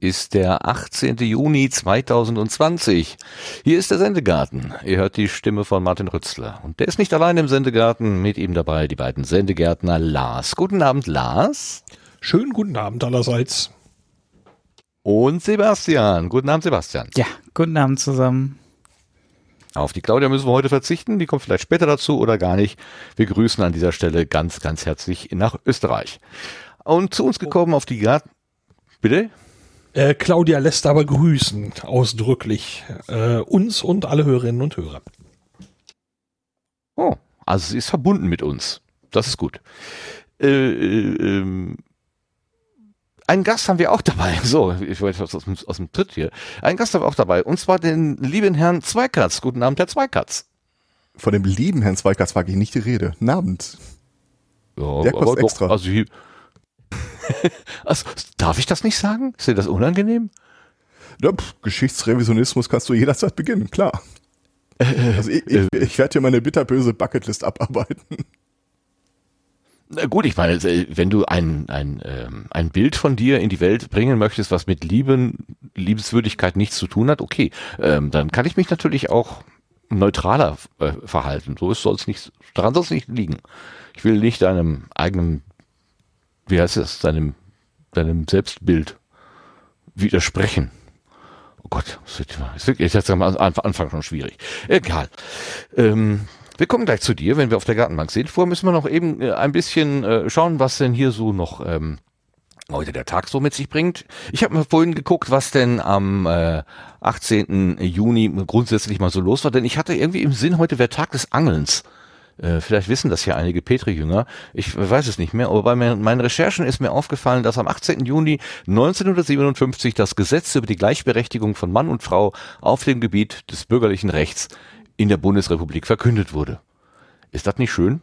Ist der 18. Juni 2020. Hier ist der Sendegarten. Ihr hört die Stimme von Martin Rützler. Und der ist nicht allein im Sendegarten, mit ihm dabei die beiden Sendegärtner Lars. Guten Abend, Lars. Schönen guten Abend allerseits. Und Sebastian. Guten Abend, Sebastian. Ja, guten Abend zusammen. Auf die Claudia müssen wir heute verzichten. Die kommt vielleicht später dazu oder gar nicht. Wir grüßen an dieser Stelle ganz, ganz herzlich nach Österreich. Und zu uns gekommen auf die Garten. Bitte? Äh, Claudia lässt aber grüßen, ausdrücklich. Äh, uns und alle Hörerinnen und Hörer. Oh, also sie ist verbunden mit uns. Das ist gut. Äh, äh, ähm, einen Gast haben wir auch dabei. So, ich wollte aus, dem, aus dem Tritt hier. Einen Gast haben wir auch dabei. Und zwar den lieben Herrn Zweikatz. Guten Abend, Herr Zweikatz. Von dem lieben Herrn Zweikatz war ich nicht die Rede. Guten Abend. Ja, Der kostet extra. Doch, also, also, darf ich das nicht sagen? Ist dir das unangenehm? Ja, pff, Geschichtsrevisionismus kannst du jederzeit beginnen, klar. Also ich, ich, ich werde hier meine bitterböse Bucketlist abarbeiten. Na gut, ich meine, äh, wenn du ein, ein, ähm, ein Bild von dir in die Welt bringen möchtest, was mit Lieben, Liebenswürdigkeit nichts zu tun hat, okay, ähm, dann kann ich mich natürlich auch neutraler äh, verhalten. So ist soll's nicht, daran soll es nicht liegen. Ich will nicht deinem eigenen, wie heißt es, deinem, deinem Selbstbild widersprechen. Oh Gott, das ist jetzt am Anfang schon schwierig. Egal. Ähm, wir kommen gleich zu dir, wenn wir auf der Gartenbank sind. Vorher müssen wir noch eben äh, ein bisschen äh, schauen, was denn hier so noch ähm, heute der Tag so mit sich bringt. Ich habe mal vorhin geguckt, was denn am äh, 18. Juni grundsätzlich mal so los war, denn ich hatte irgendwie im Sinn, heute wäre Tag des Angelns. Äh, vielleicht wissen das ja einige Petri-Jünger. Ich weiß es nicht mehr, aber bei meinen Recherchen ist mir aufgefallen, dass am 18. Juni 1957 das Gesetz über die Gleichberechtigung von Mann und Frau auf dem Gebiet des bürgerlichen Rechts in der Bundesrepublik verkündet wurde. Ist das nicht schön?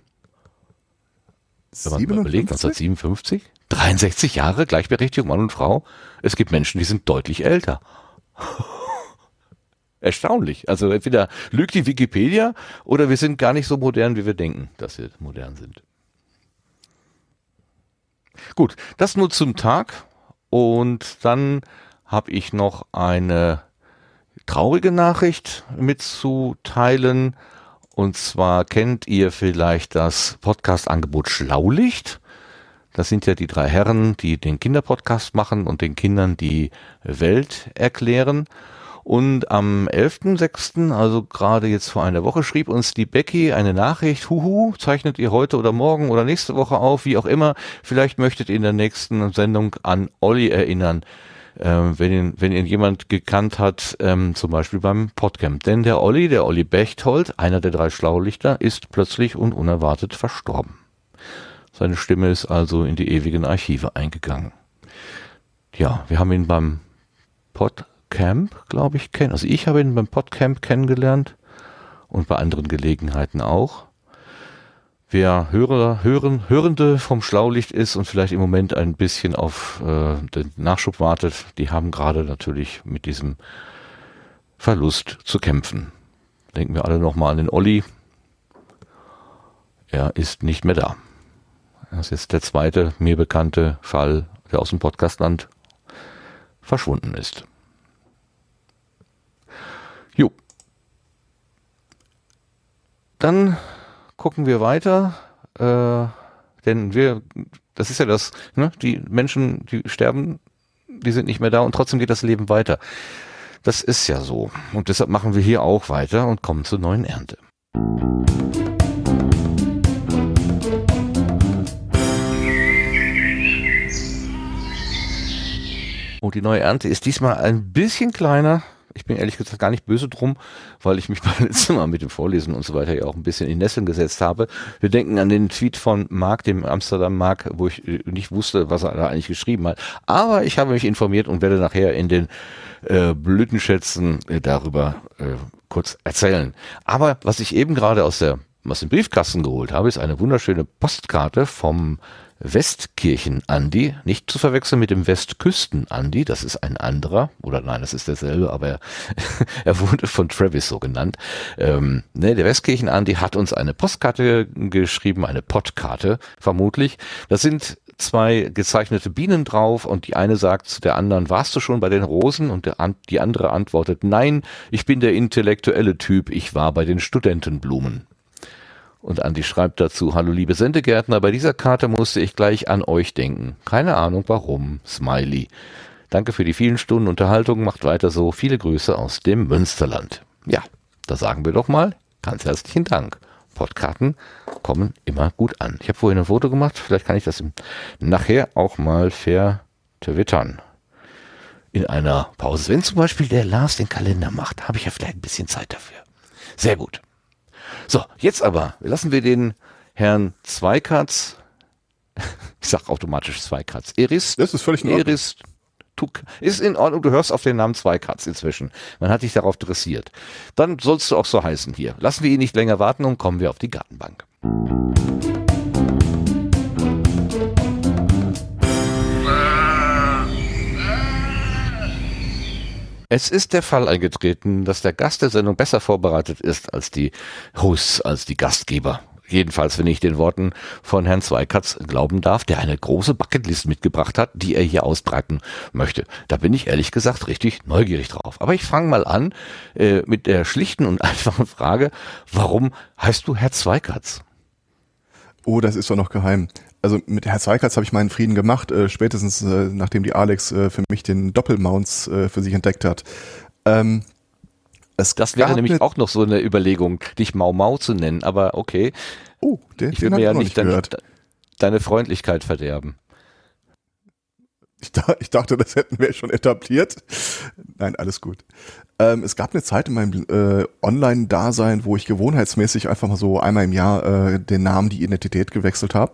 Wenn man 57? überlegt, 1957, 63 Jahre Gleichberechtigung Mann und Frau. Es gibt Menschen, die sind deutlich älter. Erstaunlich. Also entweder lügt die Wikipedia oder wir sind gar nicht so modern, wie wir denken, dass wir modern sind. Gut, das nur zum Tag. Und dann habe ich noch eine traurige Nachricht mitzuteilen. Und zwar kennt ihr vielleicht das Podcast-Angebot Schlaulicht. Das sind ja die drei Herren, die den Kinderpodcast machen und den Kindern die Welt erklären. Und am 11.06., also gerade jetzt vor einer Woche, schrieb uns die Becky eine Nachricht, huhu, zeichnet ihr heute oder morgen oder nächste Woche auf, wie auch immer. Vielleicht möchtet ihr in der nächsten Sendung an Olli erinnern ähm, wenn, ihn, wenn ihn jemand gekannt hat, ähm, zum Beispiel beim Podcamp. Denn der Olli, der Olli Bechtold, einer der drei Schlaulichter, ist plötzlich und unerwartet verstorben. Seine Stimme ist also in die ewigen Archive eingegangen. Ja, wir haben ihn beim Podcamp, glaube ich, kennen. Also ich habe ihn beim Podcamp kennengelernt und bei anderen Gelegenheiten auch. Wer Hörer, Hören, Hörende vom Schlaulicht ist und vielleicht im Moment ein bisschen auf äh, den Nachschub wartet, die haben gerade natürlich mit diesem Verlust zu kämpfen. Denken wir alle nochmal an den Olli. Er ist nicht mehr da. Das ist jetzt der zweite mir bekannte Fall, der aus dem Podcastland verschwunden ist. Dann gucken wir weiter, äh, denn wir, das ist ja das, ne? die Menschen, die sterben, die sind nicht mehr da und trotzdem geht das Leben weiter. Das ist ja so. Und deshalb machen wir hier auch weiter und kommen zur neuen Ernte. Und die neue Ernte ist diesmal ein bisschen kleiner, ich bin ehrlich gesagt gar nicht böse drum, weil ich mich beim letzten Mal mit dem Vorlesen und so weiter ja auch ein bisschen in Nesseln gesetzt habe. Wir denken an den Tweet von Mark, dem Amsterdam Mark, wo ich äh, nicht wusste, was er da eigentlich geschrieben hat. Aber ich habe mich informiert und werde nachher in den äh, Blütenschätzen äh, darüber äh, kurz erzählen. Aber was ich eben gerade aus der aus dem Briefkasten geholt habe, ist eine wunderschöne Postkarte vom Westkirchen-Andi, nicht zu verwechseln mit dem Westküsten-Andi, das ist ein anderer, oder nein, das ist derselbe, aber er, er wurde von Travis so genannt. Ähm, ne, der Westkirchen-Andi hat uns eine Postkarte geschrieben, eine Podkarte vermutlich. Das sind zwei gezeichnete Bienen drauf und die eine sagt zu der anderen, warst du schon bei den Rosen? Und der, die andere antwortet, nein, ich bin der intellektuelle Typ, ich war bei den Studentenblumen. Und Andi schreibt dazu, hallo liebe Sendegärtner, bei dieser Karte musste ich gleich an euch denken. Keine Ahnung warum. Smiley. Danke für die vielen Stunden Unterhaltung, macht weiter so. Viele Grüße aus dem Münsterland. Ja, da sagen wir doch mal ganz herzlichen Dank. Podkarten kommen immer gut an. Ich habe vorhin ein Foto gemacht, vielleicht kann ich das nachher auch mal vertwittern. In einer Pause. Wenn zum Beispiel der Lars den Kalender macht, habe ich ja vielleicht ein bisschen Zeit dafür. Sehr gut. So, jetzt aber lassen wir den Herrn Zweikatz, ich sag automatisch Zweikatz, Eris. Das ist völlig in Ordnung. Eris, Tuk, ist in Ordnung, du hörst auf den Namen Zweikatz inzwischen. Man hat dich darauf dressiert. Dann sollst du auch so heißen hier. Lassen wir ihn nicht länger warten und kommen wir auf die Gartenbank. Es ist der Fall eingetreten, dass der Gast der Sendung besser vorbereitet ist als die Hosts, als die Gastgeber. Jedenfalls, wenn ich den Worten von Herrn Zweikatz glauben darf, der eine große Bucketlist mitgebracht hat, die er hier ausbreiten möchte. Da bin ich ehrlich gesagt richtig neugierig drauf. Aber ich fange mal an äh, mit der schlichten und einfachen Frage, warum heißt du Herr Zweikatz? Oh, das ist doch noch geheim. Also mit Herr Zweikatz habe ich meinen Frieden gemacht, äh, spätestens äh, nachdem die Alex äh, für mich den Doppelmounts äh, für sich entdeckt hat. Ähm, es das wäre nämlich auch noch so eine Überlegung, dich Mau Mau zu nennen, aber okay. Oh, den, ich will den mir ja nicht dein, deine Freundlichkeit verderben. Ich, da, ich dachte, das hätten wir schon etabliert. Nein, alles gut. Ähm, es gab eine Zeit in meinem äh, Online-Dasein, wo ich gewohnheitsmäßig einfach mal so einmal im Jahr äh, den Namen, die Identität gewechselt habe.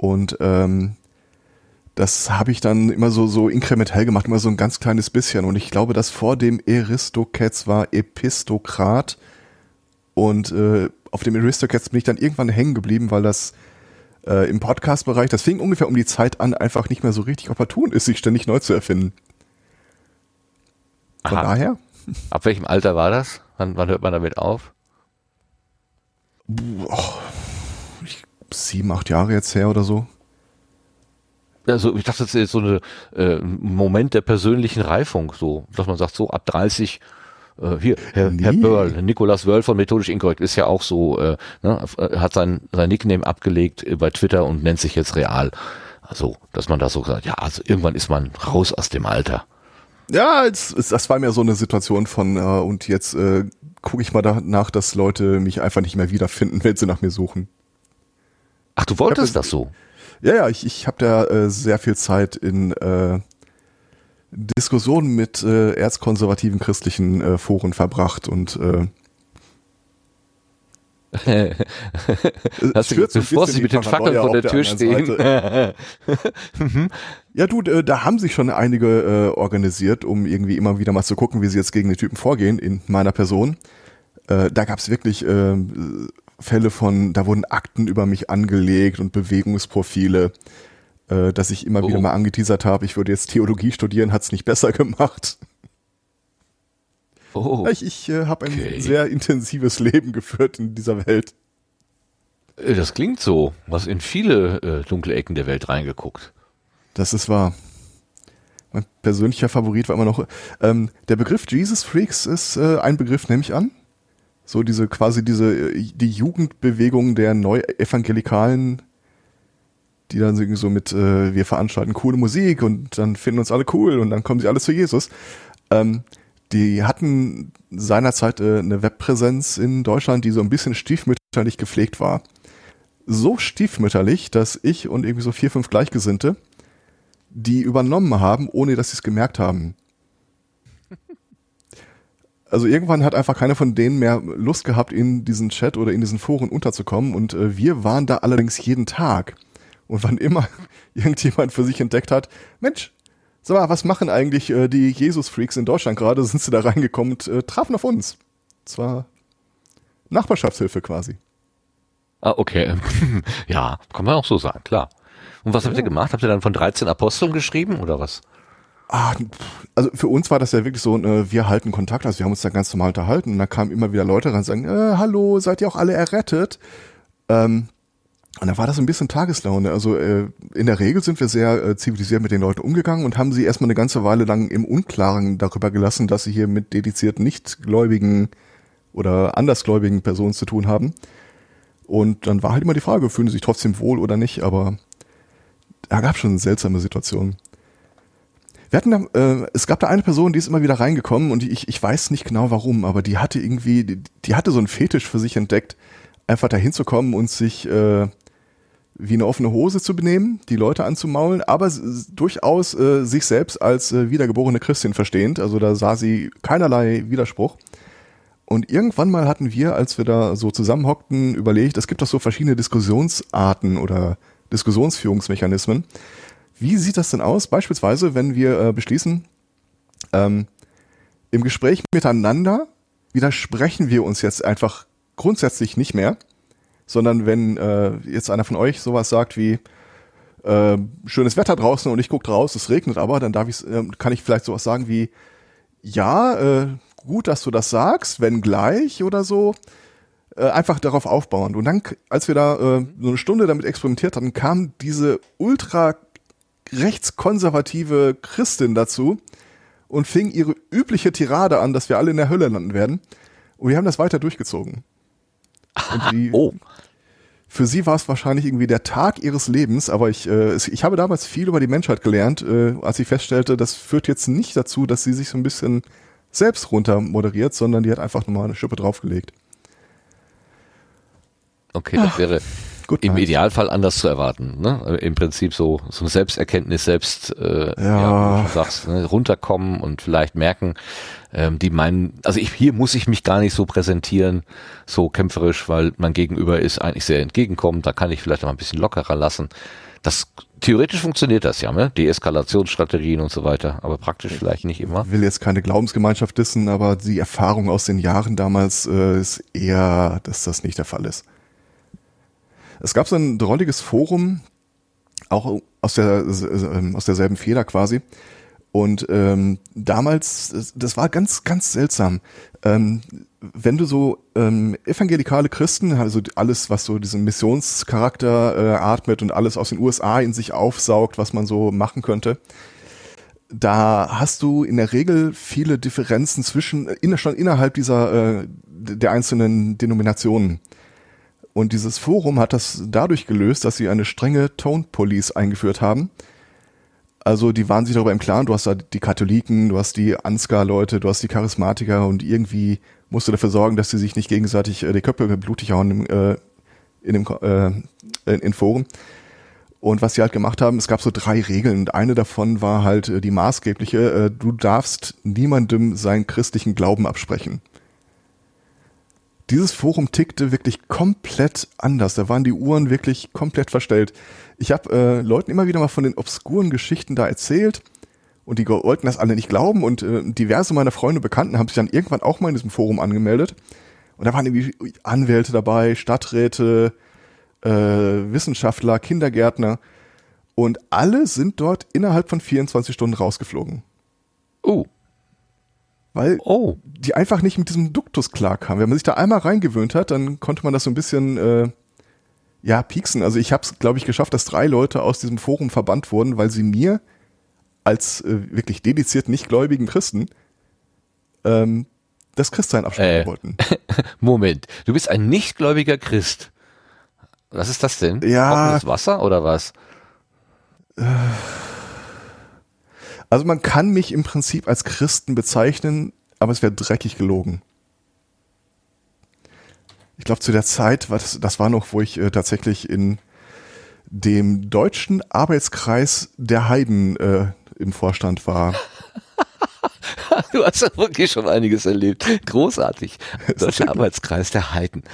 Und ähm, das habe ich dann immer so, so inkrementell gemacht, immer so ein ganz kleines bisschen. Und ich glaube, dass vor dem Aristocats war Epistokrat. Und äh, auf dem Aristocats bin ich dann irgendwann hängen geblieben, weil das äh, im Podcast-Bereich, das fing ungefähr um die Zeit an, einfach nicht mehr so richtig opportun ist, sich ständig neu zu erfinden. Von Aha. daher, Ab welchem Alter war das? Wann, wann hört man damit auf? boah, sieben, acht Jahre jetzt her oder so. Also ich dachte, das ist so eine, äh, ein Moment der persönlichen Reifung, so, dass man sagt, so ab 30, äh, hier, Herr, Herr Nee. Börl, Nikolas Wörl von Methodisch Inkorrekt ist ja auch so, äh, ne, äh, hat sein, sein Nickname abgelegt äh, bei Twitter und nennt sich jetzt Real. Also, dass man da so sagt, ja, also irgendwann ist man raus aus dem Alter. Ja, es, es, das war mir so eine Situation von, äh, und jetzt äh, gucke ich mal danach, dass Leute mich einfach nicht mehr wiederfinden, wenn sie nach mir suchen. Ach, du wolltest das so? Ja, ja, ich, ich habe da äh, sehr viel Zeit in äh, Diskussionen mit äh, erzkonservativen christlichen äh, Foren verbracht und äh, Hast du ein bevor sie mit den Fackeln vor der Tür stehen? Ja, du, da haben sich schon einige äh, organisiert, um irgendwie immer wieder mal zu gucken, wie sie jetzt gegen den Typen vorgehen in meiner Person. Da gab's wirklich äh, Fälle von, da wurden Akten über mich angelegt und Bewegungsprofile, äh, dass ich immer Oh. wieder mal angeteasert habe, ich würde jetzt Theologie studieren, hat's nicht besser gemacht. oh. Ich, ich äh, habe ein Okay. sehr intensives Leben geführt in dieser Welt. Äh, Das klingt so. Was in viele äh, dunkle Ecken der Welt reingeguckt. Das ist wahr. Mein persönlicher Favorit war immer noch. Ähm, der Begriff Jesus Freaks ist äh, ein Begriff, nehme ich an. So diese quasi diese äh, die Jugendbewegung der Neuevangelikalen, die dann so mit äh, wir veranstalten coole Musik und dann finden uns alle cool und dann kommen sie alle zu Jesus. Ähm, die hatten seinerzeit äh, eine Webpräsenz in Deutschland, die so ein bisschen stiefmütterlich gepflegt war. So stiefmütterlich, dass ich und irgendwie so vier, fünf Gleichgesinnte die übernommen haben, ohne dass sie es gemerkt haben. Also irgendwann hat einfach keiner von denen mehr Lust gehabt, in diesen Chat oder in diesen Foren unterzukommen und äh, wir waren da allerdings jeden Tag. Und wann immer irgendjemand für sich entdeckt hat, Mensch, sag mal, was machen eigentlich äh, die Jesus-Freaks in Deutschland gerade, sind sie da reingekommen und äh, trafen auf uns. Zwar Nachbarschaftshilfe quasi. Ah, okay. ja, kann man auch so sagen, klar. Und was habt ihr gemacht? Habt ihr dann von 13 Aposteln geschrieben oder was? Ah, also für uns war das ja wirklich so, äh, wir halten Kontakt, also wir haben uns da ganz normal unterhalten und da kamen immer wieder Leute ran und sagen, äh, hallo, seid ihr auch alle errettet? Ähm, Und da war das ein bisschen Tageslaune. Also äh, in der Regel sind wir sehr äh, zivilisiert mit den Leuten umgegangen und haben sie erstmal eine ganze Weile lang im Unklaren darüber gelassen, dass sie hier mit dediziert nichtgläubigen oder andersgläubigen Personen zu tun haben. Und dann war halt immer die Frage, fühlen sie sich trotzdem wohl oder nicht, aber da gab schon seltsame Situationen. Wir hatten da, äh, es gab da eine Person, die ist immer wieder reingekommen und ich, ich weiß nicht genau warum, aber die hatte irgendwie, die, die hatte so einen Fetisch für sich entdeckt, einfach da hinzukommen und sich äh, wie eine offene Hose zu benehmen, die Leute anzumaulen, aber durchaus äh, sich selbst als äh, wiedergeborene Christin verstehend. Also da sah sie keinerlei Widerspruch. Und irgendwann mal hatten wir, als wir da so zusammenhockten, überlegt, es gibt doch so verschiedene Diskussionsarten oder Diskussionsführungsmechanismen. Wie sieht das denn aus? Beispielsweise, wenn wir äh, beschließen, ähm, im Gespräch miteinander widersprechen wir uns jetzt einfach grundsätzlich nicht mehr, sondern wenn äh, jetzt einer von euch sowas sagt wie äh, schönes Wetter draußen und ich gucke raus, es regnet aber, dann darf äh, kann ich vielleicht sowas sagen wie ja, äh, gut, dass du das sagst, wenn gleich oder so. Äh, einfach darauf aufbauend. Und dann, als wir da äh, so eine Stunde damit experimentiert hatten, kam diese ultra rechtskonservative Christin dazu und fing ihre übliche Tirade an, dass wir alle in der Hölle landen werden. Und wir haben das weiter durchgezogen. Und die, oh. Für sie war es wahrscheinlich irgendwie der Tag ihres Lebens, aber ich, äh, ich habe damals viel über die Menschheit gelernt, äh, als ich feststellte, das führt jetzt nicht dazu, dass sie sich so ein bisschen selbst runter moderiert, sondern die hat einfach nochmal eine Schippe draufgelegt. Okay, das wäre Gut, im Idealfall anders zu erwarten. Ne? Im Prinzip so, so eine Selbsterkenntnis, selbst äh, ja. ja sagst, ne? runterkommen und vielleicht merken, ähm, die meinen, also ich, hier muss ich mich gar nicht so präsentieren, so kämpferisch, weil mein Gegenüber ist eigentlich sehr entgegenkommend, da kann ich vielleicht noch ein bisschen lockerer lassen. Das theoretisch funktioniert das ja, ne? Die Eskalationsstrategien und so weiter, aber praktisch vielleicht nicht immer. Ich will jetzt keine Glaubensgemeinschaft wissen, aber die Erfahrung aus den Jahren damals äh, ist eher, dass das nicht der Fall ist. Es gab so ein drolliges Forum, auch aus der ähm, aus derselben Feder quasi. Und ähm, damals, das war ganz, ganz seltsam. Ähm, wenn du so ähm, evangelikale Christen, also alles, was so diesen Missionscharakter äh, atmet und alles aus den USA in sich aufsaugt, was man so machen könnte, da hast du in der Regel viele Differenzen zwischen, in, schon innerhalb dieser, äh, der einzelnen Denominationen. Und dieses Forum hat das dadurch gelöst, dass sie eine strenge Tone Police eingeführt haben also die waren sich darüber im Klaren, du hast da die Katholiken, du hast die Ansgar-Leute, du hast die Charismatiker und irgendwie musst du dafür sorgen, dass sie sich nicht gegenseitig äh, die Köpfe blutig hauen im, äh, in dem äh, in, in Foren. Und was sie halt gemacht haben, es gab so drei Regeln und eine davon war halt äh, die maßgebliche, äh, du darfst niemandem seinen christlichen Glauben absprechen. Dieses Forum tickte wirklich komplett anders. Da waren die Uhren wirklich komplett verstellt. Ich habe äh, Leuten immer wieder mal von den obskuren Geschichten da erzählt und die wollten das alle nicht glauben und äh, diverse meiner Freunde und Bekannten haben sich dann irgendwann auch mal in diesem Forum angemeldet und da waren irgendwie Anwälte dabei, Stadträte, äh, Wissenschaftler, Kindergärtner und alle sind dort innerhalb von 24 Stunden rausgeflogen. Oh. Weil oh. die einfach nicht mit diesem Duktus klarkamen. Wenn man sich da einmal reingewöhnt hat, dann konnte man das so ein bisschen äh, ja, pieksen. Also ich habe es, glaube ich, geschafft, dass drei Leute aus diesem Forum verbannt wurden, weil sie mir als äh, wirklich dediziert nichtgläubigen Christen ähm, das Christsein absprechen äh, wollten. Moment, du bist ein nichtgläubiger Christ. Was ist das denn? Ja. Trockenes Wasser oder was? Also man kann mich im Prinzip als Christen bezeichnen, aber es wäre dreckig gelogen ich glaube, zu der Zeit, war das, das war noch, wo ich äh, tatsächlich in dem deutschen Arbeitskreis der Heiden äh, im Vorstand war. du hast ja wirklich schon einiges erlebt. Großartig. Deutscher Arbeitskreis der Heiden.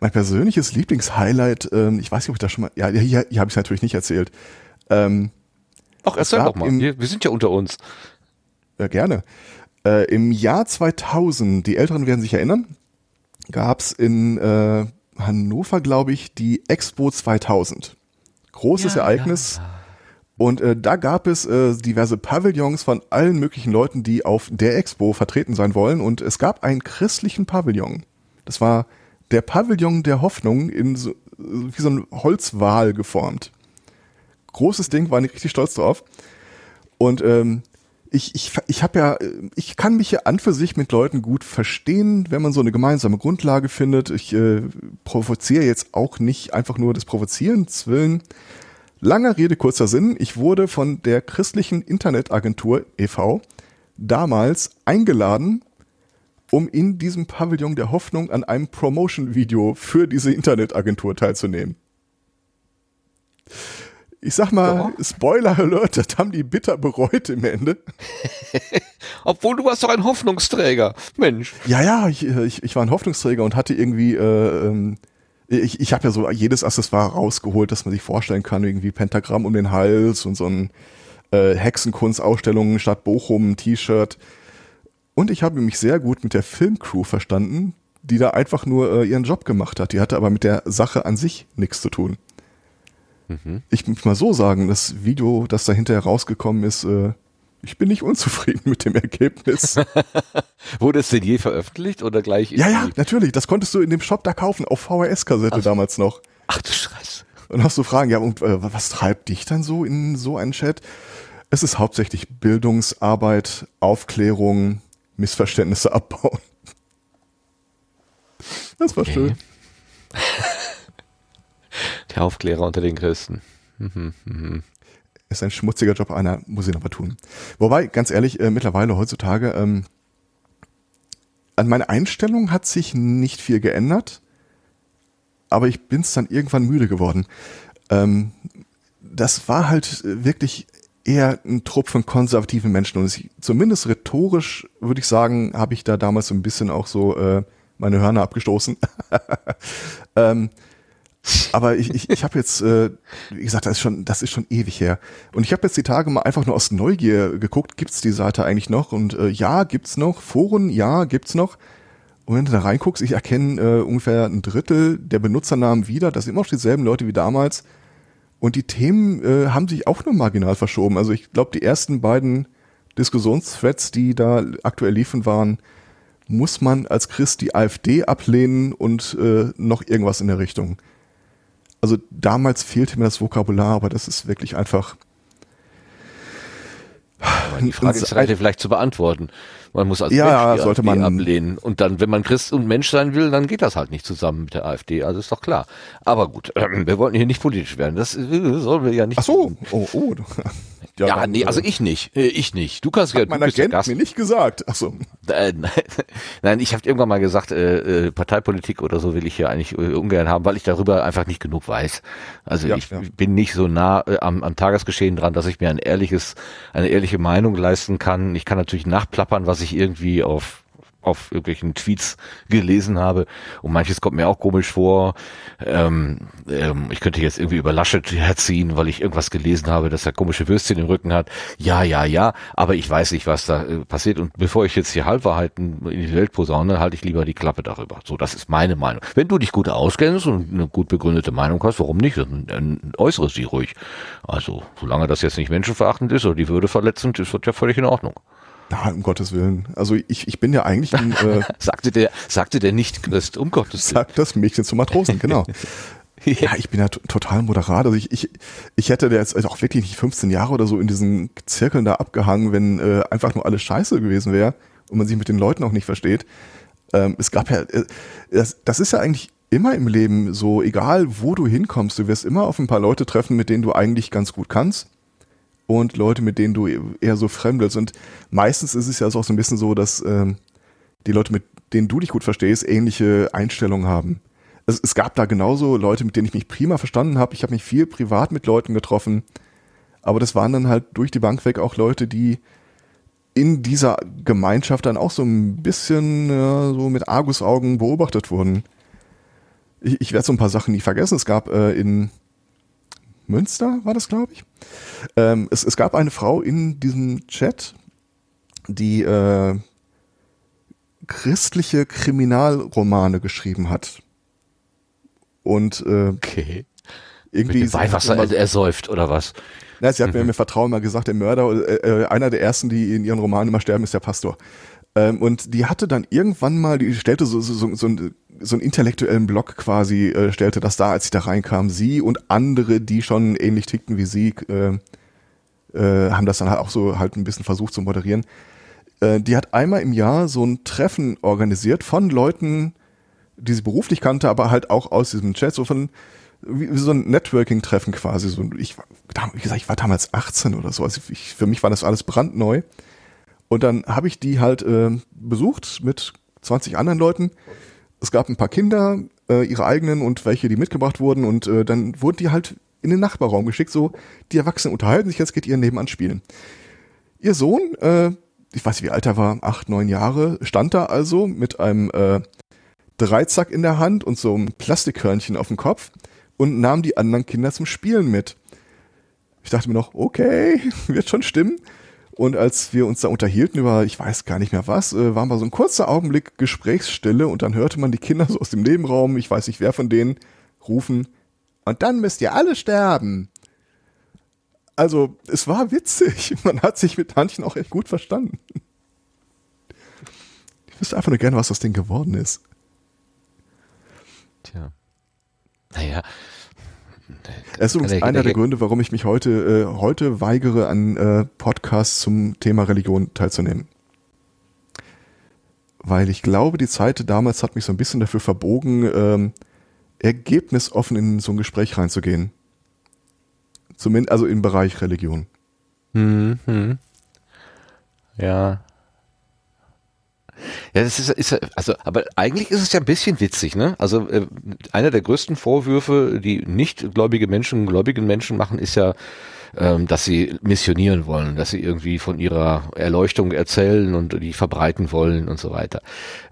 Mein persönliches Lieblingshighlight, ähm, ich weiß nicht, ob ich das schon mal, ja, hier, hier habe ich es natürlich nicht erzählt. Ähm, Ach, erzähl doch mal. Im, wir, wir sind ja unter uns. Ja, gerne. Äh, Im Jahr 2000, die Älteren werden sich erinnern, gab es in äh, Hannover, glaube ich, die Expo 2000. Großes ja, Ereignis. Ja. Und äh, da gab es äh, diverse Pavillons von allen möglichen Leuten, die auf der Expo vertreten sein wollen. Und es gab einen christlichen Pavillon. Das war der Pavillon der Hoffnung in so, wie so ein Holzwal geformt. Großes Ding, war ich richtig stolz drauf. Und ähm, ich, ich, ich habe ja, ich kann mich ja an für sich mit Leuten gut verstehen, wenn man so eine gemeinsame Grundlage findet. Ich äh, provoziere jetzt auch nicht einfach nur des Provozierens willen. Langer Rede, kurzer Sinn. Ich wurde von der christlichen Internetagentur e.V. damals eingeladen, um in diesem Pavillon der Hoffnung an einem Promotion-Video für diese Internetagentur teilzunehmen. Ich sag mal, ja. Spoiler Alert, das haben die bitter bereut im Ende. Obwohl du warst doch ein Hoffnungsträger, Mensch. Ja, ja, ich, ich, ich war ein Hoffnungsträger und hatte irgendwie, äh, ähm, ich, ich habe ja so jedes Accessoire rausgeholt, das man sich vorstellen kann, irgendwie Pentagramm um den Hals und so ein äh, Hexenkunstausstellung statt Bochum T-Shirt. Und ich habe mich sehr gut mit der Filmcrew verstanden, die da einfach nur äh, ihren Job gemacht hat. Die hatte aber mit der Sache an sich nichts zu tun. Mhm. Ich muss mal so sagen, das Video, das da hinterher rausgekommen ist, äh, ich bin nicht unzufrieden mit dem Ergebnis. Wurde es denn je veröffentlicht oder gleich? Ja, ja, natürlich. Das konntest du in dem Shop da kaufen, auf VHS-Kassette also, damals noch. Ach du Scheiße. Und hast du Fragen, ja, und äh, was treibt dich dann so in so einen Chat? Es ist hauptsächlich Bildungsarbeit, Aufklärung, Missverständnisse abbauen. Das war okay. schön. Der Aufklärer unter den Christen. Mhm, mhm. Ist ein schmutziger Job, einer muss ihn aber tun. Wobei, ganz ehrlich, äh, mittlerweile heutzutage, ähm, an meiner Einstellung hat sich nicht viel geändert, aber ich bin es dann irgendwann müde geworden. Ähm, das war halt wirklich eher ein Trupp von konservativen Menschen und ich, zumindest rhetorisch würde ich sagen, habe ich da damals so ein bisschen auch so äh, meine Hörner abgestoßen. ähm, aber ich, ich, ich habe jetzt, äh, wie gesagt, das ist schon, das ist schon ewig her. Und ich habe jetzt die Tage mal einfach nur aus Neugier geguckt, gibt's die Seite eigentlich noch? Und äh, ja, gibt's noch. Foren, ja, gibt's noch. Und wenn du da reinguckst, ich erkenne äh, ungefähr ein Drittel der Benutzernamen wieder. Das sind immer noch dieselben Leute wie damals. Und die Themen äh, haben sich auch nur marginal verschoben. Also ich glaube, die ersten beiden Diskussionsthreads, die da aktuell liefen, waren, muss man als Christ die AfD ablehnen und äh, noch irgendwas in der Richtung also damals fehlte mir das Vokabular, aber das ist wirklich einfach. Aber die Frage ist relativ leicht zu beantworten. Man muss als ja, Mensch sollte man ablehnen. Und dann, wenn man Christ und Mensch sein will, dann geht das halt nicht zusammen mit der AfD. Also ist doch klar. Aber gut, äh, wir wollten hier nicht politisch werden. Das äh, sollen wir ja nicht. Ach so. Oh, oh. Ja, ja nee, also äh, ich nicht. Äh, ich nicht. Du kannst ja. Mein Agent mir nicht gesagt. Ach so. Äh, nein, ich habe irgendwann mal gesagt, äh, äh, Parteipolitik oder so will ich hier eigentlich ungern haben, weil ich darüber einfach nicht genug weiß. Also ja, ich ja. bin nicht so nah äh, am, am Tagesgeschehen dran, dass ich mir ein ehrliches, eine ehrliche Meinung leisten kann. Ich kann natürlich nachplappern, was ich irgendwie auf auf irgendwelchen Tweets gelesen habe. Und manches kommt mir auch komisch vor. Ähm, ähm, ich könnte jetzt irgendwie über Laschet herziehen, weil ich irgendwas gelesen habe, dass er komische Würstchen im Rücken hat. Ja, ja, ja, aber ich weiß nicht, was da äh, passiert. Und bevor ich jetzt hier Halbwahrheiten in die Welt posaune, halte ich lieber die Klappe darüber. So, das ist meine Meinung. Wenn du dich gut auskennst und eine gut begründete Meinung hast, warum nicht? Dann, dann äußere sie ruhig. Also, solange das jetzt nicht menschenverachtend ist oder die Würde verletzend ist, wird ja völlig in Ordnung. Na, um Gottes Willen. Also ich, ich bin ja eigentlich ein, äh, sagte der sagte der nicht Christ, um Gottes Willen. Sagt das Mädchen zum Matrosen, genau. ja, ich bin ja total moderat. Also ich, ich, ich hätte jetzt auch wirklich nicht 15 Jahre oder so in diesen Zirkeln da abgehangen, wenn äh, einfach nur alles scheiße gewesen wäre und man sich mit den Leuten auch nicht versteht. Ähm, es gab ja, äh, das, das ist ja eigentlich immer im Leben so, egal wo du hinkommst, du wirst immer auf ein paar Leute treffen, mit denen du eigentlich ganz gut kannst und Leute, mit denen du eher so fremdelst. Und meistens ist es ja auch so ein bisschen so, dass ähm, die Leute, mit denen du dich gut verstehst, ähnliche Einstellungen haben. Es, es gab da genauso Leute, mit denen ich mich prima verstanden habe. Ich habe mich viel privat mit Leuten getroffen, aber das waren dann halt durch die Bank weg auch Leute, die in dieser Gemeinschaft dann auch so ein bisschen ja, so mit Argusaugen beobachtet wurden. Ich, ich werde so ein paar Sachen nie vergessen. Es gab äh, in Münster war das, glaube ich. Ähm, es, es gab eine Frau in diesem Chat, die äh, christliche Kriminalromane geschrieben hat. Und äh, okay. irgendwie. Mit Weihwasser immer, ersäuft oder was? Na, sie hat mhm. mir mit Vertrauen mal gesagt, der Mörder, äh, äh, einer der ersten, die in ihren Romanen immer sterben, ist der Pastor. Ähm, und die hatte dann irgendwann mal, die stellte so, so, so, so, ein, so einen intellektuellen Block quasi, äh, stellte das da, als ich da reinkam. Sie und andere, die schon ähnlich tickten wie sie, äh, äh, haben das dann halt auch so halt ein bisschen versucht zu moderieren. Äh, die hat einmal im Jahr so ein Treffen organisiert von Leuten, die sie beruflich kannte, aber halt auch aus diesem Chat, so von wie, wie so ein Networking-Treffen quasi. So, ich, wie gesagt, ich war damals 18 oder so. Also ich, für mich war das alles brandneu. Und dann habe ich die halt äh, besucht mit 20 anderen Leuten. Es gab ein paar Kinder, äh, ihre eigenen und welche, die mitgebracht wurden. Und äh, dann wurden die halt in den Nachbarraum geschickt. So, die Erwachsenen unterhalten sich, jetzt geht ihr nebenan spielen. Ihr Sohn, äh, ich weiß nicht, wie alt er war, acht, neun Jahre, stand da also mit einem äh, Dreizack in der Hand und so einem Plastikhörnchen auf dem Kopf und nahm die anderen Kinder zum Spielen mit. Ich dachte mir noch, okay, wird schon stimmen. Und als wir uns da unterhielten über, ich weiß gar nicht mehr was, äh, war mal so ein kurzer Augenblick Gesprächsstille und dann hörte man die Kinder so aus dem Nebenraum, ich weiß nicht wer von denen, rufen, und dann müsst ihr alle sterben. Also, es war witzig. Man hat sich mit Tantchen auch echt gut verstanden. Ich wüsste einfach nur gerne, was das Ding geworden ist. Tja. Naja. Das ist übrigens einer der Gründe, warum ich mich heute, äh, heute weigere, an äh, Podcasts zum Thema Religion teilzunehmen. Weil ich glaube, die Zeit damals hat mich so ein bisschen dafür verbogen, ähm, ergebnisoffen in so ein Gespräch reinzugehen. Zumindest, also im Bereich Religion. Mhm. Ja. Ja, das ist, ist also, aber eigentlich ist es ja ein bisschen witzig, ne? Also äh, einer der größten Vorwürfe, die nicht gläubige Menschen gläubigen Menschen machen, ist ja, ähm, dass sie missionieren wollen, dass sie irgendwie von ihrer Erleuchtung erzählen und die verbreiten wollen und so weiter.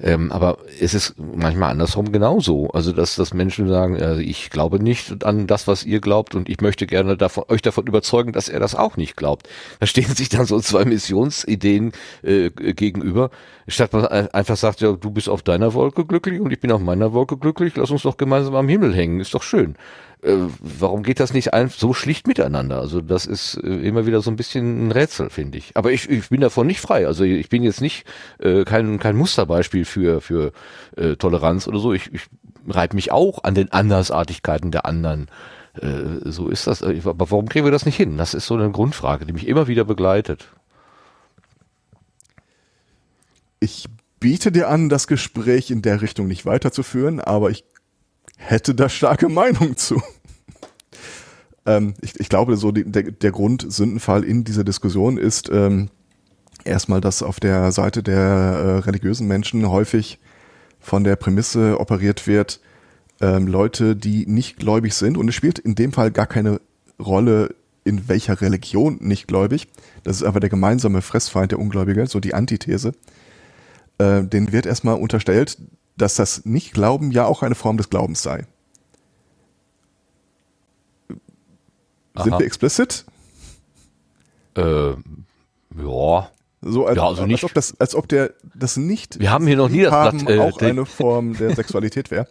Ähm, aber es ist manchmal andersrum genauso. Also dass, dass Menschen sagen, also ich glaube nicht an das, was ihr glaubt und ich möchte gerne davon, euch davon überzeugen, dass er das auch nicht glaubt. Da stehen sich dann so zwei Missionsideen äh, gegenüber. Statt man einfach sagt, ja, du bist auf deiner Wolke glücklich und ich bin auf meiner Wolke glücklich, lass uns doch gemeinsam am Himmel hängen, ist doch schön äh, warum geht das nicht ein, so schlicht miteinander? Also das ist äh, immer wieder so ein bisschen ein Rätsel, finde ich. Aber ich, ich bin davon nicht frei. Also ich bin jetzt nicht äh, kein, kein Musterbeispiel für, für äh, Toleranz oder so. Ich, ich reibe mich auch an den Andersartigkeiten der anderen. Äh, so ist das. Aber warum kriegen wir das nicht hin? Das ist so eine Grundfrage, die mich immer wieder begleitet. Ich biete dir an, das Gespräch in der Richtung nicht weiterzuführen, aber ich hätte da starke Meinung zu. ähm, ich, ich, glaube, so die, der, der Grundsündenfall in dieser Diskussion ist ähm, erstmal, dass auf der Seite der äh, religiösen Menschen häufig von der Prämisse operiert wird, ähm, Leute, die nicht gläubig sind, und es spielt in dem Fall gar keine Rolle, in welcher Religion nicht gläubig. Das ist aber der gemeinsame Fressfeind der Ungläubige, so die Antithese. Äh, den wird erstmal unterstellt, dass das Nicht-Glauben ja auch eine Form des Glaubens sei. Aha. Sind wir explicit? Äh, ja. So als, ja, also nicht. als ob das, als ob der das nicht. Wir haben hier noch nie das Blatt, äh, auch eine Form der Sexualität wäre.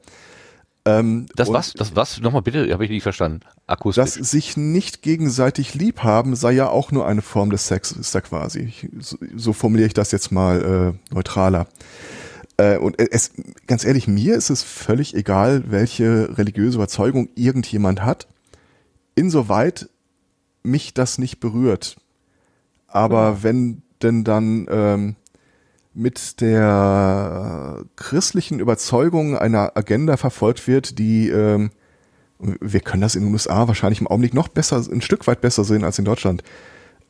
Ähm, das was? Das was? Nochmal bitte, habe ich nicht verstanden. Akustisch. Das sich nicht gegenseitig lieb haben sei ja auch nur eine Form des Sex, ist da quasi. So, so formuliere ich das jetzt mal äh, neutraler. Äh, und es, ganz ehrlich, mir ist es völlig egal, welche religiöse Überzeugung irgendjemand hat, insoweit mich das nicht berührt. Aber ja. wenn denn dann ähm, mit der christlichen Überzeugung einer Agenda verfolgt wird, die ähm, wir können das in den USA wahrscheinlich im Augenblick noch besser, ein Stück weit besser sehen als in Deutschland,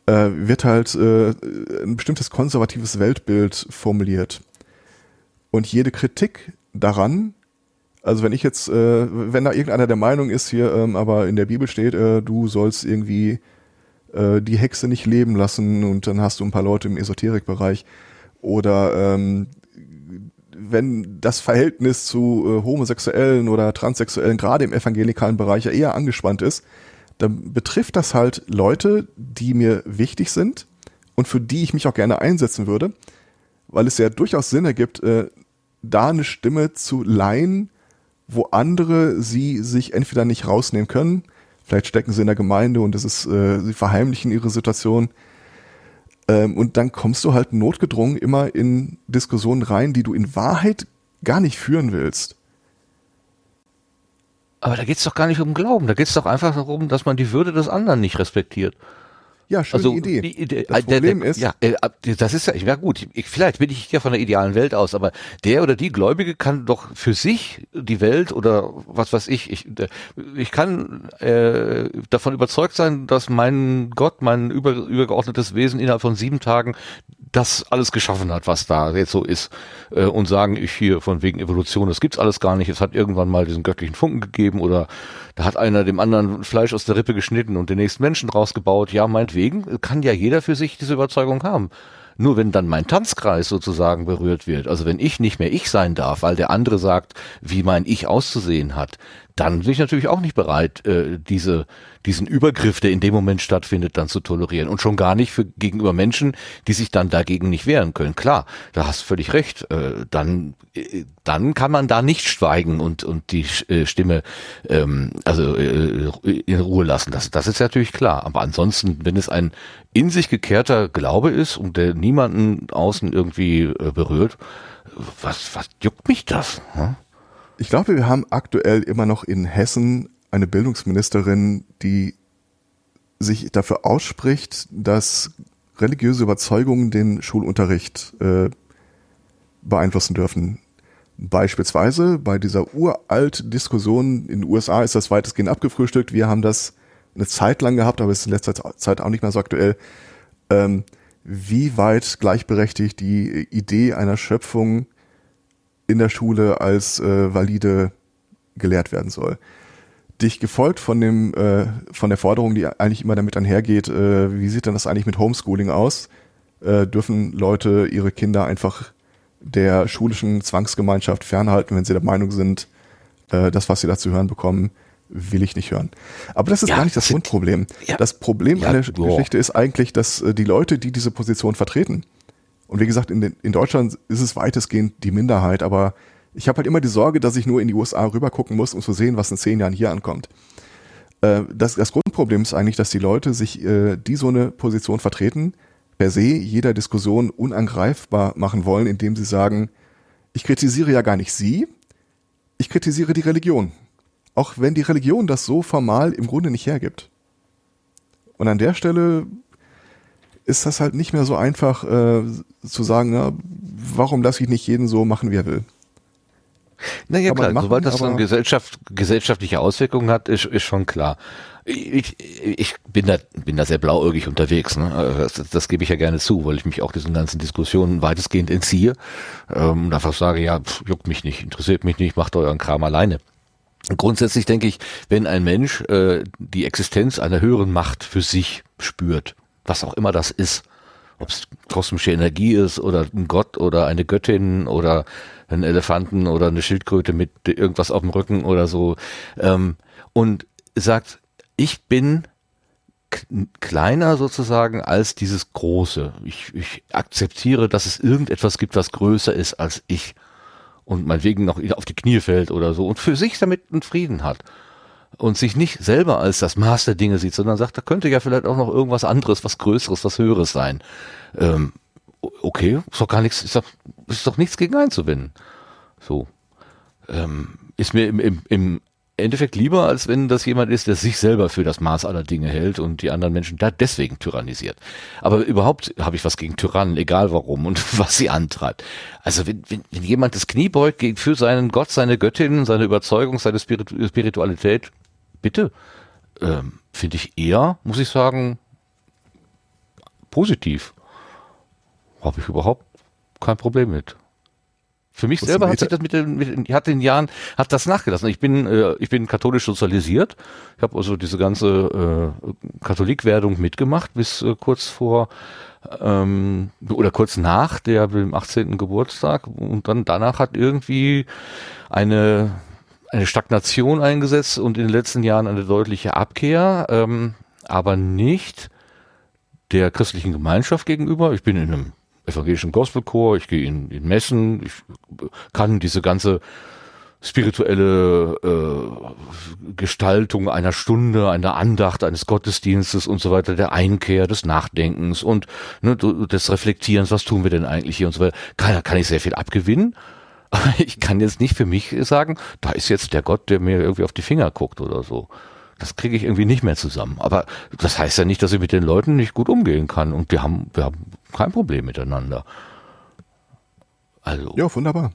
äh, wird halt äh, ein bestimmtes konservatives Weltbild formuliert. Und jede Kritik daran, also wenn ich jetzt, äh, wenn da irgendeiner der Meinung ist hier, ähm, aber in der Bibel steht, äh, du sollst irgendwie äh, die Hexe nicht leben lassen und dann hast du ein paar Leute im Esoterikbereich. Oder ähm, wenn das Verhältnis zu äh, Homosexuellen oder Transsexuellen gerade im evangelikalen Bereich ja eher angespannt ist, dann betrifft das halt Leute, die mir wichtig sind und für die ich mich auch gerne einsetzen würde weil es ja durchaus Sinn ergibt, äh, da eine Stimme zu leihen, wo andere sie sich entweder nicht rausnehmen können, vielleicht stecken sie in der Gemeinde und es ist, äh, sie verheimlichen ihre Situation. Ähm, und dann kommst du halt notgedrungen immer in Diskussionen rein, die du in Wahrheit gar nicht führen willst. Aber da geht's doch gar nicht um Glauben, da geht's doch einfach darum, dass man die Würde des anderen nicht respektiert. Ja, schöne also Idee. Die Idee das äh, der, Problem der, ist, ja, äh, das ist ja, ich wäre gut. Ich, vielleicht bin ich ja von der idealen Welt aus, aber der oder die Gläubige kann doch für sich die Welt oder was weiß ich, ich, ich kann äh, davon überzeugt sein, dass mein Gott, mein über, übergeordnetes Wesen innerhalb von sieben Tagen das alles geschaffen hat, was da jetzt so ist, äh, und sagen, ich hier von wegen Evolution, das gibt's alles gar nicht, es hat irgendwann mal diesen göttlichen Funken gegeben oder da hat einer dem anderen Fleisch aus der Rippe geschnitten und den nächsten Menschen rausgebaut. Ja, meinetwegen kann ja jeder für sich diese Überzeugung haben. Nur wenn dann mein Tanzkreis sozusagen berührt wird, also wenn ich nicht mehr ich sein darf, weil der andere sagt, wie mein Ich auszusehen hat, dann bin ich natürlich auch nicht bereit, äh, diese, diesen Übergriff, der in dem Moment stattfindet, dann zu tolerieren. Und schon gar nicht für gegenüber Menschen, die sich dann dagegen nicht wehren können. Klar, da hast du völlig recht. Äh, dann, äh, dann kann man da nicht schweigen und, und die äh, Stimme ähm, also äh, in Ruhe lassen. Das, das ist natürlich klar. Aber ansonsten, wenn es ein in sich gekehrter Glaube ist und der niemanden außen irgendwie äh, berührt, was, was juckt mich das? Hm? Ich glaube, wir haben aktuell immer noch in Hessen eine Bildungsministerin, die sich dafür ausspricht, dass religiöse Überzeugungen den Schulunterricht äh, beeinflussen dürfen. Beispielsweise bei dieser uralt Diskussion in den USA ist das weitestgehend abgefrühstückt. Wir haben das eine Zeit lang gehabt, aber es ist in letzter Zeit auch nicht mehr so aktuell. Ähm, wie weit gleichberechtigt die Idee einer Schöpfung in der Schule als äh, valide gelehrt werden soll. Dich gefolgt von dem äh, von der Forderung, die eigentlich immer damit einhergeht, äh, wie sieht denn das eigentlich mit Homeschooling aus? Äh, dürfen Leute ihre Kinder einfach der schulischen Zwangsgemeinschaft fernhalten, wenn sie der Meinung sind, äh, das, was sie da zu hören bekommen, will ich nicht hören. Aber das ist Ja, gar nicht das Grundproblem. Ja. Das Problem Ja, an der boah. Geschichte ist eigentlich, dass äh, die Leute, die diese Position vertreten, und wie gesagt, in, den, in Deutschland ist es weitestgehend die Minderheit, aber ich habe halt immer die Sorge, dass ich nur in die USA rüber gucken muss, um zu sehen, was in zehn Jahren hier ankommt. Äh, das, das Grundproblem ist eigentlich, dass die Leute sich, äh, die so eine Position vertreten, per se jeder Diskussion unangreifbar machen wollen, indem sie sagen, ich kritisiere ja gar nicht Sie, ich kritisiere die Religion. Auch wenn die Religion das so formal im Grunde nicht hergibt. Und an der Stelle ist das halt nicht mehr so einfach äh, zu sagen, na, warum lasse ich nicht jeden so machen, wie er will. Naja, klar, machen, sobald das dann Gesellschaft, gesellschaftliche Auswirkungen hat, ist, ist schon klar. Ich, ich bin da, bin da sehr blauäugig unterwegs, ne? Also Das, das gebe ich ja gerne zu, weil ich mich auch diesen ganzen Diskussionen weitestgehend entziehe. Ähm, und einfach sage, ja, pff, juckt mich nicht, interessiert mich nicht, macht euren Kram alleine. Grundsätzlich denke ich, wenn ein Mensch äh, die Existenz einer höheren Macht für sich spürt, was auch immer das ist, ob es kosmische Energie ist oder ein Gott oder eine Göttin oder ein Elefanten oder eine Schildkröte mit irgendwas auf dem Rücken oder so, ähm, und sagt, ich bin kleiner sozusagen als dieses Große. Ich, ich akzeptiere, dass es irgendetwas gibt, was größer ist als ich. Und meinetwegen noch auf die Knie fällt oder so und für sich damit einen Frieden hat und sich nicht selber als das Maß der Dinge sieht, sondern sagt, da könnte ja vielleicht auch noch irgendwas anderes, was Größeres, was Höheres sein. Ähm, okay, ist doch gar nichts, ist doch, ist doch nichts gegen einzuwenden. So. Ähm, ist mir im, im, im Endeffekt lieber, als wenn das jemand ist, der sich selber für das Maß aller Dinge hält und die anderen Menschen da deswegen tyrannisiert. Aber überhaupt habe ich was gegen Tyrannen, egal warum und was sie antreibt. Also wenn, wenn, wenn jemand das Knie beugt für seinen Gott, seine Göttin, seine Überzeugung, seine Spiritu Spiritualität, bitte, ähm, finde ich eher, muss ich sagen, positiv. Habe ich überhaupt kein Problem mit. Für mich Was selber hat sich das mit den, mit den, hat den Jahren, hat das nachgelassen. Ich bin, äh, ich bin katholisch sozialisiert. Ich habe also diese ganze äh, Katholikwerdung mitgemacht bis äh, kurz vor ähm, oder kurz nach der dem 18. Geburtstag und dann danach hat irgendwie eine eine Stagnation eingesetzt und in den letzten Jahren eine deutliche Abkehr, ähm, aber nicht der christlichen Gemeinschaft gegenüber. Ich bin in einem evangelischen Gospelchor, ich gehe in, in Messen, ich kann diese ganze spirituelle äh, Gestaltung einer Stunde, einer Andacht, eines Gottesdienstes und so weiter, der Einkehr, des Nachdenkens und ne, des Reflektierens, was tun wir denn eigentlich hier und so weiter, kann, kann ich sehr viel abgewinnen. Aber ich kann jetzt nicht für mich sagen, da ist jetzt der Gott, der mir irgendwie auf die Finger guckt oder so. Das kriege ich irgendwie nicht mehr zusammen. Aber das heißt ja nicht, dass ich mit den Leuten nicht gut umgehen kann. Und wir haben, wir haben kein Problem miteinander. Also. Ja, wunderbar.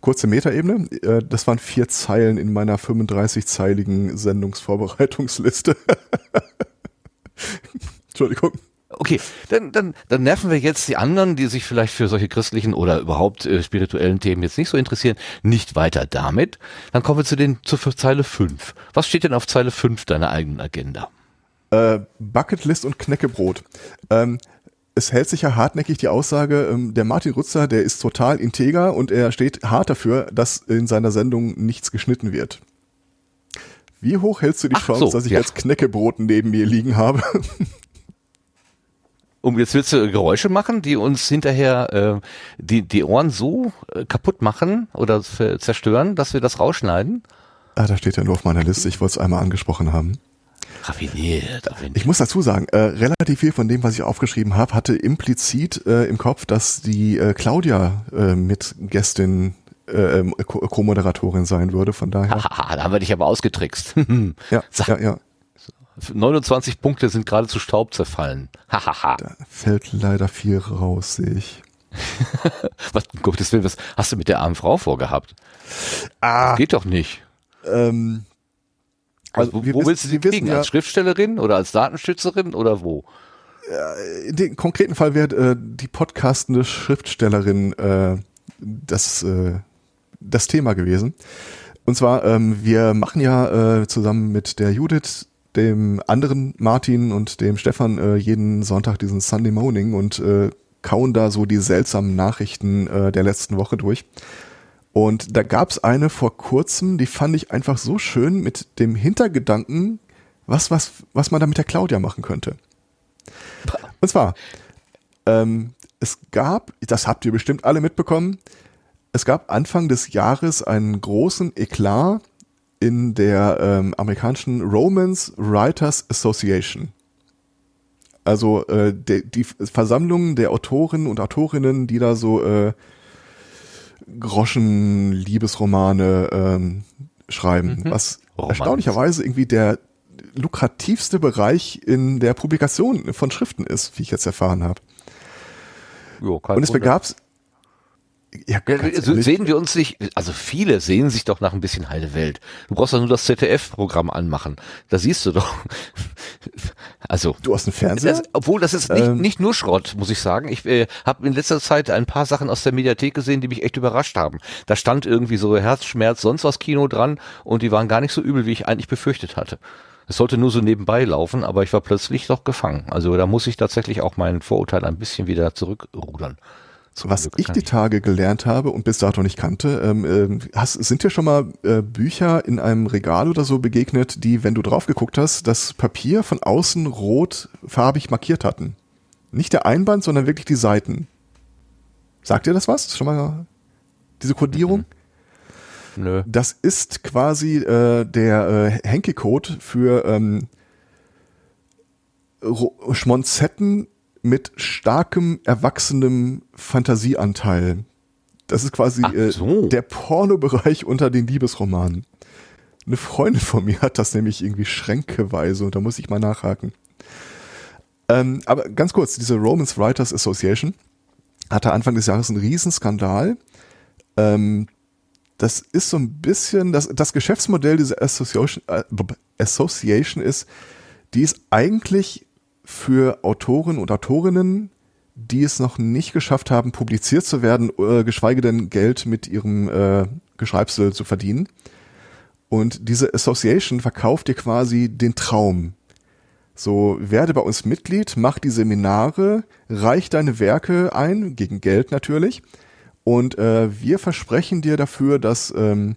Kurze Metaebene. Äh, das waren vier Zeilen in meiner 35-zeiligen Sendungsvorbereitungsliste. Entschuldigung. Okay, dann, dann, dann nerven wir jetzt die anderen, die sich vielleicht für solche christlichen oder überhaupt äh, spirituellen Themen jetzt nicht so interessieren, nicht weiter damit. Dann kommen wir zu den zu Zeile 5. Was steht denn auf Zeile 5 deiner eigenen Agenda? Äh, Bucketlist und Knäckebrot. Ähm, es hält sich ja hartnäckig die Aussage, ähm, der Martin Rutzer, der ist total integer und er steht hart dafür, dass in seiner Sendung nichts geschnitten wird. Wie hoch hältst du die Ach Chance, so, dass ich ja. jetzt Knäckebrot neben mir liegen habe? um jetzt willst du Geräusche machen, die uns hinterher äh, die, die Ohren so äh, kaputt machen oder zerstören, dass wir das rausschneiden? Ah, da steht ja nur auf meiner Liste. Ich wollte es einmal angesprochen haben. Raffiniert, raffiniert. Ich muss dazu sagen, äh, relativ viel von dem, was ich aufgeschrieben habe, hatte implizit äh, im Kopf, dass die äh, Claudia äh, mit Gästin äh, Co-Moderatorin sein würde. Von daher. Haha, da haben wir dich aber ausgetrickst. ja, ja, ja. 29 Punkte sind gerade zu Staub zerfallen. Hahaha. da fällt leider viel raus, sehe ich. was, um Gottes Willen, was hast du mit der armen Frau vorgehabt? Ah. Das geht doch nicht. Ähm, also, also wo, wo willst du sie kriegen? Ja, als Schriftstellerin oder als Datenschützerin oder wo? In dem konkreten Fall wäre äh, die podcastende Schriftstellerin äh, das, äh, das Thema gewesen. Und zwar, ähm, wir machen ja äh, zusammen mit der Judith dem anderen Martin und dem Stefan äh, jeden Sonntag diesen Sunday Morning und äh, kauen da so die seltsamen Nachrichten äh, der letzten Woche durch. Und da gab's eine vor kurzem, die fand ich einfach so schön mit dem Hintergedanken, was, was, was man da mit der Claudia machen könnte. Und zwar, ähm, es gab, das habt ihr bestimmt alle mitbekommen, es gab Anfang des Jahres einen großen Eklat in der ähm, amerikanischen Romance Writers Association. Also äh, de, die Versammlung der Autoren und Autorinnen, die da so äh, Groschen Liebesromane ähm, schreiben, mhm. was Romanz. erstaunlicherweise irgendwie der lukrativste Bereich in der Publikation von Schriften ist, wie ich jetzt erfahren habe. und es begab's ja, also sehen wir uns nicht, also viele sehen sich doch nach ein bisschen heile Welt. Du brauchst doch nur das ZDF-Programm anmachen. Da siehst du doch. Also. Du hast einen Fernseher? Das, obwohl, das ist nicht, ähm. nicht nur Schrott, muss ich sagen. Ich äh, habe in letzter Zeit ein paar Sachen aus der Mediathek gesehen, die mich echt überrascht haben. Da stand irgendwie so Herzschmerz, sonst was Kino dran und die waren gar nicht so übel, wie ich eigentlich befürchtet hatte. Es sollte nur so nebenbei laufen, aber ich war plötzlich doch gefangen. Also da muss ich tatsächlich auch mein Vorurteil ein bisschen wieder zurückrudern. Was Glück ich die Tage gelernt habe und bis dato nicht kannte, ähm, ähm, hast, sind dir schon mal äh, Bücher in einem Regal oder so begegnet, die, wenn du drauf geguckt hast, das Papier von außen rotfarbig markiert hatten? Nicht der Einband, sondern wirklich die Seiten. Sagt dir das was? Schon mal diese Kodierung? Mhm. Nö. Das ist quasi äh, der äh, Henke-Code für ähm, Schmonzetten mit starkem erwachsenem Fantasieanteil. Das ist quasi äh, so. äh, der Pornobereich unter den Liebesromanen. Eine Freundin von mir hat das nämlich irgendwie schränkeweise und da muss ich mal nachhaken. Ähm, aber ganz kurz, diese Romance Writers Association hatte Anfang des Jahres einen Riesenskandal. Ähm, das ist so ein bisschen, das, das Geschäftsmodell dieser Association, äh, Association ist, die ist eigentlich für Autoren und Autorinnen, die es noch nicht geschafft haben, publiziert zu werden, äh, geschweige denn Geld mit ihrem äh, Geschreibsel zu verdienen. Und diese Association verkauft dir quasi den Traum. So, werde bei uns Mitglied, mach die Seminare, reich deine Werke ein, gegen Geld natürlich. Und äh, wir versprechen dir dafür, dass ähm,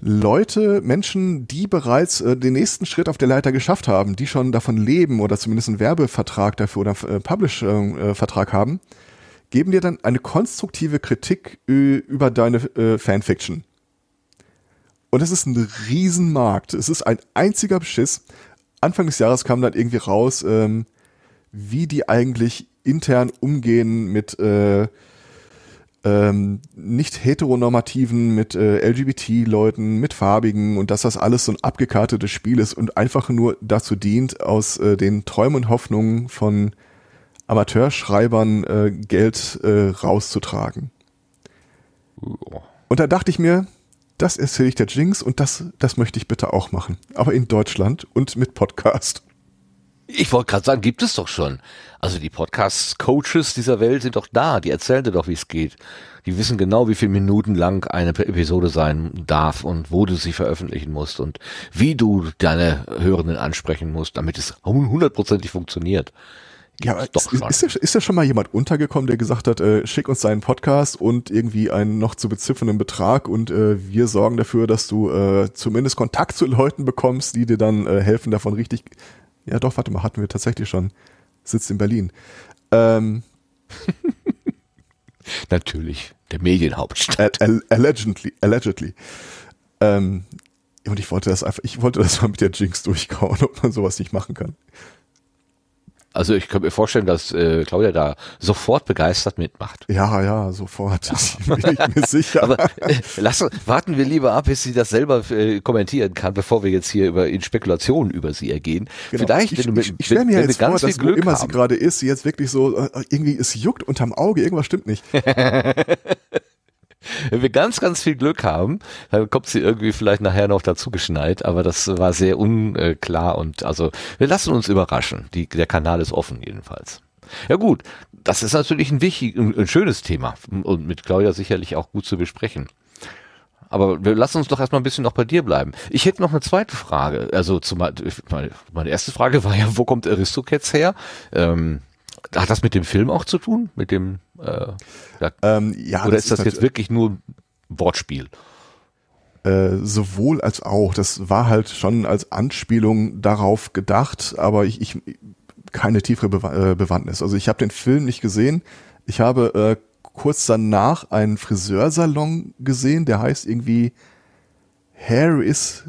Leute, Menschen, die bereits äh, den nächsten Schritt auf der Leiter geschafft haben, die schon davon leben oder zumindest einen Werbevertrag dafür oder äh, Publish-Vertrag äh, haben, geben dir dann eine konstruktive Kritik über deine äh, Fanfiction. Und es ist ein Riesenmarkt. Es ist ein einziger Beschiss. Anfang des Jahres kam dann irgendwie raus, ähm, wie die eigentlich intern umgehen mit äh, ähm, nicht heteronormativen, mit äh, LGBT-Leuten, mit Farbigen und dass das alles so ein abgekartetes Spiel ist und einfach nur dazu dient, aus äh, den Träumen und Hoffnungen von Amateurschreibern äh, Geld äh, rauszutragen. Und da dachte ich mir, das erzähle ich der Jinx und das, das möchte ich bitte auch machen. Aber in Deutschland und mit Podcast. Ich wollte gerade sagen, gibt es doch schon. Also die Podcast-Coaches dieser Welt sind doch da, die erzählen dir doch, wie es geht. Die wissen genau, wie viele Minuten lang eine Episode sein darf und wo du sie veröffentlichen musst und wie du deine Hörenden ansprechen musst, damit es hundertprozentig funktioniert. Ja, aber doch ist, ist, ist, da schon mal jemand untergekommen, der gesagt hat, äh, schick uns deinen Podcast und irgendwie einen noch zu beziffernden Betrag und äh, wir sorgen dafür, dass du äh, zumindest Kontakt zu Leuten bekommst, die dir dann äh, helfen, davon richtig ja, doch, warte mal, hatten wir tatsächlich schon. Sitzt in Berlin. Ähm, Natürlich, der Medienhauptstadt. allegedly, allegedly. Ähm, und ich wollte das einfach, ich wollte das mal mit der Jinx durchkauen, ob man sowas nicht machen kann. Also ich kann mir vorstellen, dass äh, Claudia da sofort begeistert mitmacht. Ja, ja, sofort. Ja. Bin ich mir sicher. Aber äh, lassen, warten wir lieber ab, bis sie das selber äh, kommentieren kann, bevor wir jetzt hier über in Spekulationen über sie ergehen. Genau. Vielleicht, ich, wenn du mit, ich, ich stelle mir jetzt vor, dass wo immer haben. sie gerade ist, sie jetzt wirklich so äh, irgendwie es juckt unterm Auge, irgendwas stimmt nicht. Wenn wir ganz, ganz viel Glück haben, dann kommt sie irgendwie vielleicht nachher noch dazu geschneit, aber das war sehr unklar und also wir lassen uns überraschen. Die, der Kanal ist offen jedenfalls. Ja gut, das ist natürlich ein wichtig, ein, schönes Thema und mit Claudia sicherlich auch gut zu besprechen. Aber wir lassen uns doch erstmal ein bisschen noch bei dir bleiben. Ich hätte noch eine zweite Frage. Also zum, meine, meine erste Frage war ja, wo kommt Aristocats her? Ähm, hat das mit dem Film auch zu tun? Mit dem äh, ja, ähm, ja, oder ist das, ist jetzt wirklich nur Wortspiel? Äh, sowohl als auch. Das war halt schon als Anspielung darauf gedacht, aber ich, ich keine tiefere Be äh, Bewandtnis. Also ich habe den Film nicht gesehen. Ich habe äh, kurz danach einen Friseursalon gesehen, der heißt irgendwie Hair is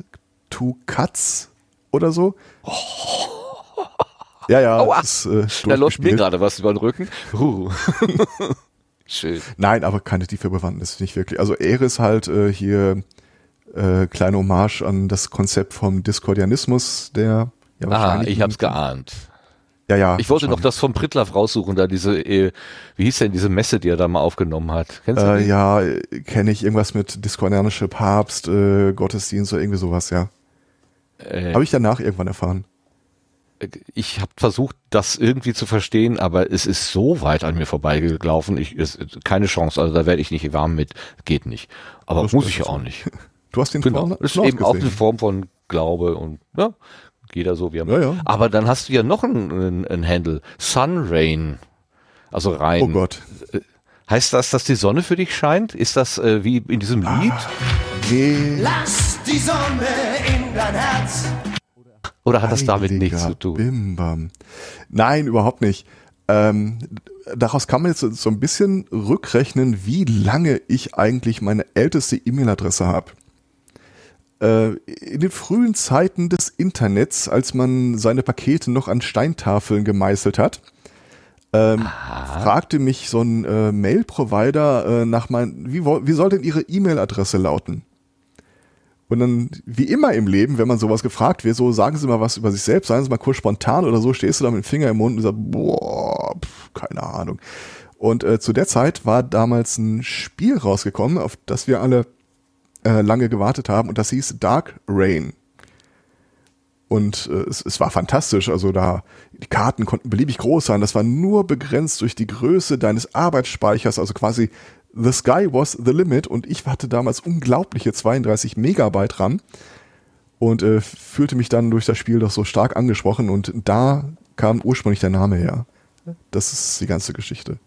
to Cuts oder so. Oh. Ja, ja. Aua. Das, äh, da läuft mir gerade was über den Rücken. Uh. Schön. Nein, aber keine tiefe Bewandtnis, nicht wirklich. Also Eris halt äh, hier äh, kleine Hommage an das Konzept vom Diskordianismus, der ja Ah, ich hab's geahnt. Ja, ja. Ich wollte noch das vom Pritlaff raussuchen, da diese, äh, wie hieß denn diese Messe, die er da mal aufgenommen hat? Kennst du äh, die? Ja, kenne ich irgendwas mit diskordianische Papst, äh, Gottesdienst oder irgendwie sowas, ja. Äh, Habe ich danach irgendwann erfahren ich habe versucht, das irgendwie zu verstehen, aber es ist so weit an mir vorbeigelaufen. Ich ist keine Chance. Also da werde ich nicht warm mit. Geht nicht. Aber das muss ich ja auch nicht. Du hast den genau. Form, ist eben auch eine Form von Glaube und ja, jeder so wie er ja, ja. Aber dann hast du ja noch ein, ein, Handle. Sunrain. Also rein. Oh Gott. Äh, heißt das, dass die Sonne für dich scheint? Ist das äh, wie in diesem Lied? Ah, nee. Lass die Sonne in dein Herz. Oder hat das damit nichts zu tun? Bimbam. Nein, überhaupt nicht. Ähm, daraus kann man jetzt so, so ein bisschen rückrechnen, wie lange ich eigentlich meine älteste E-Mail-Adresse habe. Äh, in den frühen Zeiten des Internets, als man seine Pakete noch an Steintafeln gemeißelt hat, ähm, fragte mich so ein äh, Mail-Provider äh, nach mein, wie, wie soll denn Ihre E-Mail-Adresse lauten? Und dann, wie immer im Leben, wenn man sowas gefragt wird, so sagen Sie mal was über sich selbst, sagen Sie mal kurz spontan oder so, stehst du da mit dem Finger im Mund und sagst, boah, pf, keine Ahnung. Und äh, zu der Zeit war damals ein Spiel rausgekommen, auf das wir alle äh, lange gewartet haben und das hieß Dark Rain. Und äh, es, es war fantastisch. Also da, die Karten konnten beliebig groß sein. Das war nur begrenzt durch die Größe deines Arbeitsspeichers, also quasi The Sky was the limit und ich hatte damals unglaubliche 32 Megabyte RAM und äh, fühlte mich dann durch das Spiel doch so stark angesprochen und da kam ursprünglich der Name her. Das ist die ganze Geschichte.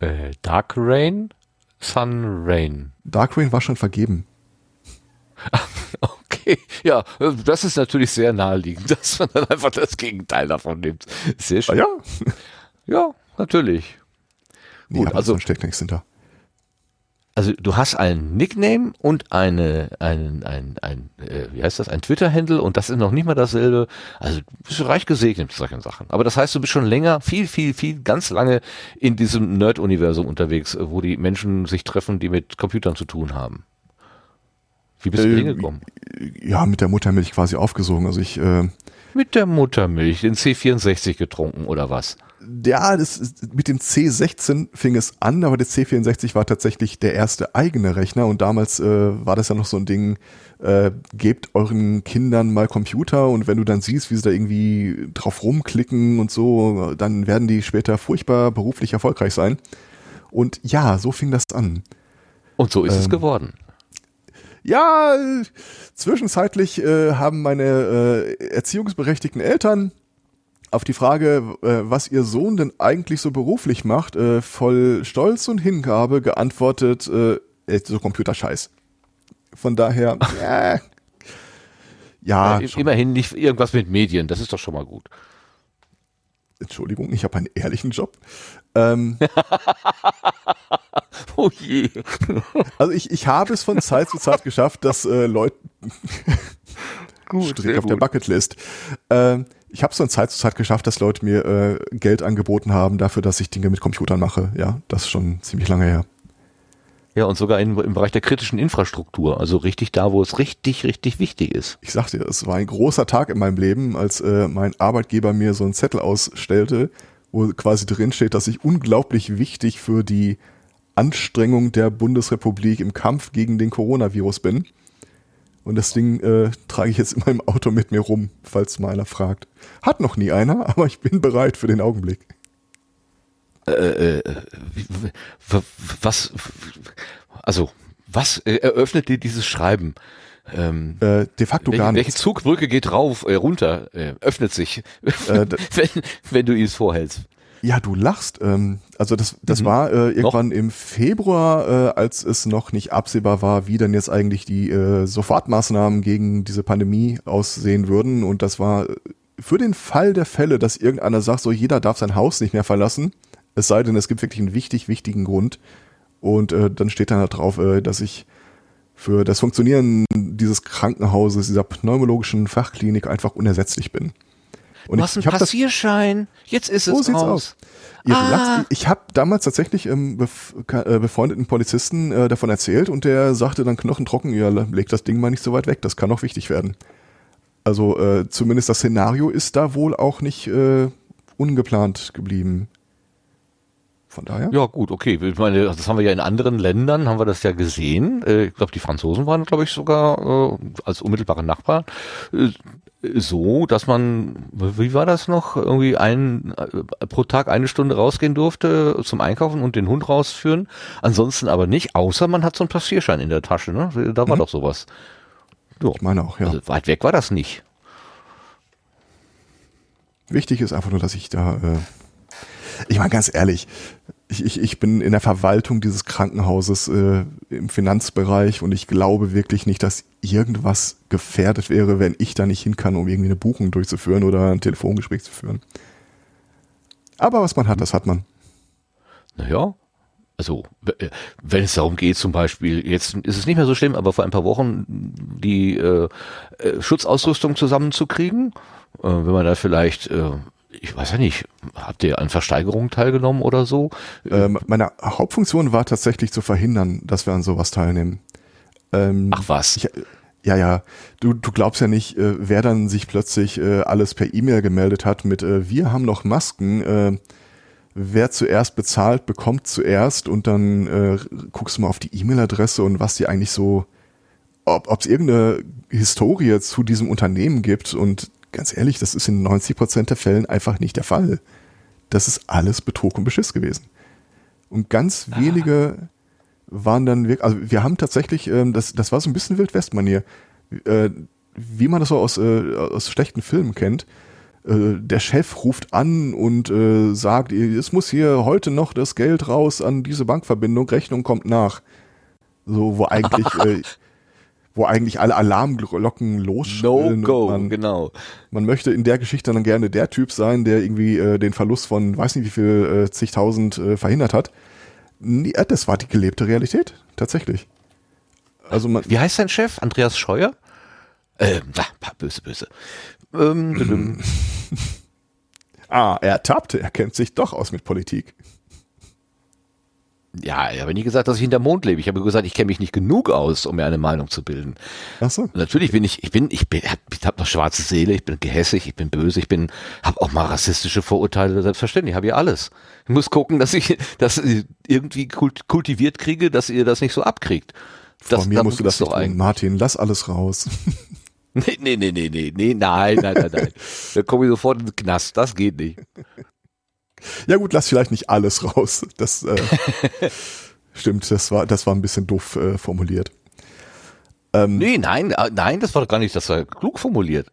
Äh, Dark Rain? Sun Rain. Dark Rain war schon vergeben. okay, ja, das ist natürlich sehr naheliegend, dass man dann einfach das Gegenteil davon nimmt. Sehr schön. Ah, ja. Ja, natürlich. Nee, Gut, also steckt nichts hinter. also du hast einen Nickname und eine, ein, ein, ein, äh, wie heißt das, ein Twitter-Handle und das ist noch nicht mal dasselbe. Also du bist reich gesegnet mit solchen Sachen. Aber das heißt, du bist schon länger, viel, viel, viel, ganz lange in diesem Nerd-Universum unterwegs, wo die Menschen sich treffen, die mit Computern zu tun haben. Wie bist du Äh, hingekommen? Ja, mit der Muttermilch quasi aufgesogen. Also ich, äh, Mit der Muttermilch, den C64 getrunken oder was? Ja, das mit dem C16 fing es an, aber der C64 war tatsächlich der erste eigene Rechner und damals äh, war das ja noch so ein Ding, äh, gebt euren Kindern mal Computer und wenn du dann siehst, wie sie da irgendwie drauf rumklicken und so, dann werden die später furchtbar beruflich erfolgreich sein. Und ja, so fing das an. Und so ist es Ähm, geworden. Ja, zwischenzeitlich äh, haben meine äh, erziehungsberechtigten Eltern auf die Frage, äh, was ihr Sohn denn eigentlich so beruflich macht, äh, voll Stolz und Hingabe geantwortet, äh, so Computerscheiß. Von daher, äh, ja, schon, Immerhin nicht irgendwas mit Medien, das ist doch schon mal gut. Entschuldigung, ich habe einen ehrlichen Job. Ähm, Oh je. also ich, ich habe es von Zeit zu Zeit geschafft, dass äh, Leute Gut, Strick auf der Bucketlist. Ähm, ich habe es von Zeit zu Zeit geschafft, dass Leute mir äh, Geld angeboten haben dafür, dass ich Dinge mit Computern mache. Ja, das ist schon ziemlich lange her. Ja, und sogar in, im Bereich der kritischen Infrastruktur, also richtig da, wo es richtig, richtig wichtig ist. Ich sag dir, es war ein großer Tag in meinem Leben, als äh, mein Arbeitgeber mir so einen Zettel ausstellte, wo quasi drin steht, dass ich unglaublich wichtig für die Anstrengung der Bundesrepublik im Kampf gegen den Coronavirus bin. Und das Ding äh, trage ich jetzt in meinem Auto mit mir rum, falls mal einer fragt. Hat noch nie einer, aber ich bin bereit für den Augenblick. Äh, äh, w- was, also, was äh, eröffnet dir dieses Schreiben? Ähm, Äh, de facto welche, gar welche nichts. Zugbrücke geht rauf, äh, runter, äh, öffnet sich, Äh, wenn, wenn du es vorhältst? Ja, du lachst. Ähm, also das, das Mhm. war äh, irgendwann im Februar, äh, als es noch nicht absehbar war, wie dann jetzt eigentlich die äh, Sofortmaßnahmen gegen diese Pandemie aussehen würden. Und das war äh, für den Fall der Fälle, dass irgendeiner sagt, so jeder darf sein Haus nicht mehr verlassen, es sei denn, es gibt wirklich einen wichtig, wichtigen Grund. Und äh, dann steht dann halt drauf, äh, dass ich für das Funktionieren dieses Krankenhauses, dieser pneumologischen Fachklinik einfach unersetzlich bin. Und du hast einen hab das- Passierschein, jetzt ist so es sieht's raus. aus. Ihr Ah. lacht, ich habe damals tatsächlich ähm, bef äh, befreundeten Polizisten äh, davon erzählt und der sagte dann knochentrocken, ja, leg das Ding mal nicht so weit weg, das kann auch wichtig werden. Also äh, zumindest das Szenario ist da wohl auch nicht äh, ungeplant geblieben. Von daher? Ja, gut, okay. Ich meine, das haben wir ja in anderen Ländern, haben wir das ja gesehen. Äh, Ich glaube, die Franzosen waren, glaube ich, sogar äh, als unmittelbare Nachbarn so, dass man, wie war das noch, irgendwie ein, äh, pro Tag eine Stunde rausgehen durfte zum Einkaufen und den Hund rausführen. Ansonsten aber nicht, außer man hat so einen Passierschein in der Tasche. Ne? Da war Mhm. doch sowas. Ja. Ich meine auch, ja. Also weit weg war das nicht. Wichtig ist einfach nur, dass ich da, äh, ich meine ganz ehrlich, ich, ich, ich bin in der Verwaltung dieses Krankenhauses äh, im Finanzbereich und ich glaube wirklich nicht, dass irgendwas gefährdet wäre, wenn ich da nicht hin kann, um irgendwie eine Buchung durchzuführen oder ein Telefongespräch zu führen. Aber was man hat, das hat man. Naja, also äh, wenn es darum geht, zum Beispiel, jetzt ist es nicht mehr so schlimm, aber vor ein paar Wochen die äh, äh, Schutzausrüstung zusammenzukriegen, äh, wenn man da vielleicht, äh, ich weiß ja nicht, habt ihr an Versteigerungen teilgenommen oder so? Ähm, meine Hauptfunktion war tatsächlich zu verhindern, dass wir an sowas teilnehmen. Ähm, Ach was. Ich, ja, ja, du, du glaubst ja nicht, äh, wer dann sich plötzlich äh, alles per E-Mail gemeldet hat mit äh, wir haben noch Masken, äh, wer zuerst bezahlt, bekommt zuerst und dann äh, guckst du mal auf die E-Mail-Adresse und was die eigentlich so, ob es irgendeine Historie zu diesem Unternehmen gibt und ganz ehrlich, das ist in 90 Prozent der Fällen einfach nicht der Fall. Das ist alles Betrug und Beschiss gewesen. Und ganz wenige waren dann wirklich, also wir haben tatsächlich, ähm, das, das war so ein bisschen Wildwest-Manier, äh, wie man das so aus, äh, aus schlechten Filmen kennt. Äh, der Chef ruft an und äh, sagt, es muss hier heute noch das Geld raus an diese Bankverbindung, Rechnung kommt nach. So, wo eigentlich, äh, wo eigentlich alle Alarmglocken losschrillen. No go, Man, genau. man möchte in der Geschichte dann gerne der Typ sein, der irgendwie äh, den Verlust von weiß nicht wie viel äh, zigtausend äh, verhindert hat. Nee, äh, das war die gelebte Realität, tatsächlich. Also man, Wie heißt dein Chef? Andreas Scheuer? Ähm, ah, böse, böse. Ähm, ah, er tappte, er kennt sich doch aus mit Politik. Ja, ich habe nie gesagt, dass ich hinter Mond lebe. Ich habe gesagt, ich kenne mich nicht genug aus, um mir eine Meinung zu bilden. Ach so. Natürlich bin ich, ich bin, ich bin, ich habe noch schwarze Seele, ich bin gehässig, ich bin böse, ich bin, habe auch mal rassistische Vorurteile, selbstverständlich, habe ich alles. Ich muss gucken, dass ich das irgendwie kult, kultiviert kriege, dass ihr das nicht so abkriegt. Das, Von mir musst du das doch ein. Martin, lass alles raus. Nee, nee, nee, nee, nee, nee, nein, nein, nein, nein. Da komme ich sofort in den Knast, das geht nicht. Ja gut, lass vielleicht nicht alles raus. Das äh, stimmt, das war, das war ein bisschen doof äh, formuliert. Ähm, Nee, nein, äh, nein, das war doch gar nicht, das war klug formuliert.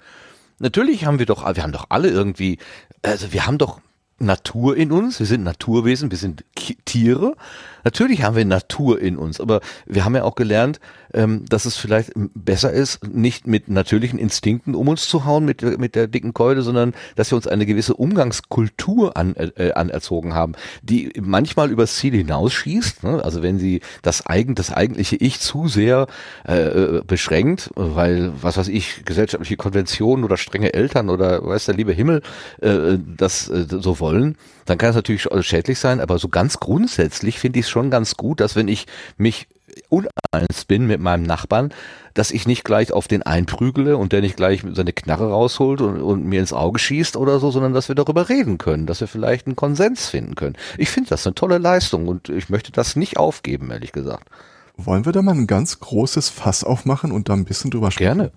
Natürlich haben wir doch, wir haben doch alle irgendwie, also wir haben doch Natur in uns, wir sind Naturwesen, wir sind Tiere. Natürlich haben wir Natur in uns, aber wir haben ja auch gelernt, ähm, dass es vielleicht besser ist, nicht mit natürlichen Instinkten um uns zu hauen mit, mit der dicken Keule, sondern dass wir uns eine gewisse Umgangskultur an, äh, anerzogen haben, die manchmal übers Ziel hinausschießt. Ne? Also wenn sie das, eigen, das eigentliche Ich zu sehr äh, äh, beschränkt, weil, was weiß ich, gesellschaftliche Konventionen oder strenge Eltern oder weiß der liebe Himmel äh, das äh, so wollen, dann kann es natürlich schädlich sein, aber so ganz grundsätzlich finde ich es schon ganz gut, dass wenn ich mich uneins bin mit meinem Nachbarn, dass ich nicht gleich auf den einprügele und der nicht gleich seine Knarre rausholt und, und mir ins Auge schießt oder so, sondern dass wir darüber reden können, dass wir vielleicht einen Konsens finden können. Ich finde das eine tolle Leistung und ich möchte das nicht aufgeben, ehrlich gesagt. wollen wir da mal ein ganz großes Fass aufmachen und da ein bisschen drüber sprechen? Gerne.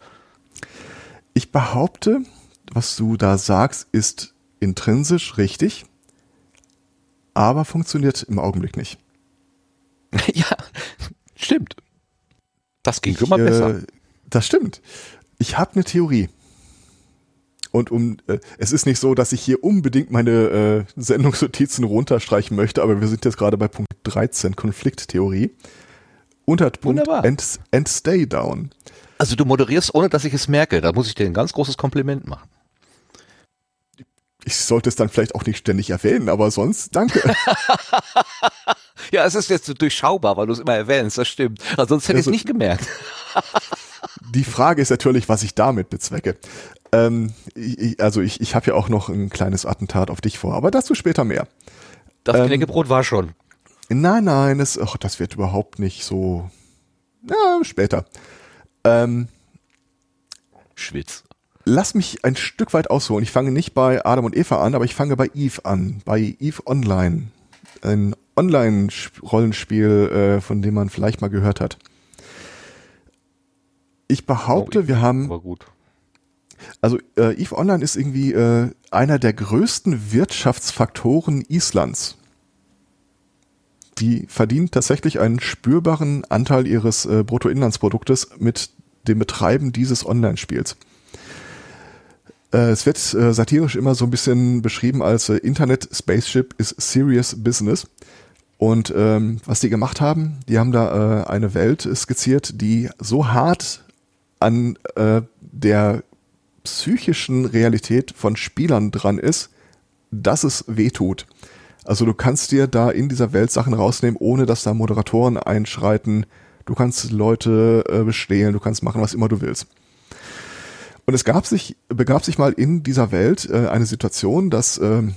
Ich behaupte, was du da sagst, ist intrinsisch richtig, aber funktioniert im Augenblick nicht. ja, stimmt. Das ging schon Ich, mal besser. Äh, das stimmt. Ich habe eine Theorie. Und um, äh, es ist nicht so, dass ich hier unbedingt meine äh, Sendungsnotizen runterstreichen möchte, aber wir sind jetzt gerade bei Punkt 13, Konflikttheorie. Unter Punkt Wunderbar. and, and Stay Down. Also du moderierst, ohne dass ich es merke. Da muss ich dir ein ganz großes Kompliment machen. Ich sollte es dann vielleicht auch nicht ständig erwähnen, aber sonst danke. Ja, es ist jetzt so durchschaubar, weil du es immer erwähnst, das stimmt. Also sonst hätte ich es Also- nicht gemerkt. Die Frage ist natürlich, was ich damit bezwecke. Ähm, ich, also ich, ich habe ja auch noch ein kleines Attentat auf dich vor, aber dazu später mehr. Das Ähm, Knäckebrot war schon. Nein, nein, das, ach, das wird überhaupt nicht so. Ja, später. Ähm, Schwitz. Lass mich ein Stück weit ausholen. Ich fange nicht bei Adam und Eva an, aber ich fange bei Eve an. Bei Eve Online. Ein Online-Rollenspiel, äh, von dem man vielleicht mal gehört hat. Ich behaupte, Oh, wir haben War gut. Also äh, EVE Online ist irgendwie äh, einer der größten Wirtschaftsfaktoren Islands. Die verdienen tatsächlich einen spürbaren Anteil ihres äh, Bruttoinlandsproduktes mit dem Betreiben dieses Online-Spiels. Äh, es wird äh, satirisch immer so ein bisschen beschrieben als äh, Internet Spaceship is serious business. Und ähm, was die gemacht haben, die haben da äh, eine Welt skizziert, die so hart an äh, der psychischen Realität von Spielern dran ist, dass es weh tut. Also du kannst dir da in dieser Welt Sachen rausnehmen, ohne dass da Moderatoren einschreiten. Du kannst Leute äh, bestehlen, du kannst machen, was immer du willst. Und es gab sich, begab sich mal in dieser Welt äh, eine Situation, dass ähm,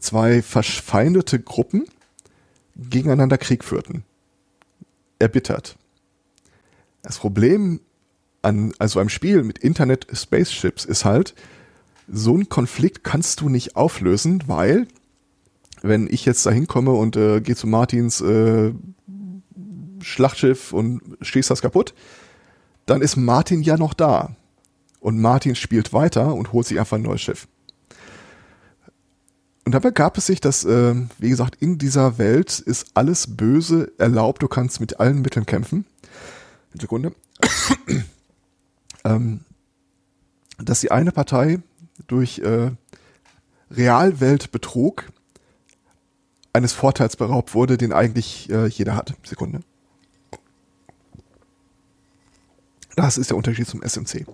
zwei verfeindete Gruppen gegeneinander Krieg führten. Erbittert. Das Problem an also einem Spiel mit Internet Spaceships ist halt, so einen Konflikt kannst du nicht auflösen, weil wenn ich jetzt da hinkomme und äh, gehe zu Martins äh, Schlachtschiff und schießt das kaputt, dann ist Martin ja noch da. Und Martin spielt weiter und holt sich einfach ein neues Schiff. Und dabei gab es sich, dass, äh, wie gesagt, in dieser Welt ist alles Böse erlaubt. Du kannst mit allen Mitteln kämpfen. Sekunde. ähm, dass die eine Partei durch äh, Realweltbetrug eines Vorteils beraubt wurde, den eigentlich äh, jeder hat. Sekunde. Das ist der Unterschied zum SMC.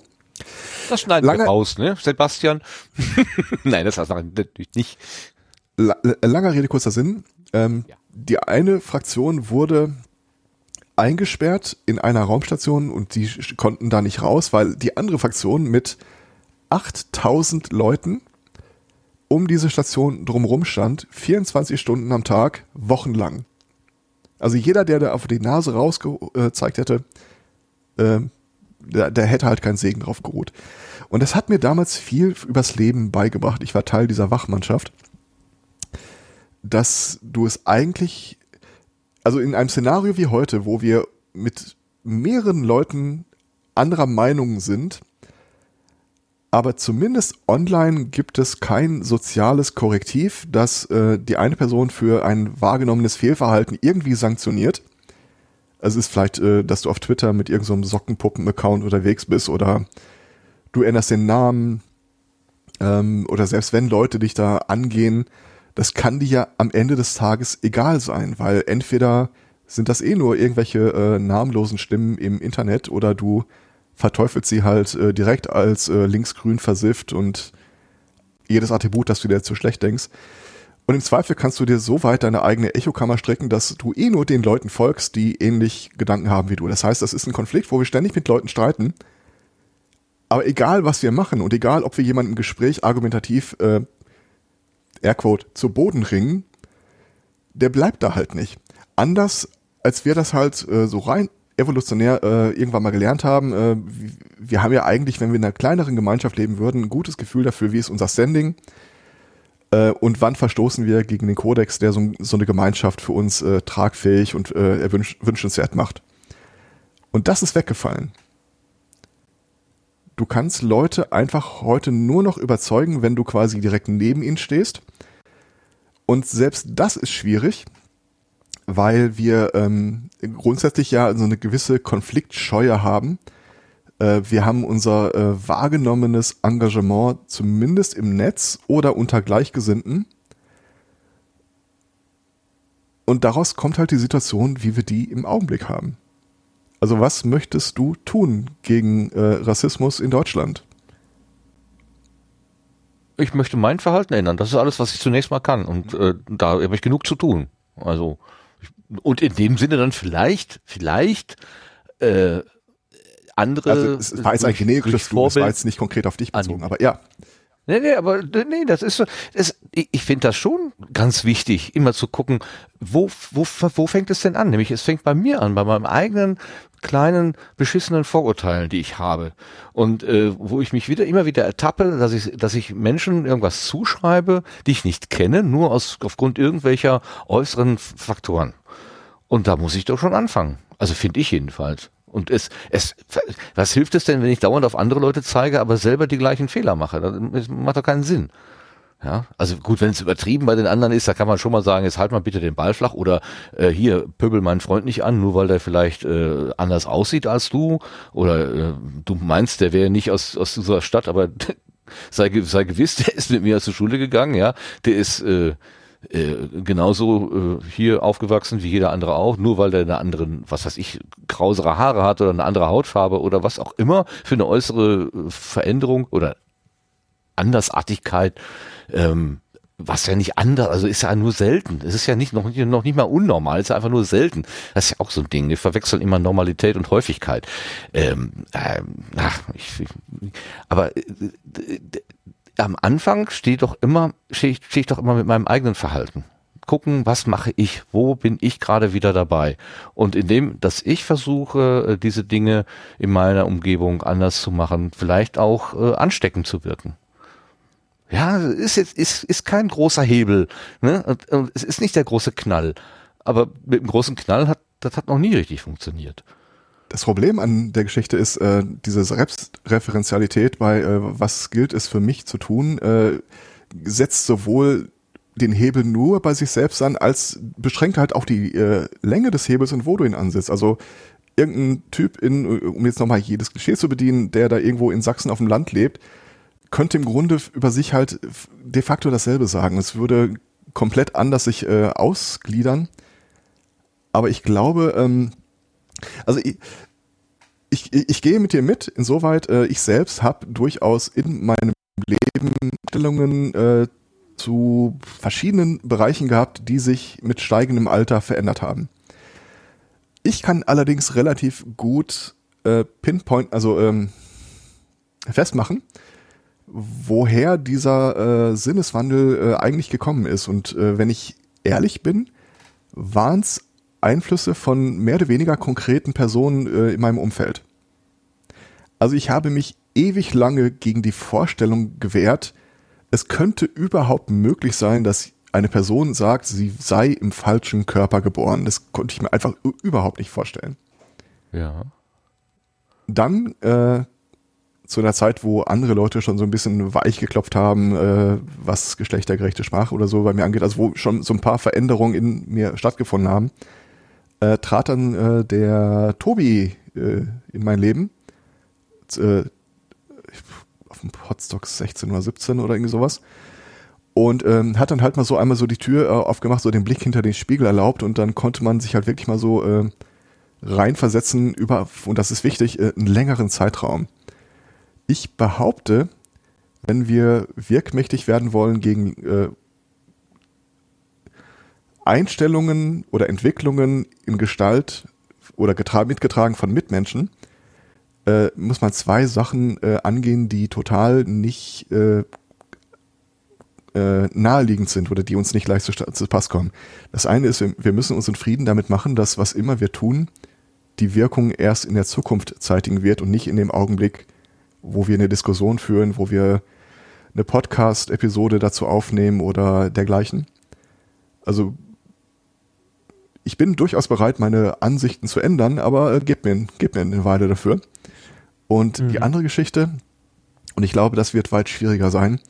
Das schneiden Lange- wir raus, ne, Sebastian? Nein, das hast du natürlich nicht. Äh, langer Rede, kurzer Sinn. Ähm, Die eine Fraktion wurde eingesperrt in einer Raumstation und die konnten da nicht raus, weil die andere Fraktion mit 8000 Leuten um diese Station drumherum stand, 24 Stunden am Tag, wochenlang. Also jeder, der da auf die Nase rausgezeigt hätte, äh, der, der hätte halt keinen Segen drauf geruht. Und das hat mir damals viel übers Leben beigebracht. Ich war Teil dieser Wachmannschaft, dass du es eigentlich, also in einem Szenario wie heute, wo wir mit mehreren Leuten anderer Meinung sind, aber zumindest online gibt es kein soziales Korrektiv, das äh, die eine Person für ein wahrgenommenes Fehlverhalten irgendwie sanktioniert. Also ist vielleicht, äh, dass du auf Twitter mit irgendeinem Sockenpuppen-Account unterwegs bist oder du änderst den Namen ähm, oder selbst wenn Leute dich da angehen, das kann dir ja am Ende des Tages egal sein, weil entweder sind das eh nur irgendwelche äh, namenlosen Stimmen im Internet oder du verteufelst sie halt äh, direkt als äh, linksgrün versifft und jedes Attribut, das du dir zu schlecht denkst. Und im Zweifel kannst du dir so weit deine eigene Echokammer strecken, dass du eh nur den Leuten folgst, die ähnlich Gedanken haben wie du. Das heißt, das ist ein Konflikt, wo wir ständig mit Leuten streiten. Aber egal, was wir machen und egal, ob wir jemanden im Gespräch argumentativ, äh, Airquote, zu Boden ringen, der bleibt da halt nicht. Anders, als wir das halt äh, so rein evolutionär äh, irgendwann mal gelernt haben, äh, wir haben ja eigentlich, wenn wir in einer kleineren Gemeinschaft leben würden, ein gutes Gefühl dafür, wie ist unser Standing äh, und wann verstoßen wir gegen den Kodex, der so, so eine Gemeinschaft für uns äh, tragfähig und äh, wünschenswert macht. Und das ist weggefallen. Du kannst Leute einfach heute nur noch überzeugen, wenn du quasi direkt neben ihnen stehst. Und selbst das ist schwierig, weil wir ähm, grundsätzlich ja so eine gewisse Konfliktscheue haben. Äh, wir haben unser äh, wahrgenommenes Engagement zumindest im Netz oder unter Gleichgesinnten. Und daraus kommt halt die Situation, wie wir die im Augenblick haben. Also was möchtest du tun gegen äh, Rassismus in Deutschland? Ich möchte mein Verhalten ändern. Das ist alles, was ich zunächst mal kann. Und äh, da habe ich genug zu tun. Also und in dem Sinne dann vielleicht, vielleicht äh, andere. Also es war jetzt ein generisches Du, es war jetzt nicht konkret auf dich bezogen, aber ja. Nee, nee, aber nee, das ist so. Das, ich ich finde das schon ganz wichtig, immer zu gucken, wo, wo, wo fängt es denn an? Nämlich es fängt bei mir an, bei meinem eigenen kleinen beschissenen Vorurteilen, die ich habe und äh, wo ich mich wieder immer wieder ertappe, dass ich, dass ich Menschen irgendwas zuschreibe, die ich nicht kenne, nur aus aufgrund irgendwelcher äußeren Faktoren. Und da muss ich doch schon anfangen. Also finde ich jedenfalls. Und es, es, was hilft es denn, wenn ich dauernd auf andere Leute zeige, aber selber die gleichen Fehler mache? Das macht doch keinen Sinn. Ja, also gut, wenn es übertrieben bei den anderen ist, da kann man schon mal sagen, jetzt halt mal bitte den Ball flach oder äh, hier pöbel meinen Freund nicht an, nur weil der vielleicht äh, anders aussieht als du oder äh, du meinst, der wäre nicht aus aus dieser Stadt, aber sei sei gewiss, der ist mit mir zur Schule gegangen, ja, der ist äh, äh, genauso äh, hier aufgewachsen wie jeder andere auch, nur weil der eine anderen, was weiß ich, grausere Haare hat oder eine andere Hautfarbe oder was auch immer für eine äußere äh, Veränderung oder Andersartigkeit, ähm, was ja nicht anders, also ist ja nur selten. Es ist ja nicht noch, nicht- noch nicht mal unnormal, es ist ja einfach nur selten. Das ist ja auch so ein Ding. Wir verwechseln immer Normalität und Häufigkeit. Ähm, ähm, ach, ich, aber äh, am Anfang stehe ich doch immer, stehe ich, stehe ich doch immer mit meinem eigenen Verhalten. Gucken, was mache ich, wo bin ich gerade wieder dabei. Und indem, dass ich versuche, äh, diese Dinge in meiner Umgebung anders zu machen, vielleicht auch äh, ansteckend zu wirken. Ja, ist jetzt ist ist kein großer Hebel, ne? Und, und es ist nicht der große Knall, aber mit dem großen Knall hat das hat noch nie richtig funktioniert. Das Problem an der Geschichte ist, äh, diese Selbstreferenzialität bei äh, was gilt es für mich zu tun, äh, setzt sowohl den Hebel nur bei sich selbst an, als beschränkt halt auch die äh, Länge des Hebels und wo du ihn ansetzt. Also irgendein Typ in, um jetzt nochmal jedes Klischee zu bedienen, der da irgendwo in Sachsen auf dem Land lebt, könnte im Grunde über sich halt de facto dasselbe sagen. Es würde komplett anders sich äh, ausgliedern. Aber ich glaube, ähm, also ich, ich, ich gehe mit dir mit, insoweit äh, ich selbst habe durchaus in meinem Leben Stellungen äh, zu verschiedenen Bereichen gehabt, die sich mit steigendem Alter verändert haben. Ich kann allerdings relativ gut äh, pinpoint, also ähm, festmachen, woher dieser äh, Sinneswandel äh, eigentlich gekommen ist. Und äh, wenn ich ehrlich bin, waren es Einflüsse von mehr oder weniger konkreten Personen äh, in meinem Umfeld. Also ich habe mich ewig lange gegen die Vorstellung gewehrt, es könnte überhaupt möglich sein, dass eine Person sagt, sie sei im falschen Körper geboren. Das konnte ich mir einfach überhaupt nicht vorstellen. Ja. Dann äh, zu einer Zeit, wo andere Leute schon so ein bisschen weich geklopft haben, äh, was geschlechtergerechte Sprache oder so bei mir angeht, also wo schon so ein paar Veränderungen in mir stattgefunden haben, äh, trat dann äh, der Tobi äh, in mein Leben. Äh, auf dem Hotstock 16 oder 17 oder irgendwie sowas. Und ähm, hat dann halt mal so einmal so die Tür äh, aufgemacht, so den Blick hinter den Spiegel erlaubt und dann konnte man sich halt wirklich mal so äh, reinversetzen über, und das ist wichtig, einen längeren Zeitraum. Ich behaupte, wenn wir wirkmächtig werden wollen gegen Einstellungen oder Entwicklungen in Gestalt oder mitgetragen von Mitmenschen, äh, muss man zwei Sachen äh, angehen, die total nicht äh, äh, naheliegend sind oder die uns nicht leicht zu, zu Pass kommen. Das eine ist, wir müssen uns in Frieden damit machen, dass was immer wir tun, die Wirkung erst in der Zukunft zeitigen wird und nicht in dem Augenblick, wo wir eine Diskussion führen, wo wir eine Podcast-Episode dazu aufnehmen oder dergleichen. Also ich bin durchaus bereit, meine Ansichten zu ändern, aber äh, gib, mir, gib mir eine Weile dafür. Und mhm. die andere Geschichte, und ich glaube, das wird weit schwieriger sein,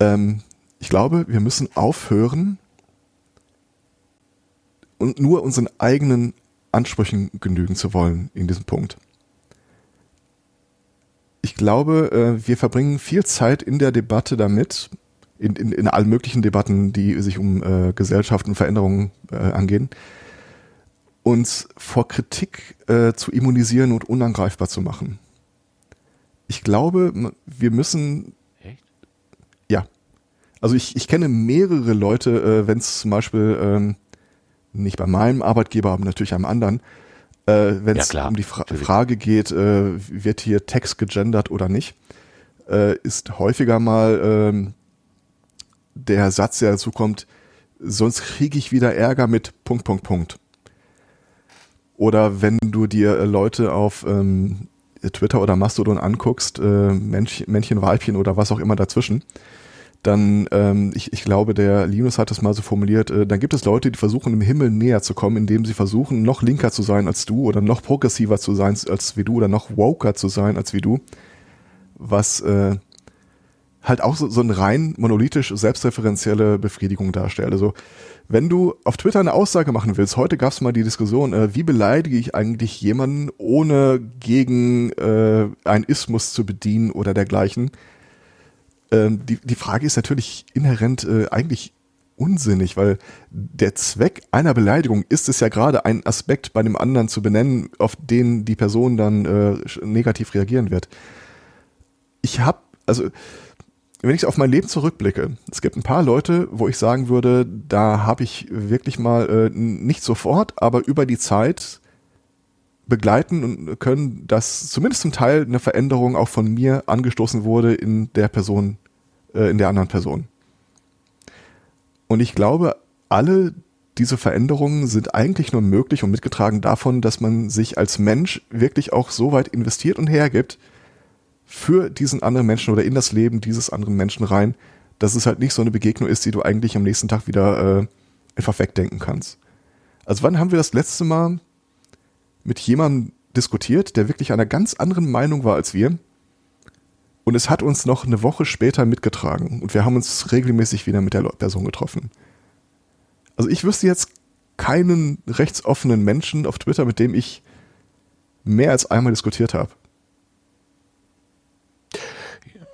ähm, ich glaube, wir müssen aufhören und nur unseren eigenen Ansprüchen genügen zu wollen in diesem Punkt. Ich glaube, äh, wir verbringen viel Zeit in der Debatte damit, in, in, in allen möglichen Debatten, die sich um äh, Gesellschaft und Veränderungen äh, angehen, uns vor Kritik äh, zu immunisieren und unangreifbar zu machen. Ich glaube, wir müssen. Echt? Ja. Also ich, ich kenne mehrere Leute, äh, wenn es zum Beispiel ähm, nicht bei meinem Arbeitgeber, aber natürlich einem anderen, äh, wenn es ja, um die Fra natürlich. Frage geht, äh, wird hier Text gegendert oder nicht, äh, ist häufiger mal ähm, der Satz, der dazu kommt, sonst kriege ich wieder Ärger mit Punkt, Punkt, Punkt. Oder wenn du dir äh, Leute auf ähm, Twitter oder Mastodon anguckst, äh, Männchen, Männchen, Weibchen oder was auch immer dazwischen, dann, ähm, ich, ich glaube, der Linus hat das mal so formuliert, äh, dann gibt es Leute, die versuchen, im Himmel näher zu kommen, indem sie versuchen, noch linker zu sein als du oder noch progressiver zu sein als wie du oder noch woker zu sein als wie du. Was äh, halt auch so, so eine rein monolithisch selbstreferenzielle Befriedigung darstellt. Also wenn du auf Twitter eine Aussage machen willst, heute gab es mal die Diskussion, äh, wie beleidige ich eigentlich jemanden, ohne gegen äh, einen Ismus zu bedienen oder dergleichen. Ähm, die, die Frage ist natürlich inhärent äh, eigentlich unsinnig, weil der Zweck einer Beleidigung ist es ja gerade, einen Aspekt bei dem anderen zu benennen, auf den die Person dann äh, negativ reagieren wird. Ich habe, also wenn ich auf mein Leben zurückblicke, es gibt ein paar Leute, wo ich sagen würde, da habe ich wirklich mal äh, nicht sofort, aber über die Zeit begleiten und können, dass zumindest zum Teil eine Veränderung auch von mir angestoßen wurde in der Person, äh, in der anderen Person. Und ich glaube, alle diese Veränderungen sind eigentlich nur möglich und mitgetragen davon, dass man sich als Mensch wirklich auch so weit investiert und hergibt, für diesen anderen Menschen oder in das Leben dieses anderen Menschen rein, dass es halt nicht so eine Begegnung ist, die du eigentlich am nächsten Tag wieder äh, einfach wegdenken kannst. Also wann haben wir das letzte Mal mit jemandem diskutiert, der wirklich einer ganz anderen Meinung war als wir? Und es hat uns noch eine Woche später mitgetragen und wir haben uns regelmäßig wieder mit der Person getroffen. Also ich wüsste jetzt keinen rechtsoffenen Menschen auf Twitter, mit dem ich mehr als einmal diskutiert habe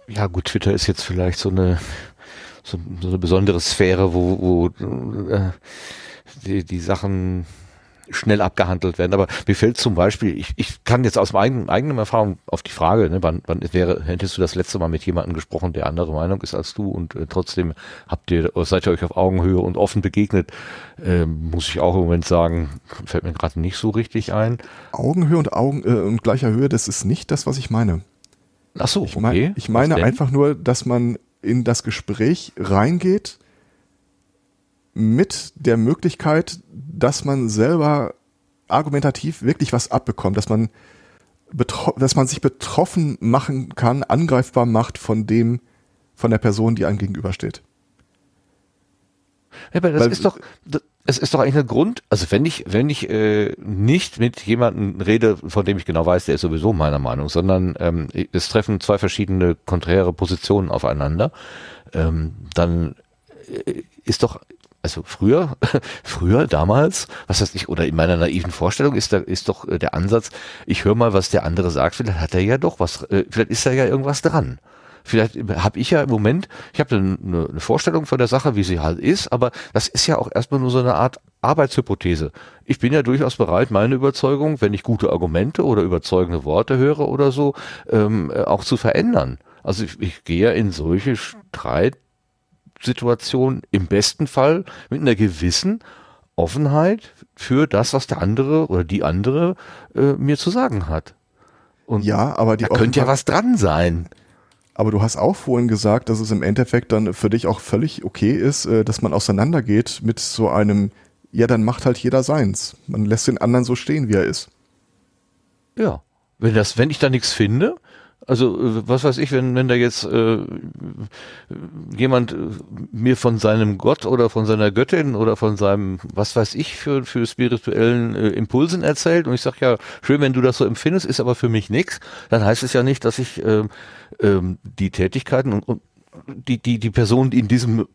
ja gut, Twitter ist jetzt vielleicht so eine so, so eine besondere Sphäre, wo, wo äh, die, die Sachen schnell abgehandelt werden. Aber mir fällt zum Beispiel, ich, ich kann jetzt aus meinem eigenen Erfahrung auf die Frage, ne, wann, wann wäre, hättest du das letzte Mal mit jemandem gesprochen, der andere Meinung ist als du und äh, trotzdem habt ihr, seid ihr euch auf Augenhöhe und offen begegnet, äh, muss ich auch im Moment sagen, fällt mir gerade nicht so richtig ein. Augenhöhe und Augen äh, und gleicher Höhe, das ist nicht das, was ich meine. Ach so, Ich, mein, ich meine einfach nur, dass man in das Gespräch reingeht mit der Möglichkeit, dass man selber argumentativ wirklich was abbekommt, dass man, dass man sich betroffen machen kann, angreifbar macht von dem, von der Person, die einem gegenübersteht. Ja, aber das Weil- ist doch, es ist doch eigentlich ein Grund, also wenn ich, wenn ich äh, nicht mit jemandem rede, von dem ich genau weiß, der ist sowieso meiner Meinung, sondern ähm, es treffen zwei verschiedene konträre Positionen aufeinander, ähm, dann äh, ist doch, also früher, früher, damals, was weiß ich, oder in meiner naiven Vorstellung ist da, ist doch äh, der Ansatz, ich höre mal, was der andere sagt, vielleicht hat er ja doch was, äh, vielleicht ist da ja irgendwas dran. Vielleicht habe ich ja im Moment, ich habe eine, eine Vorstellung von der Sache, wie sie halt ist, aber das ist ja auch erstmal nur so eine Art Arbeitshypothese. Ich bin ja durchaus bereit, meine Überzeugung, wenn ich gute Argumente oder überzeugende Worte höre oder so, ähm, äh, auch zu verändern. Also ich, ich gehe ja in solche Streitsituationen im besten Fall mit einer gewissen Offenheit für das, was der andere oder die andere äh, mir zu sagen hat. Und Ja, aber die da könnte ja was dran sein. Aber du hast auch vorhin gesagt, dass es im Endeffekt dann für dich auch völlig okay ist, äh, dass man auseinandergeht mit so einem, ja, dann macht halt jeder seins. Man lässt den anderen so stehen, wie er ist. Ja. Wenn das, wenn ich da nichts finde, also äh, was weiß ich, wenn, wenn da jetzt äh, jemand äh, mir von seinem Gott oder von seiner Göttin oder von seinem, was weiß ich, für, für spirituellen äh, Impulsen erzählt und ich sage ja, schön, wenn du das so empfindest, ist aber für mich nichts, dann heißt es ja nicht, dass ich ähm, ähm, die Tätigkeiten und, und die, die, die Person, die in diesem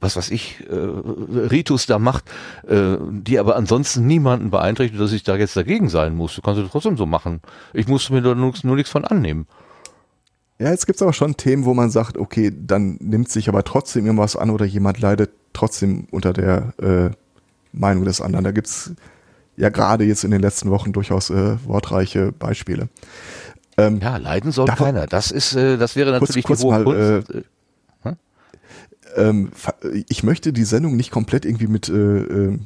was weiß ich, äh, Ritus da macht, äh, die aber ansonsten niemanden beeinträchtigt, dass ich da jetzt dagegen sein muss. Du kannst es trotzdem so machen. Ich muss mir da nur, nur nichts von annehmen. Ja, jetzt gibt's aber schon Themen, wo man sagt, okay, dann nimmt sich aber trotzdem irgendwas an oder jemand leidet trotzdem unter der äh, Meinung des anderen. Da gibt's ja gerade jetzt in den letzten Wochen durchaus äh, wortreiche Beispiele. Ähm, Ja, leiden soll Darf- keiner. Das ist, äh, das wäre Kurz- natürlich kurz die hohe mal, Kunst. ähm, fa- ich möchte die Sendung nicht komplett irgendwie mit äh, äh,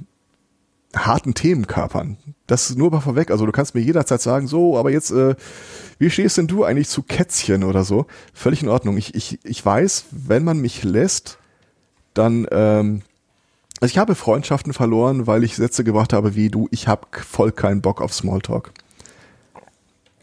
harten Themen kapern. Das nur mal vorweg. Also du kannst mir jederzeit sagen, so, aber jetzt, äh, wie stehst denn du eigentlich zu Kätzchen oder so? Völlig in Ordnung. Ich, ich, ich weiß, wenn man mich lässt, dann, ähm, also ich habe Freundschaften verloren, weil ich Sätze gebracht habe wie du, ich habe voll keinen Bock auf Smalltalk.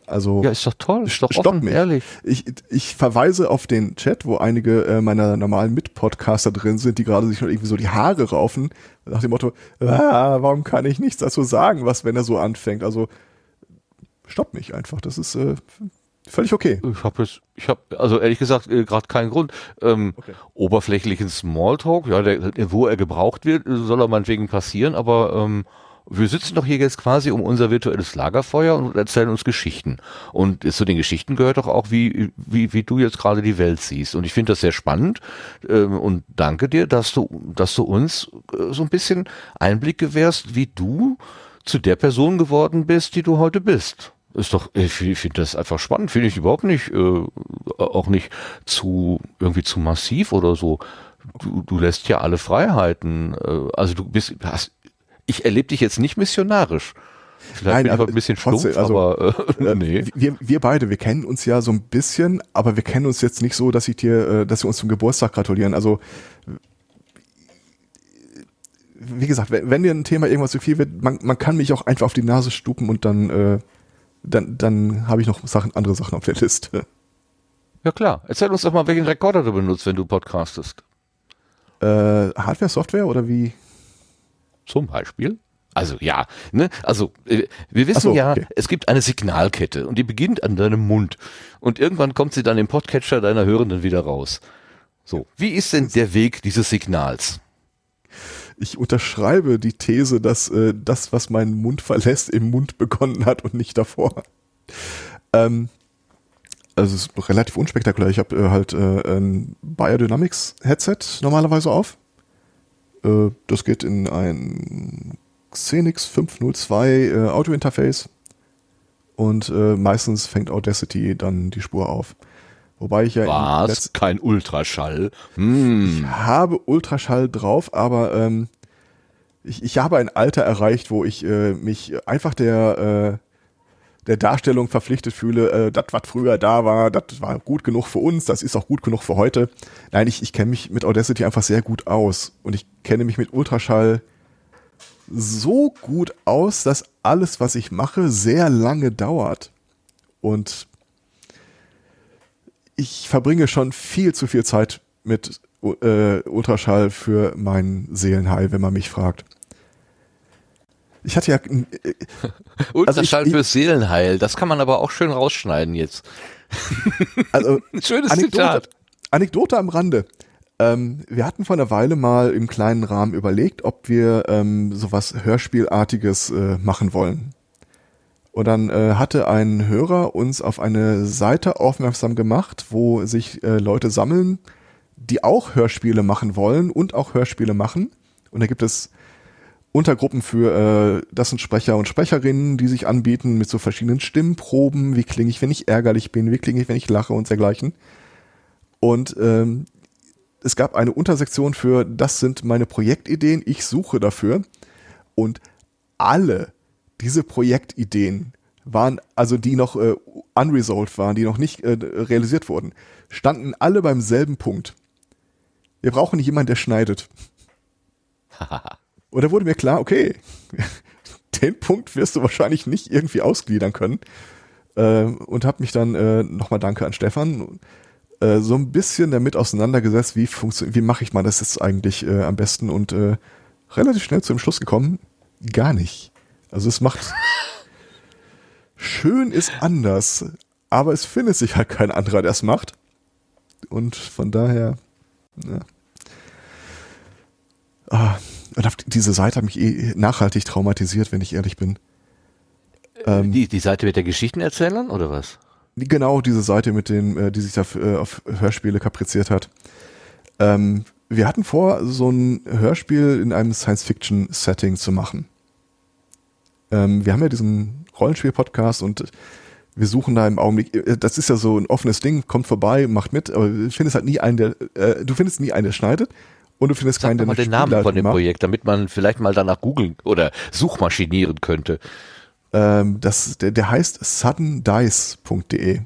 Also ja, ist doch toll. Ist doch Stopp offen, mich. ehrlich. ich, ich verweise auf den Chat, wo einige äh, meiner normalen Mitpodcaster drin sind, die gerade sich schon irgendwie so die Haare raufen, nach dem Motto, ah, warum kann ich nichts dazu sagen, was, wenn er so anfängt? Also, stopp mich einfach. Das ist äh, völlig okay. Ich habe jetzt, ich habe, also ehrlich gesagt, äh, gerade keinen Grund. Ähm, Okay. Oberflächlichen Smalltalk, ja, der, wo er gebraucht wird, soll er meinetwegen passieren, aber ähm, wir sitzen doch hier jetzt quasi um unser virtuelles Lagerfeuer und erzählen uns Geschichten. Und zu den Geschichten gehört doch auch, wie, wie, wie du jetzt gerade die Welt siehst. Und ich finde das sehr spannend ähm, und danke dir, dass du, dass du uns äh, so ein bisschen Einblick gewährst, wie du zu der Person geworden bist, die du heute bist. Ist doch, ich finde das einfach spannend, finde ich überhaupt nicht, äh, auch nicht zu, irgendwie zu massiv oder so. Du, du lässt ja alle Freiheiten, äh, also du bist, hast, ich erlebe dich jetzt nicht missionarisch. Vielleicht Nein, bin ich aber heute ein bisschen trotzdem, stumpf, also, aber äh, Äh, nee. wir, wir beide, wir kennen uns ja so ein bisschen, aber wir kennen uns jetzt nicht so, dass ich dir, äh, dass wir uns zum Geburtstag gratulieren. Also wie gesagt, wenn, wenn dir ein Thema irgendwas zu viel wird, man, man kann mich auch einfach auf die Nase stupen und dann, äh, dann, dann habe ich noch Sachen, andere Sachen auf der Liste. Ja klar, erzähl uns doch mal, welchen Rekorder du benutzt, wenn du podcastest. Äh, Hardware, Software oder wie? Zum Beispiel? Also ja, ne? Also äh, wir wissen so, ja, okay. es gibt eine Signalkette und die beginnt an deinem Mund und irgendwann kommt sie dann im Podcatcher deiner Hörenden wieder raus. So, wie ist denn der Weg dieses Signals? Ich unterschreibe die These, dass äh, das, was meinen Mund verlässt, im Mund begonnen hat und nicht davor. Ähm, also es ist relativ unspektakulär. Ich habe äh, halt äh, ein Biodynamics Headset normalerweise auf. Äh, das geht in ein Xenix 502 äh, Audio-Interface und äh, meistens fängt Audacity dann die Spur auf. Wobei ich ja Was? Kein Ultraschall? Hm. habe Ultraschall drauf, aber ähm, ich, ich habe ein Alter erreicht, wo ich äh, mich einfach der, äh, der Darstellung verpflichtet fühle, äh, das, was früher da war, das war gut genug für uns, das ist auch gut genug für heute. Nein, ich, ich kenne mich mit Audacity einfach sehr gut aus und ich kenne mich mit Ultraschall so gut aus, dass alles, was ich mache, sehr lange dauert. Und ich verbringe schon viel zu viel Zeit mit äh, Ultraschall für meinen Seelenheil, wenn man mich fragt. Ich hatte ja, äh, Ultraschall ich- fürs Seelenheil. Das kann man aber auch schön rausschneiden jetzt. also Ein schönes Anekdote, Zitat. Anekdote am Rande. Ähm, wir hatten vor einer Weile mal im kleinen Rahmen überlegt, ob wir ähm, sowas Hörspielartiges äh, machen wollen. Und dann äh, hatte ein Hörer uns auf eine Seite aufmerksam gemacht, wo sich äh, Leute sammeln, die auch Hörspiele machen wollen und auch Hörspiele machen. Und da gibt es Untergruppen für, äh, das sind Sprecher und Sprecherinnen, die sich anbieten mit so verschiedenen Stimmproben. Wie klinge ich, wenn ich ärgerlich bin? Wie klinge ich, wenn ich lache und dergleichen? Und ähm, es gab eine Untersektion für, das sind meine Projektideen, ich suche dafür. Und alle diese Projektideen waren, also die noch äh, unresolved waren, die noch nicht äh, realisiert wurden, standen alle beim selben Punkt. Wir brauchen jemanden, der schneidet. Und da wurde mir klar, okay, den Punkt wirst du wahrscheinlich nicht irgendwie ausgliedern können. Äh, und habe mich dann äh, nochmal Danke an Stefan äh, so ein bisschen damit auseinandergesetzt, wie funktioniert, wie mache ich mal das jetzt eigentlich äh, am besten und äh, relativ schnell zu dem Schluss gekommen, gar nicht. Also es macht schön ist anders, aber es findet sich halt kein anderer, der es macht. Und von daher, ja. Ah, diese Seite hat mich eh nachhaltig traumatisiert, wenn ich ehrlich bin. Ähm, Die, die Seite mit der Geschichtenerzählern oder was? genau diese Seite mit den, äh, die sich da äh, auf Hörspiele kapriziert hat. Ähm, wir hatten vor, so ein Hörspiel in einem Science-Fiction-Setting zu machen. Ähm, wir haben ja diesen Rollenspiel-Podcast und wir suchen da im Augenblick, äh, das ist ja so ein offenes Ding, kommt vorbei, macht mit, aber du findest halt nie einen, der, äh, du findest nie einen, der schneidet und du findest Sag keinen, der mal den Namen von dem macht. Projekt, damit man vielleicht mal danach googeln oder suchmaschinieren könnte. Ähm, das, der, der heißt suddendice.de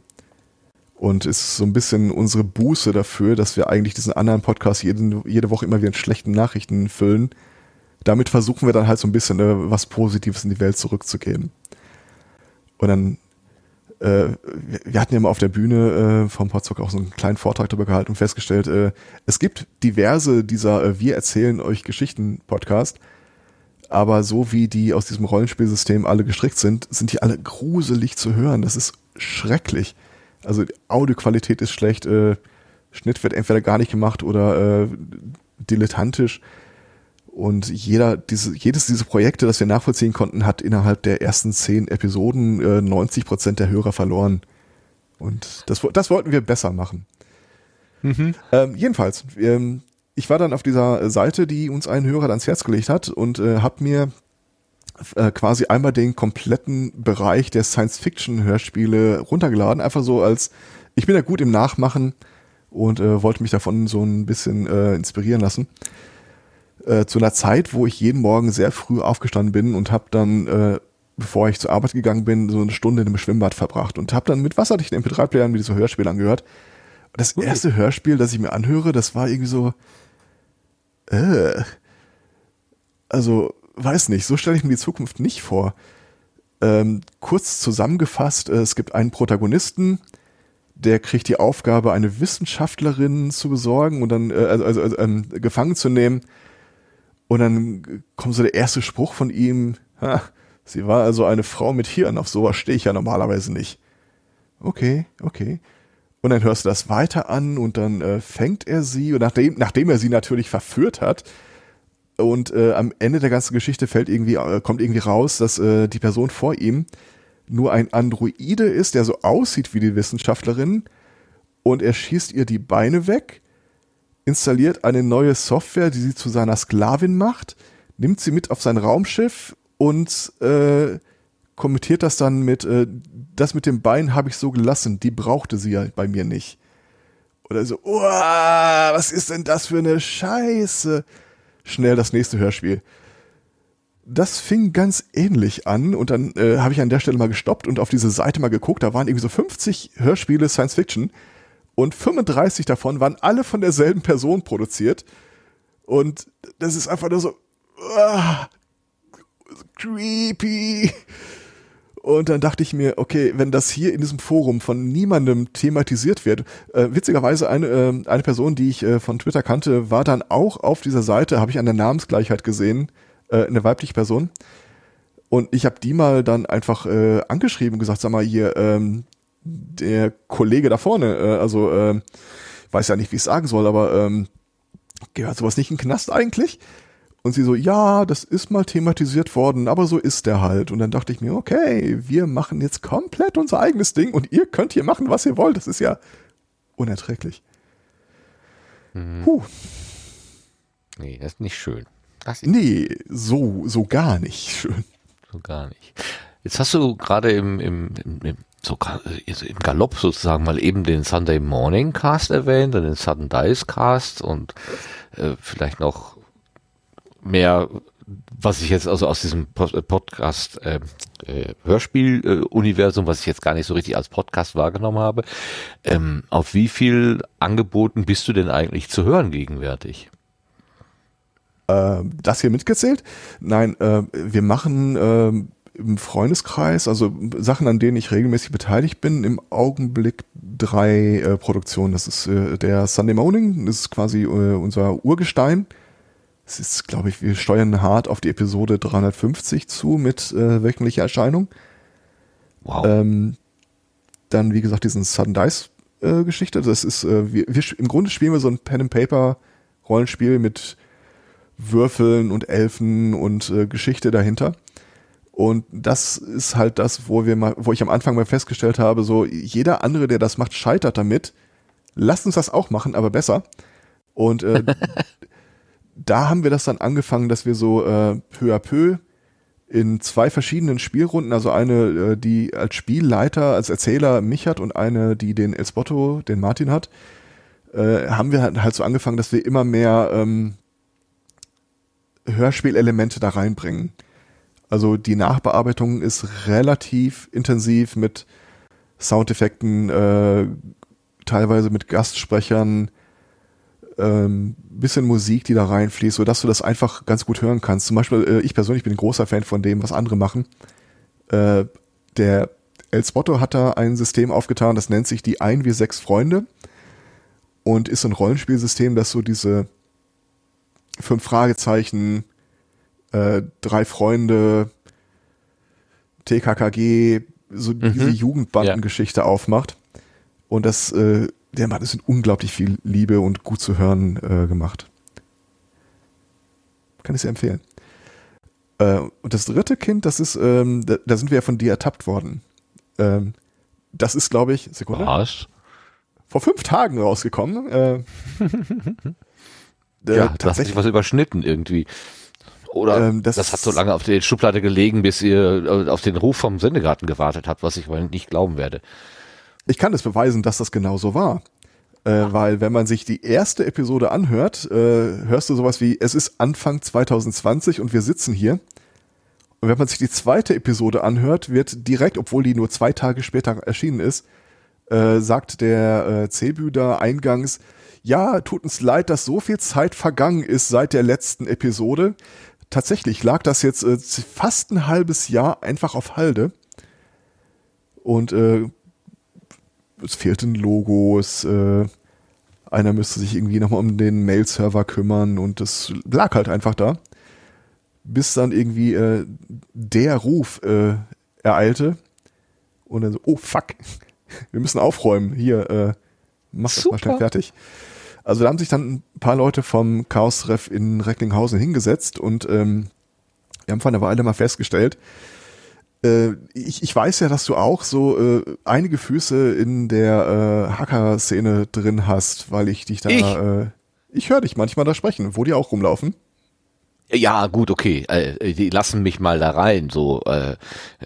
und ist so ein bisschen unsere Buße dafür, dass wir eigentlich diesen anderen Podcast jeden, jede Woche immer wieder in schlechten Nachrichten füllen. Damit versuchen wir dann halt so ein bisschen äh, was Positives in die Welt zurückzugeben. Und dann, äh, wir, hatten ja mal auf der Bühne äh, vom Potsdok auch so einen kleinen Vortrag darüber gehalten und festgestellt, äh, es gibt diverse dieser äh, Wir erzählen euch Geschichten Podcast, aber so wie die aus diesem Rollenspielsystem alle gestrickt sind, sind die alle gruselig zu hören. Das ist schrecklich. Also Audioqualität ist schlecht, äh, Schnitt wird entweder gar nicht gemacht oder äh, dilettantisch. Und jeder, diese, jedes dieser Projekte, das wir nachvollziehen konnten, hat innerhalb der ersten zehn Episoden äh, 90 Prozent der Hörer verloren. Und das, das wollten wir besser machen. Ähm, jedenfalls, ähm, ich war dann auf dieser Seite, die uns ein Hörer ans Herz gelegt hat und äh, habe mir äh, quasi einmal den kompletten Bereich der Science-Fiction-Hörspiele runtergeladen, einfach so als ich bin ja gut im Nachmachen und äh, wollte mich davon so ein bisschen äh, inspirieren lassen. Äh, zu einer Zeit, wo ich jeden Morgen sehr früh aufgestanden bin und habe dann, äh, bevor ich zur Arbeit gegangen bin, so eine Stunde in einem Schwimmbad verbracht und habe dann mit wasserdichten MP3-Playern mir diese Hörspiele angehört. Und das erste Hörspiel, das ich mir anhöre, das war irgendwie so, äh, also weiß nicht, so stelle ich mir die Zukunft nicht vor. Ähm, kurz zusammengefasst, äh, es gibt einen Protagonisten, der kriegt die Aufgabe, eine Wissenschaftlerin zu besorgen und dann, äh, also, also, also ähm, gefangen zu nehmen. Und dann kommt so der erste Spruch von ihm, ha, sie war also eine Frau mit Hirn, auf sowas stehe ich ja normalerweise nicht. Okay, okay. Und dann hörst du das weiter an und dann äh, fängt er sie und nachdem, nachdem er sie natürlich verführt hat und äh, am Ende der ganzen Geschichte fällt irgendwie, äh, kommt irgendwie raus, dass äh, die Person vor ihm nur ein Androide ist, der so aussieht wie die Wissenschaftlerin und er schießt ihr die Beine weg, installiert eine neue Software, die sie zu seiner Sklavin macht, nimmt sie mit auf sein Raumschiff und äh, kommentiert das dann mit, äh, das mit dem Bein habe ich so gelassen, die brauchte sie ja bei mir nicht. Oder so, was ist denn das für eine Scheiße? Schnell das nächste Hörspiel. Das fing ganz ähnlich an und dann äh, habe ich an der Stelle mal gestoppt und auf diese Seite mal geguckt. Da waren irgendwie so 50 Hörspiele Science Fiction und 35 davon waren alle von derselben Person produziert. Und das ist einfach nur so uh, creepy. Und dann dachte ich mir, okay, wenn das hier in diesem Forum von niemandem thematisiert wird, äh, witzigerweise eine, äh, eine Person, die ich äh, von Twitter kannte, war dann auch auf dieser Seite, habe ich an der Namensgleichheit gesehen, äh, eine weibliche Person. Und ich habe die mal dann einfach äh, angeschrieben und gesagt, sag mal hier, ähm, der Kollege da vorne, äh, also äh, weiß ja nicht, wie ich sagen soll, aber ähm, gehört sowas nicht in den Knast eigentlich? Und sie so, ja, das ist mal thematisiert worden, aber so ist der halt. Und dann dachte ich mir, okay, wir machen jetzt komplett unser eigenes Ding und ihr könnt hier machen, was ihr wollt. Das ist ja unerträglich. Mhm. Puh. Nee, das ist nicht schön. Das ist Nee, so, so gar nicht schön. so gar nicht. Jetzt hast du gerade im, im, im, im, so, also im Galopp sozusagen mal eben den Sunday Morning Cast erwähnt und den Sudden Dice Cast und äh, vielleicht noch mehr, was ich jetzt also aus diesem äh, Podcast äh, äh, Hörspiel-Universum, was ich jetzt gar nicht so richtig als Podcast wahrgenommen habe. Ähm, auf wie viel Angeboten bist du denn eigentlich zu hören gegenwärtig? Äh, das hier mitgezählt? Nein, äh, wir machen ähm, im Freundeskreis, also Sachen, an denen ich regelmäßig beteiligt bin, im Augenblick drei äh, Produktionen. Das ist äh, der Sunday Morning, das ist quasi äh, unser Urgestein. Es ist, glaube ich, wir steuern hart auf die Episode 350 zu mit äh, wöchentlicher Erscheinung. Wow. Ähm, dann, wie gesagt, diesen Sudden Dice äh, Geschichte. Das ist, äh, wir, wir, im Grunde spielen wir so ein Pen and Paper Rollenspiel mit Würfeln und Elfen und Geschichte dahinter. Und das ist halt das, wo wir mal, wo ich am Anfang mal festgestellt habe, so jeder andere, der das macht, scheitert damit. Lasst uns das auch machen, aber besser. Und äh, da haben wir das dann angefangen, dass wir so äh, peu à peu in zwei verschiedenen Spielrunden, also eine, äh, die als Spielleiter, als Erzähler mich hat und eine, die den El Spotto, den Martin hat, äh, haben wir halt, halt so angefangen, dass wir immer mehr ähm, Hörspielelemente da reinbringen. Also die Nachbearbeitung ist relativ intensiv mit Soundeffekten, äh, teilweise mit Gastsprechern, ähm, bisschen Musik, die da reinfließt, sodass du das einfach ganz gut hören kannst. Zum Beispiel, äh, ich persönlich bin ein großer Fan von dem, was andere machen. Äh, der El Spotto hat da ein System aufgetan, das nennt sich die 1 wie 6 Freunde und ist ein Rollenspielsystem, das so diese fünf Fragezeichen, äh, drei Freunde, TKKG, so diese Jugendbandengeschichte aufmacht. Und das, äh, der macht es mit unglaublich viel Liebe und gut zu hören äh, gemacht. Kann ich sehr empfehlen. Äh, und das dritte Kind, das ist, ähm, da, da sind wir ja von dir ertappt worden. Ähm, das ist, glaube ich, Sekunde, Was? vor fünf Tagen rausgekommen. Äh, äh, Ja, da hat sich was überschnitten irgendwie. Oder Ähm, das- das, hat so lange auf der Schublade gelegen, bis ihr äh, auf den Ruf vom Sendegarten gewartet habt, was ich wohl nicht glauben werde. Ich kann es beweisen, dass das genau so war. Äh, weil wenn man sich die erste Episode anhört, äh, hörst du sowas wie, es ist Anfang 2020 und wir sitzen hier. Und wenn man sich die zweite Episode anhört, wird direkt, obwohl die nur zwei Tage später erschienen ist, äh, sagt der äh, Zebüder eingangs, ja, tut uns leid, dass so viel Zeit vergangen ist seit der letzten Episode. Tatsächlich lag das jetzt äh, fast ein halbes Jahr einfach auf Halde. Und äh, es fehlten Logos, äh, einer müsste sich irgendwie nochmal um den Mail-Server kümmern und das lag halt einfach da. Bis dann irgendwie äh, der Ruf äh, ereilte und dann so, oh fuck, wir müssen aufräumen, hier, äh, mach das mal schnell Super. fertig. Also da haben sich dann ein paar Leute vom Chaos-Ref in Recklinghausen hingesetzt und ähm, wir haben vor einer Weile mal festgestellt, äh, ich, ich weiß ja, dass du auch so äh, einige Füße in der äh, Hacker-Szene drin hast, weil ich dich da. Ich? Äh, ich höre dich manchmal da sprechen, wo die auch rumlaufen. Ja, gut, okay. Äh, die lassen mich mal da rein, so äh,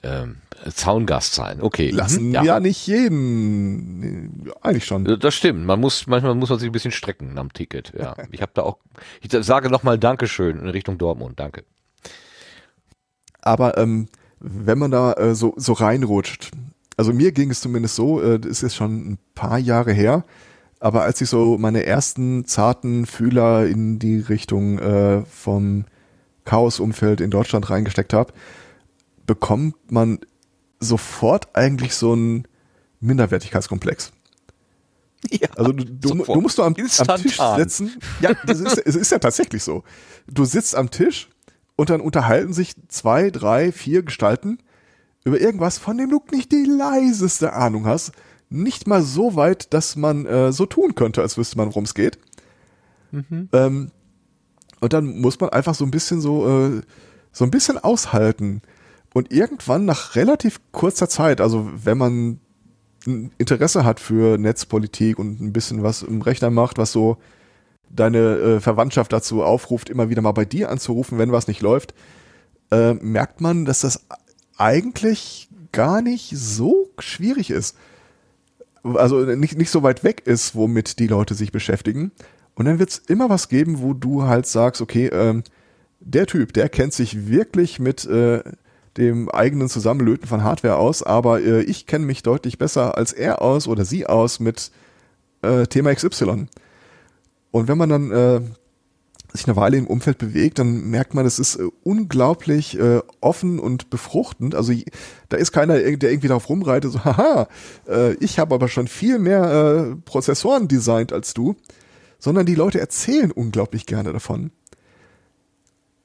äh, Zaungast sein. Okay. Lassen Mhm, ja. nicht jeden. Eigentlich schon. Das stimmt. Man muss manchmal muss man sich ein bisschen strecken am Ticket. Ja, ich habe da auch. Ich sage noch mal Dankeschön in Richtung Dortmund. Danke. Aber ähm, wenn man da äh, so, so reinrutscht, also mir ging es zumindest so, äh, das ist schon ein paar Jahre her, aber als ich so meine ersten zarten Fühler in die Richtung äh, vom Chaos-Umfeld in Deutschland reingesteckt habe, bekommt man sofort eigentlich so einen Minderwertigkeitskomplex. Ja, Also du, du, du musst du am, am. Tisch sitzen. Ja, das ist, es ist ja tatsächlich so. Du sitzt am Tisch und dann unterhalten sich zwei, drei, vier Gestalten über irgendwas, von dem du nicht die leiseste Ahnung hast. Nicht mal so weit, dass man äh, so tun könnte, als wüsste man, worum es geht. Ähm, und dann muss man einfach so ein bisschen so, äh, so ein bisschen aushalten. Und irgendwann nach relativ kurzer Zeit, also wenn man ein Interesse hat für Netzpolitik und ein bisschen was im Rechner macht, was so deine äh, Verwandtschaft dazu aufruft, immer wieder mal bei dir anzurufen, wenn was nicht läuft, äh, merkt man, dass das eigentlich gar nicht so schwierig ist. Also nicht, nicht so weit weg ist, womit die Leute sich beschäftigen. Und dann wird es immer was geben, wo du halt sagst, okay, ähm, der Typ, der kennt sich wirklich mit äh, dem eigenen Zusammenlöten von Hardware aus, aber äh, ich kenne mich deutlich besser als er aus oder sie aus mit äh, Thema XY. Und wenn man dann äh, sich eine Weile im Umfeld bewegt, dann merkt man, es ist äh, unglaublich äh, offen und befruchtend. Also da ist keiner, der irgendwie darauf rumreitet, so, haha, äh, ich habe aber schon viel mehr äh, Prozessoren designt als du, sondern die Leute erzählen unglaublich gerne davon.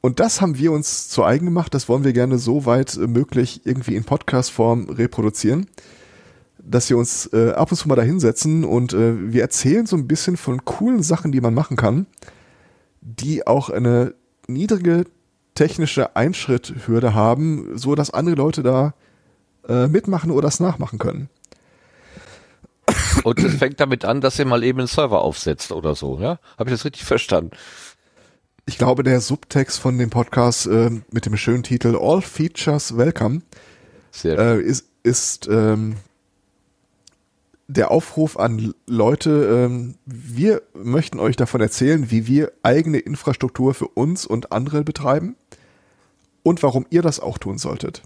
Und das haben wir uns zu eigen gemacht. Das wollen wir gerne so weit äh, möglich irgendwie in Podcast-Form reproduzieren, dass wir uns äh, ab und zu mal da hinsetzen und äh, wir erzählen so ein bisschen von coolen Sachen, die man machen kann, die auch eine niedrige technische Einschritthürde haben, so dass andere Leute da äh, mitmachen oder das nachmachen können. Und es fängt damit an, dass ihr mal eben einen Server aufsetzt oder so, ja? Habe ich das richtig verstanden? Ich glaube, der Subtext von dem Podcast äh, mit dem schönen Titel All Features Welcome äh, ist, ist ähm, der Aufruf an Leute, ähm, wir möchten euch davon erzählen, wie wir eigene Infrastruktur für uns und andere betreiben und warum ihr das auch tun solltet.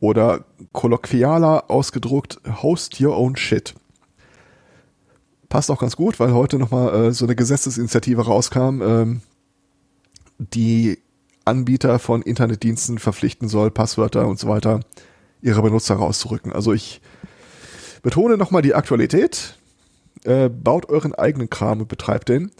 Oder kolloquialer ausgedruckt, host your own shit. Passt auch ganz gut, weil heute nochmal äh, so eine Gesetzesinitiative rauskam, ähm, die Anbieter von Internetdiensten verpflichten soll, Passwörter und so weiter ihre Benutzer rauszurücken. Also ich betone nochmal die Aktualität. Äh, baut euren eigenen Kram und betreibt den.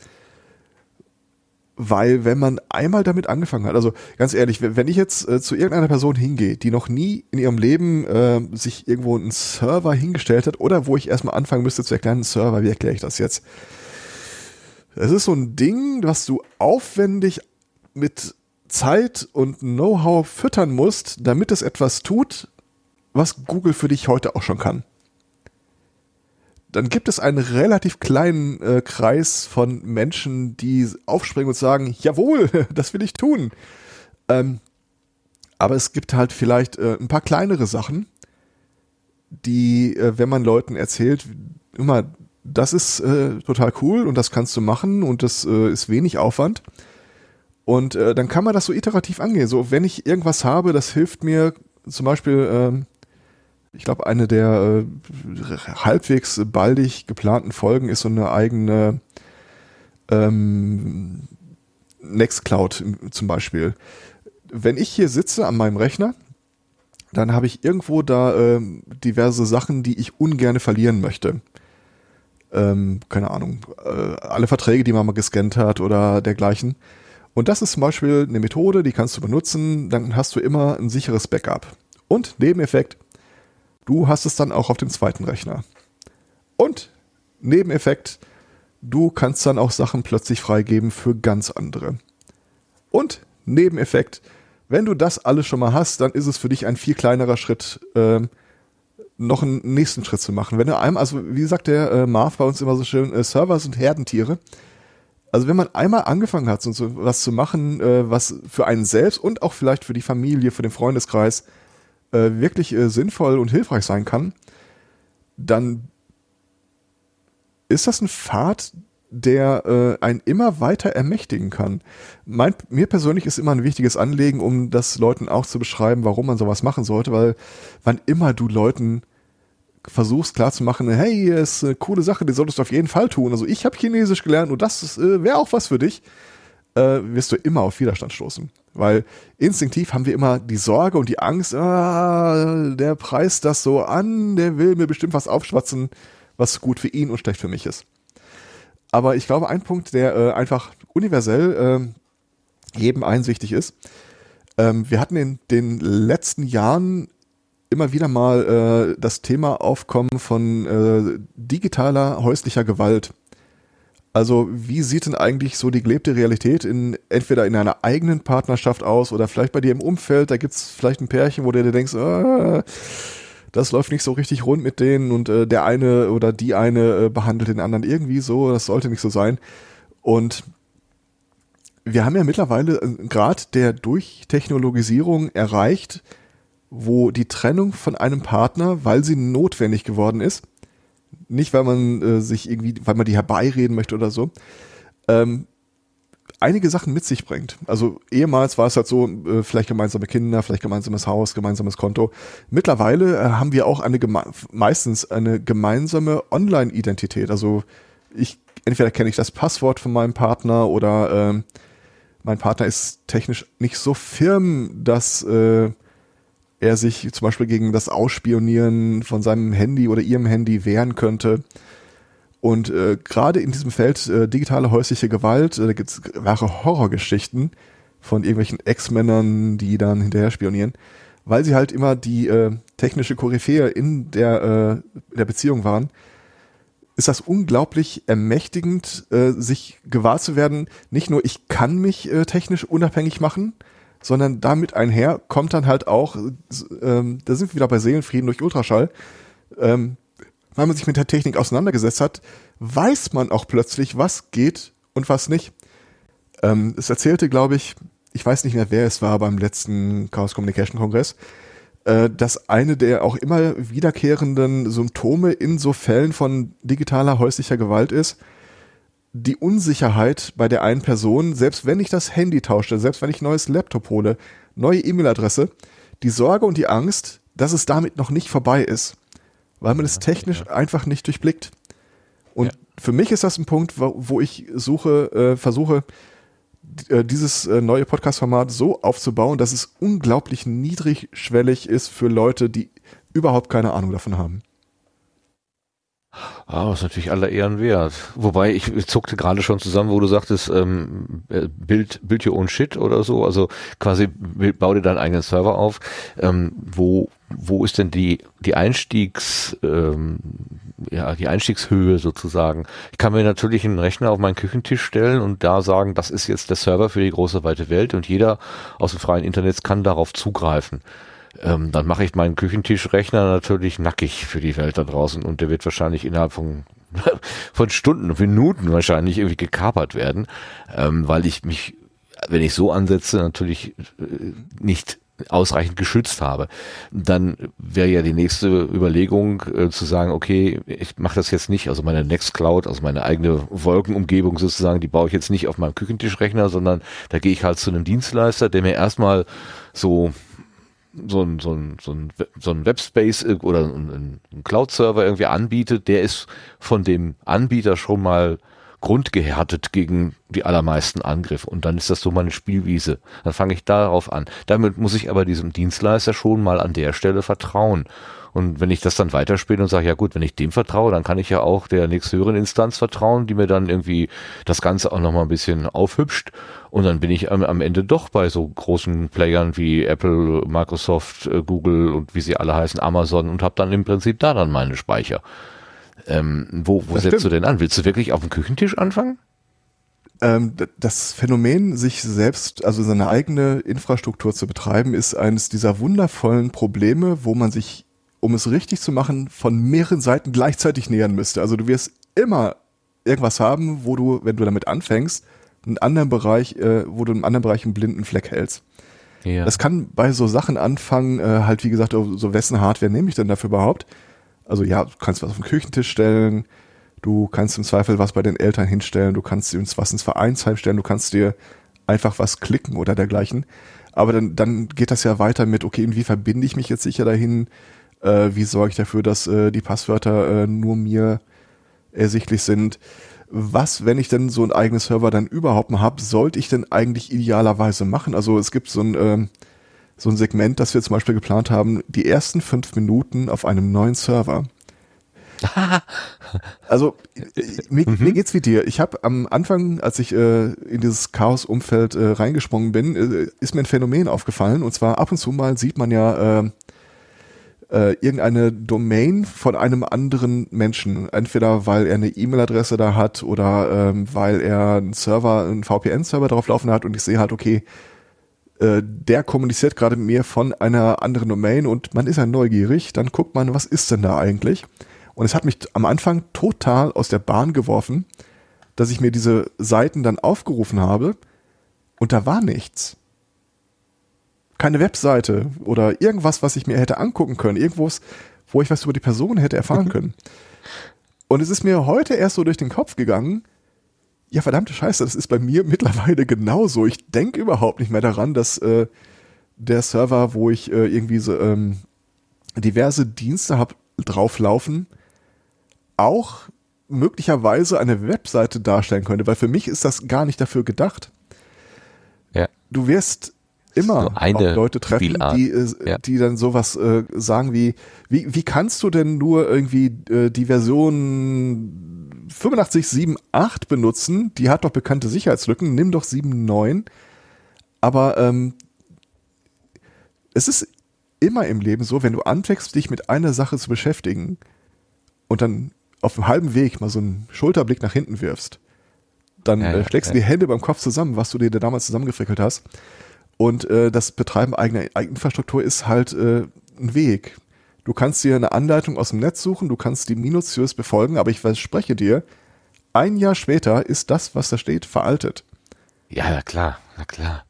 Weil wenn man einmal damit angefangen hat, also ganz ehrlich, wenn ich jetzt äh, zu irgendeiner Person hingehe, die noch nie in ihrem Leben äh, sich irgendwo einen Server hingestellt hat oder wo ich erstmal anfangen müsste zu erklären, einen Server, wie erkläre ich das jetzt? Es ist so ein Ding, was du aufwendig mit Zeit und Know-how füttern musst, damit es etwas tut, was Google für dich heute auch schon kann. Dann gibt es einen relativ kleinen äh, Kreis von Menschen, die aufspringen und sagen, jawohl, das will ich tun. Ähm, aber es gibt halt vielleicht äh, ein paar kleinere Sachen, die, äh, wenn man Leuten erzählt, immer, das ist äh, total cool und das kannst du machen und das äh, ist wenig Aufwand. Und äh, dann kann man das so iterativ angehen. So, wenn ich irgendwas habe, das hilft mir zum Beispiel, ähm, ich glaube, eine der äh, halbwegs baldig geplanten Folgen ist so eine eigene ähm, Nextcloud zum Beispiel. Wenn ich hier sitze an meinem Rechner, dann habe ich irgendwo da ähm, diverse Sachen, die ich ungerne verlieren möchte. Ähm, keine Ahnung, äh, alle Verträge, die man mal gescannt hat oder dergleichen. Und das ist zum Beispiel eine Methode, die kannst du benutzen, dann hast du immer ein sicheres Backup. Und Nebeneffekt, du hast es dann auch auf dem zweiten Rechner. Und Nebeneffekt, du kannst dann auch Sachen plötzlich freigeben für ganz andere. Und Nebeneffekt, wenn du das alles schon mal hast, dann ist es für dich ein viel kleinerer Schritt, ähm, noch einen nächsten Schritt zu machen. Wenn du einem, also wie sagt der äh, Marv bei uns immer so schön, äh, Server sind Herdentiere. Also wenn man einmal angefangen hat, so was zu machen, äh, was für einen selbst und auch vielleicht für die Familie, für den Freundeskreis äh, wirklich äh, sinnvoll und hilfreich sein kann, dann ist das ein Pfad, der äh, einen immer weiter ermächtigen kann. Mein, mir persönlich ist immer ein wichtiges Anliegen, um das Leuten auch zu beschreiben, warum man sowas machen sollte, weil wann immer du Leuten versuchst klarzumachen, hey, ist eine coole Sache, die solltest du auf jeden Fall tun. Also ich habe Chinesisch gelernt und das äh, wäre auch was für dich, äh, wirst du immer auf Widerstand stoßen. Weil instinktiv haben wir immer die Sorge und die Angst, ah, der preist das so an, der will mir bestimmt was aufschwatzen, was gut für ihn und schlecht für mich ist. Aber ich glaube, ein Punkt, der äh, einfach universell äh, jedem einsichtig ist, ähm, wir hatten in den letzten Jahren immer wieder mal äh, das Thema aufkommen von äh, digitaler häuslicher Gewalt. Also wie sieht denn eigentlich so die gelebte Realität in entweder in einer eigenen Partnerschaft aus oder vielleicht bei dir im Umfeld? Da gibt's vielleicht ein Pärchen, wo du dir denkst, ah, das läuft nicht so richtig rund mit denen und äh, der eine oder die eine äh, behandelt den anderen irgendwie so, das sollte nicht so sein. Und wir haben ja mittlerweile einen Grad der Durchtechnologisierung erreicht, wo die Trennung von einem Partner, weil sie notwendig geworden ist, nicht weil man äh, sich irgendwie, weil man die herbeireden möchte oder so, ähm, einige Sachen mit sich bringt. Also ehemals war es halt so, äh, vielleicht gemeinsame Kinder, vielleicht gemeinsames Haus, gemeinsames Konto. Mittlerweile äh, haben wir auch eine meistens eine gemeinsame Online-Identität. Also ich entweder kenne ich das Passwort von meinem Partner oder äh, mein Partner ist technisch nicht so firm, dass äh, er sich zum Beispiel gegen das Ausspionieren von seinem Handy oder ihrem Handy wehren könnte. Und äh, gerade in diesem Feld äh, digitale häusliche Gewalt, äh, da gibt es wahre Horrorgeschichten von irgendwelchen Ex-Männern, die dann hinterher spionieren, weil sie halt immer die äh, technische Koryphäe in der, äh, in der Beziehung waren, ist das unglaublich ermächtigend, äh, sich gewahr zu werden, nicht nur ich kann mich technisch unabhängig machen, sondern damit einher kommt dann halt auch, ähm, da sind wir wieder bei Seelenfrieden durch Ultraschall, ähm, weil man sich mit der Technik auseinandergesetzt hat, weiß man auch plötzlich, was geht und was nicht. Ähm, es erzählte, glaube ich, ich weiß nicht mehr, wer es war beim letzten Chaos Communication Kongress, äh, dass eine der auch immer wiederkehrenden Symptome in so Fällen von digitaler häuslicher Gewalt ist, die Unsicherheit bei der einen Person, selbst wenn ich das Handy tausche, selbst wenn ich ein neues Laptop hole, neue E-Mail-Adresse, die Sorge und die Angst, dass es damit noch nicht vorbei ist, weil man es technisch ja. einfach nicht durchblickt. Und ja. für mich ist das ein Punkt, wo, wo ich suche, äh, versuche, äh, dieses äh, neue Podcast-Format so aufzubauen, dass es unglaublich niedrigschwellig ist für Leute, die überhaupt keine Ahnung davon haben. Ah, das ist natürlich aller Ehren wert. Wobei ich, zuckte gerade schon zusammen, wo du sagtest, ähm, äh, Bild, Build your own shit oder so, also quasi bau dir deinen eigenen Server auf. Ähm, wo, wo ist denn die, die Einstiegs, ähm, ja, die Einstiegshöhe sozusagen? Ich kann mir natürlich einen Rechner auf meinen Küchentisch stellen und da sagen, das ist jetzt der Server für die große weite Welt und jeder aus dem freien Internet kann darauf zugreifen ähm, dann mache ich meinen Küchentischrechner natürlich nackig für die Welt da draußen und der wird wahrscheinlich innerhalb von von Stunden, Minuten wahrscheinlich irgendwie gekapert werden, ähm, weil ich mich, wenn ich so ansetze, natürlich äh, nicht ausreichend geschützt habe. Dann wäre ja die nächste Überlegung äh, zu sagen, okay, ich mache das jetzt nicht, also meine Nextcloud, also meine eigene Wolkenumgebung sozusagen, die baue ich jetzt nicht auf meinem Küchentischrechner, sondern da gehe ich halt zu einem Dienstleister, der mir erstmal so so ein, so ein, so ein, so ein Webspace äh, oder ein, ein Cloud-Server irgendwie anbietet, der ist von dem Anbieter schon mal grundgehärtet gegen die allermeisten Angriffe. Und dann ist das so meine Spielwiese. Dann fange ich darauf an. Damit muss ich aber diesem Dienstleister schon mal an der Stelle vertrauen. Und wenn ich das dann weiterspiele und sage, ja gut, wenn ich dem vertraue, dann kann ich ja auch der nächsthöheren Instanz vertrauen, die mir dann irgendwie das Ganze auch nochmal ein bisschen aufhübscht. Und dann bin ich am, am Ende doch bei so großen Playern wie Apple, Microsoft, äh, Google und wie sie alle heißen, Amazon und habe dann im Prinzip da dann meine Speicher. Ähm, wo wo setzt stimmt. du denn an? Willst du wirklich auf dem Küchentisch anfangen? Ähm, das Phänomen, sich selbst, also seine eigene Infrastruktur zu betreiben, ist eines dieser wundervollen Probleme, wo man sich um es richtig zu machen, von mehreren Seiten gleichzeitig nähern müsste. Also du wirst immer irgendwas haben, wo du, wenn du damit anfängst, einen anderen Bereich, äh, wo du im anderen Bereich einen blinden Fleck hältst. Ja. Das kann bei so Sachen anfangen, äh, halt wie gesagt, so wessen Hardware nehme ich denn dafür überhaupt? Also ja, du kannst was auf den Küchentisch stellen, du kannst im Zweifel was bei den Eltern hinstellen, du kannst dir was ins Vereinsheim stellen, du kannst dir einfach was klicken oder dergleichen. Aber dann, dann geht das ja weiter mit, okay, wie verbinde ich mich jetzt sicher dahin? Äh, wie sorge ich dafür, dass äh, die Passwörter äh, nur mir ersichtlich sind? Was, wenn ich denn so ein eigenes Server dann überhaupt mal habe, sollte ich denn eigentlich idealerweise machen? Also es gibt so ein, ähm, so ein Segment, das wir zum Beispiel geplant haben, die ersten fünf Minuten auf einem neuen Server. Also äh, mir, mir geht's wie dir. Ich habe am Anfang, als ich äh, in dieses Chaos-Umfeld äh, reingesprungen bin, äh, ist mir ein Phänomen aufgefallen. Und zwar ab und zu mal sieht man ja äh, irgendeine Domain von einem anderen Menschen. Entweder weil er eine E-Mail-Adresse da hat oder ähm, weil er einen Server, einen VPN-Server drauf laufen hat und ich sehe halt, okay, äh, der kommuniziert gerade mit mir von einer anderen Domain und man ist ja neugierig, dann guckt man, was ist denn da eigentlich? Und es hat mich am Anfang total aus der Bahn geworfen, dass ich mir diese Seiten dann aufgerufen habe und da war nichts. Keine Webseite oder irgendwas, was ich mir hätte angucken können, irgendwo, wo ich was über die Person hätte erfahren können. Und es ist mir heute erst so durch den Kopf gegangen, ja verdammte Scheiße, das ist bei mir mittlerweile genauso. Ich denke überhaupt nicht mehr daran, dass äh, der Server, wo ich äh, irgendwie so ähm, diverse Dienste habe drauflaufen, auch möglicherweise eine Webseite darstellen könnte, weil für mich ist das gar nicht dafür gedacht. Ja. Du wirst immer eine auch Leute treffen, Spielart. die, äh, die dann sowas äh, sagen wie, wie, wie kannst du denn nur irgendwie äh, die Version 85.7.8 benutzen? Die hat doch bekannte Sicherheitslücken, nimm doch 7.9. Aber ähm, es ist immer im Leben so, wenn du anfängst, dich mit einer Sache zu beschäftigen und dann auf dem halben Weg mal so einen Schulterblick nach hinten wirfst, dann Ja, äh, ja, schlägst du ja. die Hände beim Kopf zusammen, was du dir da damals zusammengefrickelt hast. Und äh, das Betreiben eigener Infrastruktur ist halt äh, ein Weg. Du kannst dir eine Anleitung aus dem Netz suchen, du kannst die minutiös befolgen, aber ich verspreche dir, ein Jahr später ist das, was da steht, veraltet. Ja, na klar, na klar.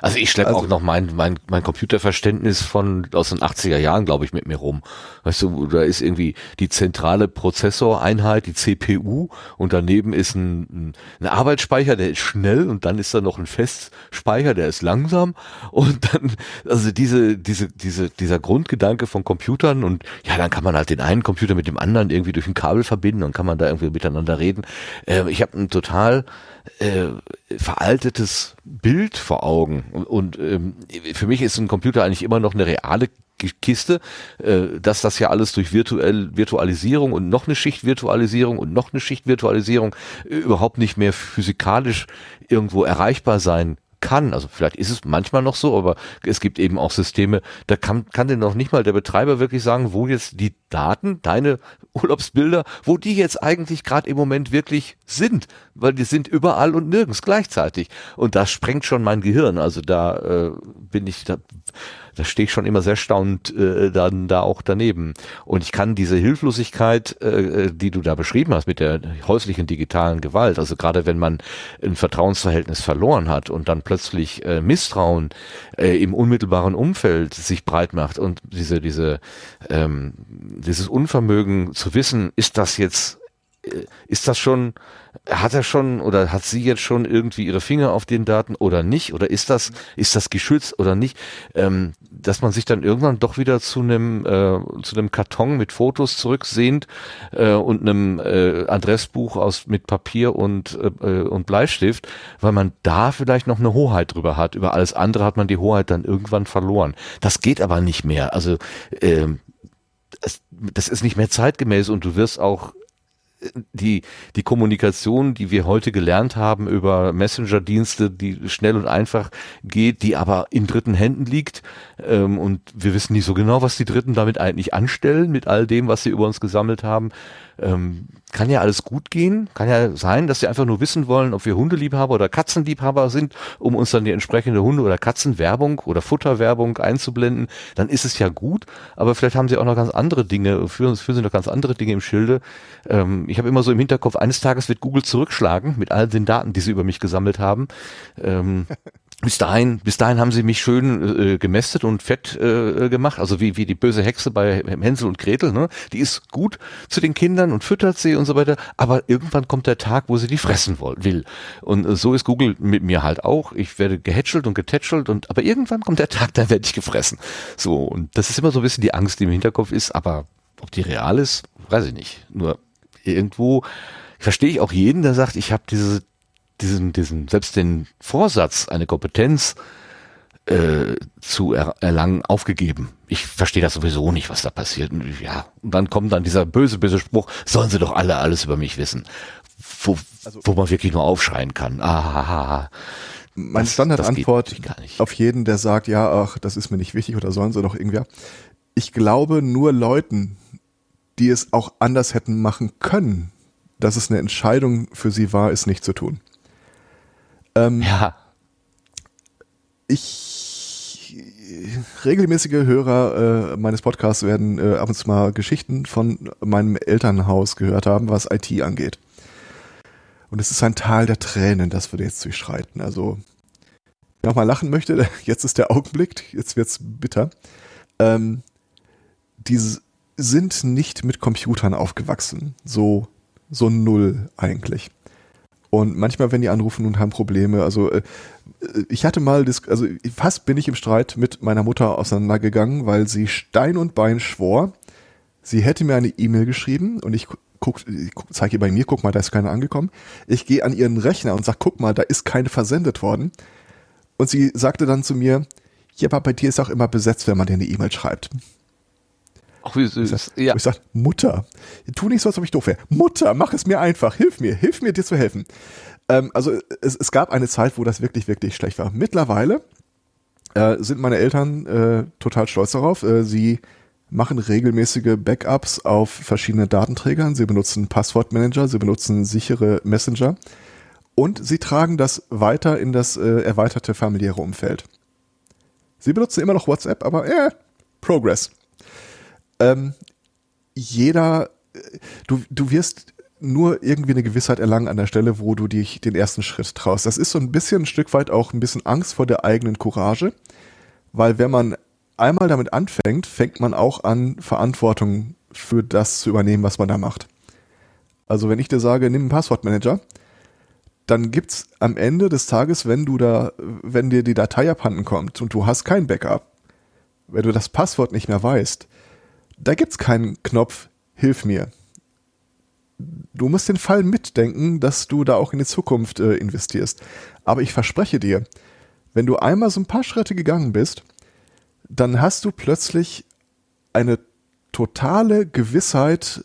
Also ich schleppe Also- auch noch mein, mein, mein Computerverständnis von aus den 80er Jahren, glaube ich, mit mir rum. Weißt du, da ist irgendwie die zentrale Prozessoreinheit, die CPU, und daneben ist ein, ein, Arbeitsspeicher, der ist schnell, und dann ist da noch ein Festspeicher, der ist langsam. Und dann, also diese, diese, diese, dieser Grundgedanke von Computern und ja, dann kann man halt den einen Computer mit dem anderen irgendwie durch ein Kabel verbinden und kann man da irgendwie miteinander reden. Ähm, ich habe ein total äh, veraltetes Bild vor Augen. Und, ähm, für mich ist ein Computer eigentlich immer noch eine reale Ki- Kiste, äh, dass das ja alles durch virtuell Virtualisierung und noch eine Schicht Virtualisierung und noch eine Schicht Virtualisierung äh, überhaupt nicht mehr physikalisch irgendwo erreichbar sein kann. Also vielleicht ist es manchmal noch so, aber es gibt eben auch Systeme, da kann, kann denn noch nicht mal der Betreiber wirklich sagen, wo jetzt die Daten, deine Urlaubsbilder, wo die jetzt eigentlich gerade im Moment wirklich sind, weil die sind überall und nirgends gleichzeitig. Und das sprengt schon mein Gehirn. Also da äh, bin ich, da, da stehe ich schon immer sehr staunend äh, dann da auch daneben. Und ich kann diese Hilflosigkeit, äh, die du da beschrieben hast mit der häuslichen digitalen Gewalt, also gerade wenn man ein Vertrauensverhältnis verloren hat und dann plötzlich äh, Misstrauen äh, im unmittelbaren Umfeld sich breit macht und diese, diese, ähm, dieses Unvermögen zu wissen, ist das jetzt äh, ist das schon, hat er schon oder hat sie jetzt schon irgendwie ihre Finger auf den Daten oder nicht? Oder ist das, ist das geschützt oder nicht? Ähm, dass man sich dann irgendwann doch wieder zu einem, äh, zu einem Karton mit Fotos zurücksehnt äh, und einem äh, Adressbuch aus mit Papier und, äh, und Bleistift, weil man da vielleicht noch eine Hoheit drüber hat. Über alles andere hat man die Hoheit dann irgendwann verloren. Das geht aber nicht mehr. Also das, das ist nicht mehr zeitgemäß und du wirst auch die, die Kommunikation, die wir heute gelernt haben über Messenger-Dienste, die schnell und einfach geht, die aber in dritten Händen liegt. Ähm, und wir wissen nicht so genau, was die Dritten damit eigentlich anstellen, mit all dem, was sie über uns gesammelt haben. Ähm, kann ja alles gut gehen, kann ja sein, dass sie einfach nur wissen wollen, ob wir Hundeliebhaber oder Katzenliebhaber sind, um uns dann die entsprechende Hunde- oder Katzenwerbung oder Futterwerbung einzublenden, dann ist es ja gut, aber vielleicht haben sie auch noch ganz andere Dinge, führen, führen sie noch ganz andere Dinge im Schilde. Ähm, ich habe immer so im Hinterkopf, eines Tages wird Google zurückschlagen mit all den Daten, die sie über mich gesammelt haben. Ähm, bis dahin, bis dahin haben sie mich schön äh, gemästet und fett äh, gemacht, also wie, wie die böse Hexe bei Hänsel und Gretel, ne? Die ist gut zu den Kindern und füttert sie und so weiter, aber irgendwann kommt der Tag, wo sie die fressen will. will. Und äh, so ist Google mit mir halt auch. Ich werde gehätschelt und getätschelt und aber irgendwann kommt der Tag, dann werde ich gefressen. So, und das ist immer so ein bisschen die Angst, die im Hinterkopf ist, aber ob die real ist, weiß ich nicht. Nur irgendwo verstehe ich auch jeden, der sagt, ich habe diese diesen, diesen, selbst den Vorsatz, eine Kompetenz äh, zu er erlangen, aufgegeben. Ich verstehe das sowieso nicht, was da passiert. Und ja, und dann kommt dann dieser böse, böse Spruch, sollen sie doch alle alles über mich wissen. Wo, also, wo man wirklich nur aufschreien kann. Ah, meine Standardantwort auf jeden, der sagt, ja, ach, das ist mir nicht wichtig oder sollen sie doch irgendwer. Ich glaube nur Leuten, die es auch anders hätten machen können, dass es eine Entscheidung für sie war, es nicht zu tun. Ähm, ja. Ich regelmäßige Hörer äh, meines Podcasts werden äh, ab und zu mal Geschichten von meinem Elternhaus gehört haben, was IT angeht. Und es ist ein Tal der Tränen, das wir jetzt durchschreiten. Also, wer auch mal lachen möchte, jetzt ist der Augenblick, jetzt wird's bitter. Ähm, die sind nicht mit Computern aufgewachsen. So, so null eigentlich. Und manchmal, wenn die anrufen und haben Probleme, also äh, ich hatte mal, also fast bin ich im Streit mit meiner Mutter auseinandergegangen, weil sie Stein und Bein schwor, sie hätte mir eine E-Mail geschrieben und ich guck, ich zeige ihr bei mir, guck mal, da ist keine angekommen. Ich gehe an ihren Rechner und sag, guck mal, da ist keine versendet worden. Und sie sagte dann zu mir, ja, aber bei dir ist auch immer besetzt, wenn man dir eine E-Mail schreibt. Ach, wie süß. Ich sag, ja. ich sag, Mutter, tu nicht so, als ob ich doof wäre. Mutter, mach es mir einfach. Hilf mir, hilf mir, dir zu helfen. Ähm, also es, es gab eine Zeit, wo das wirklich, wirklich schlecht war. Mittlerweile äh, sind meine Eltern äh, total stolz darauf. Äh, sie machen regelmäßige Backups auf verschiedene Datenträgern. Sie benutzen Passwortmanager, sie benutzen sichere Messenger und sie tragen das weiter in das äh, erweiterte familiäre Umfeld. Sie benutzen immer noch WhatsApp, aber äh, Progress ähm, jeder, du, du wirst nur irgendwie eine Gewissheit erlangen an der Stelle, wo du dich den ersten Schritt traust. Das ist so ein bisschen ein Stück weit auch ein bisschen Angst vor der eigenen Courage, weil wenn man einmal damit anfängt, fängt man auch an, Verantwortung für das zu übernehmen, was man da macht. Also wenn ich dir sage, nimm einen Passwortmanager, dann gibt's am Ende des Tages, wenn du da, wenn dir die Datei abhanden kommt und du hast kein Backup, wenn du das Passwort nicht mehr weißt, da gibt's keinen Knopf, hilf mir. Du musst den Fall mitdenken, dass du da auch in die Zukunft äh, investierst. Aber ich verspreche dir, wenn du einmal so ein paar Schritte gegangen bist, dann hast du plötzlich eine totale Gewissheit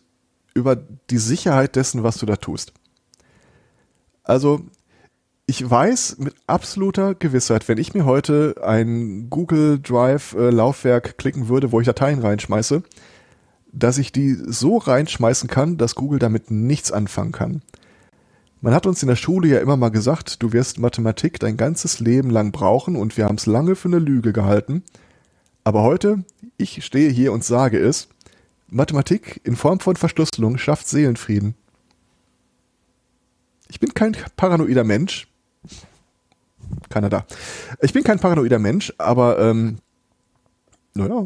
über die Sicherheit dessen, was du da tust. Also ich weiß mit absoluter Gewissheit, wenn ich mir heute ein Google Drive äh, Laufwerk klicken würde, wo ich Dateien reinschmeiße, dass ich die so reinschmeißen kann, dass Google damit nichts anfangen kann. Man hat uns in der Schule ja immer mal gesagt, du wirst Mathematik dein ganzes Leben lang brauchen und wir haben es lange für eine Lüge gehalten. Aber heute, ich stehe hier und sage es, Mathematik in Form von Verschlüsselung schafft Seelenfrieden. Ich bin kein paranoider Mensch, keiner da. Ich bin kein paranoider Mensch, aber ähm, naja,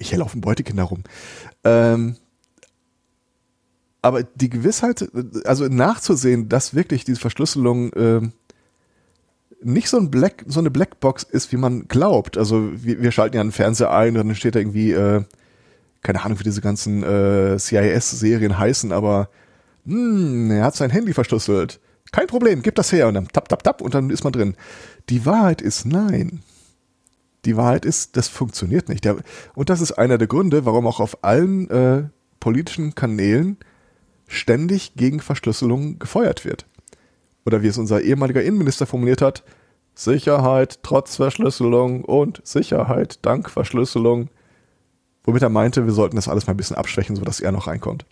hier laufen Beutekinder rum. Ähm, aber die Gewissheit, also nachzusehen, dass wirklich diese Verschlüsselung äh, nicht so, ein Black, so eine Blackbox ist, wie man glaubt. Also wir, wir schalten ja einen Fernseher ein und dann steht da irgendwie, äh, keine Ahnung, wie diese ganzen äh, CIS-Serien heißen, aber hm, er hat sein Handy verschlüsselt. Kein Problem, gib das her und dann tap, tap, tap und dann ist man drin. Die Wahrheit ist nein. Die Wahrheit ist, das funktioniert nicht. und das ist einer der Gründe, warum auch auf allen äh, politischen Kanälen ständig gegen Verschlüsselung gefeuert wird. Oder wie es unser ehemaliger Innenminister formuliert hat, Sicherheit trotz Verschlüsselung und Sicherheit dank Verschlüsselung. Womit er meinte, wir sollten das alles mal ein bisschen abschwächen, sodass er noch reinkommt.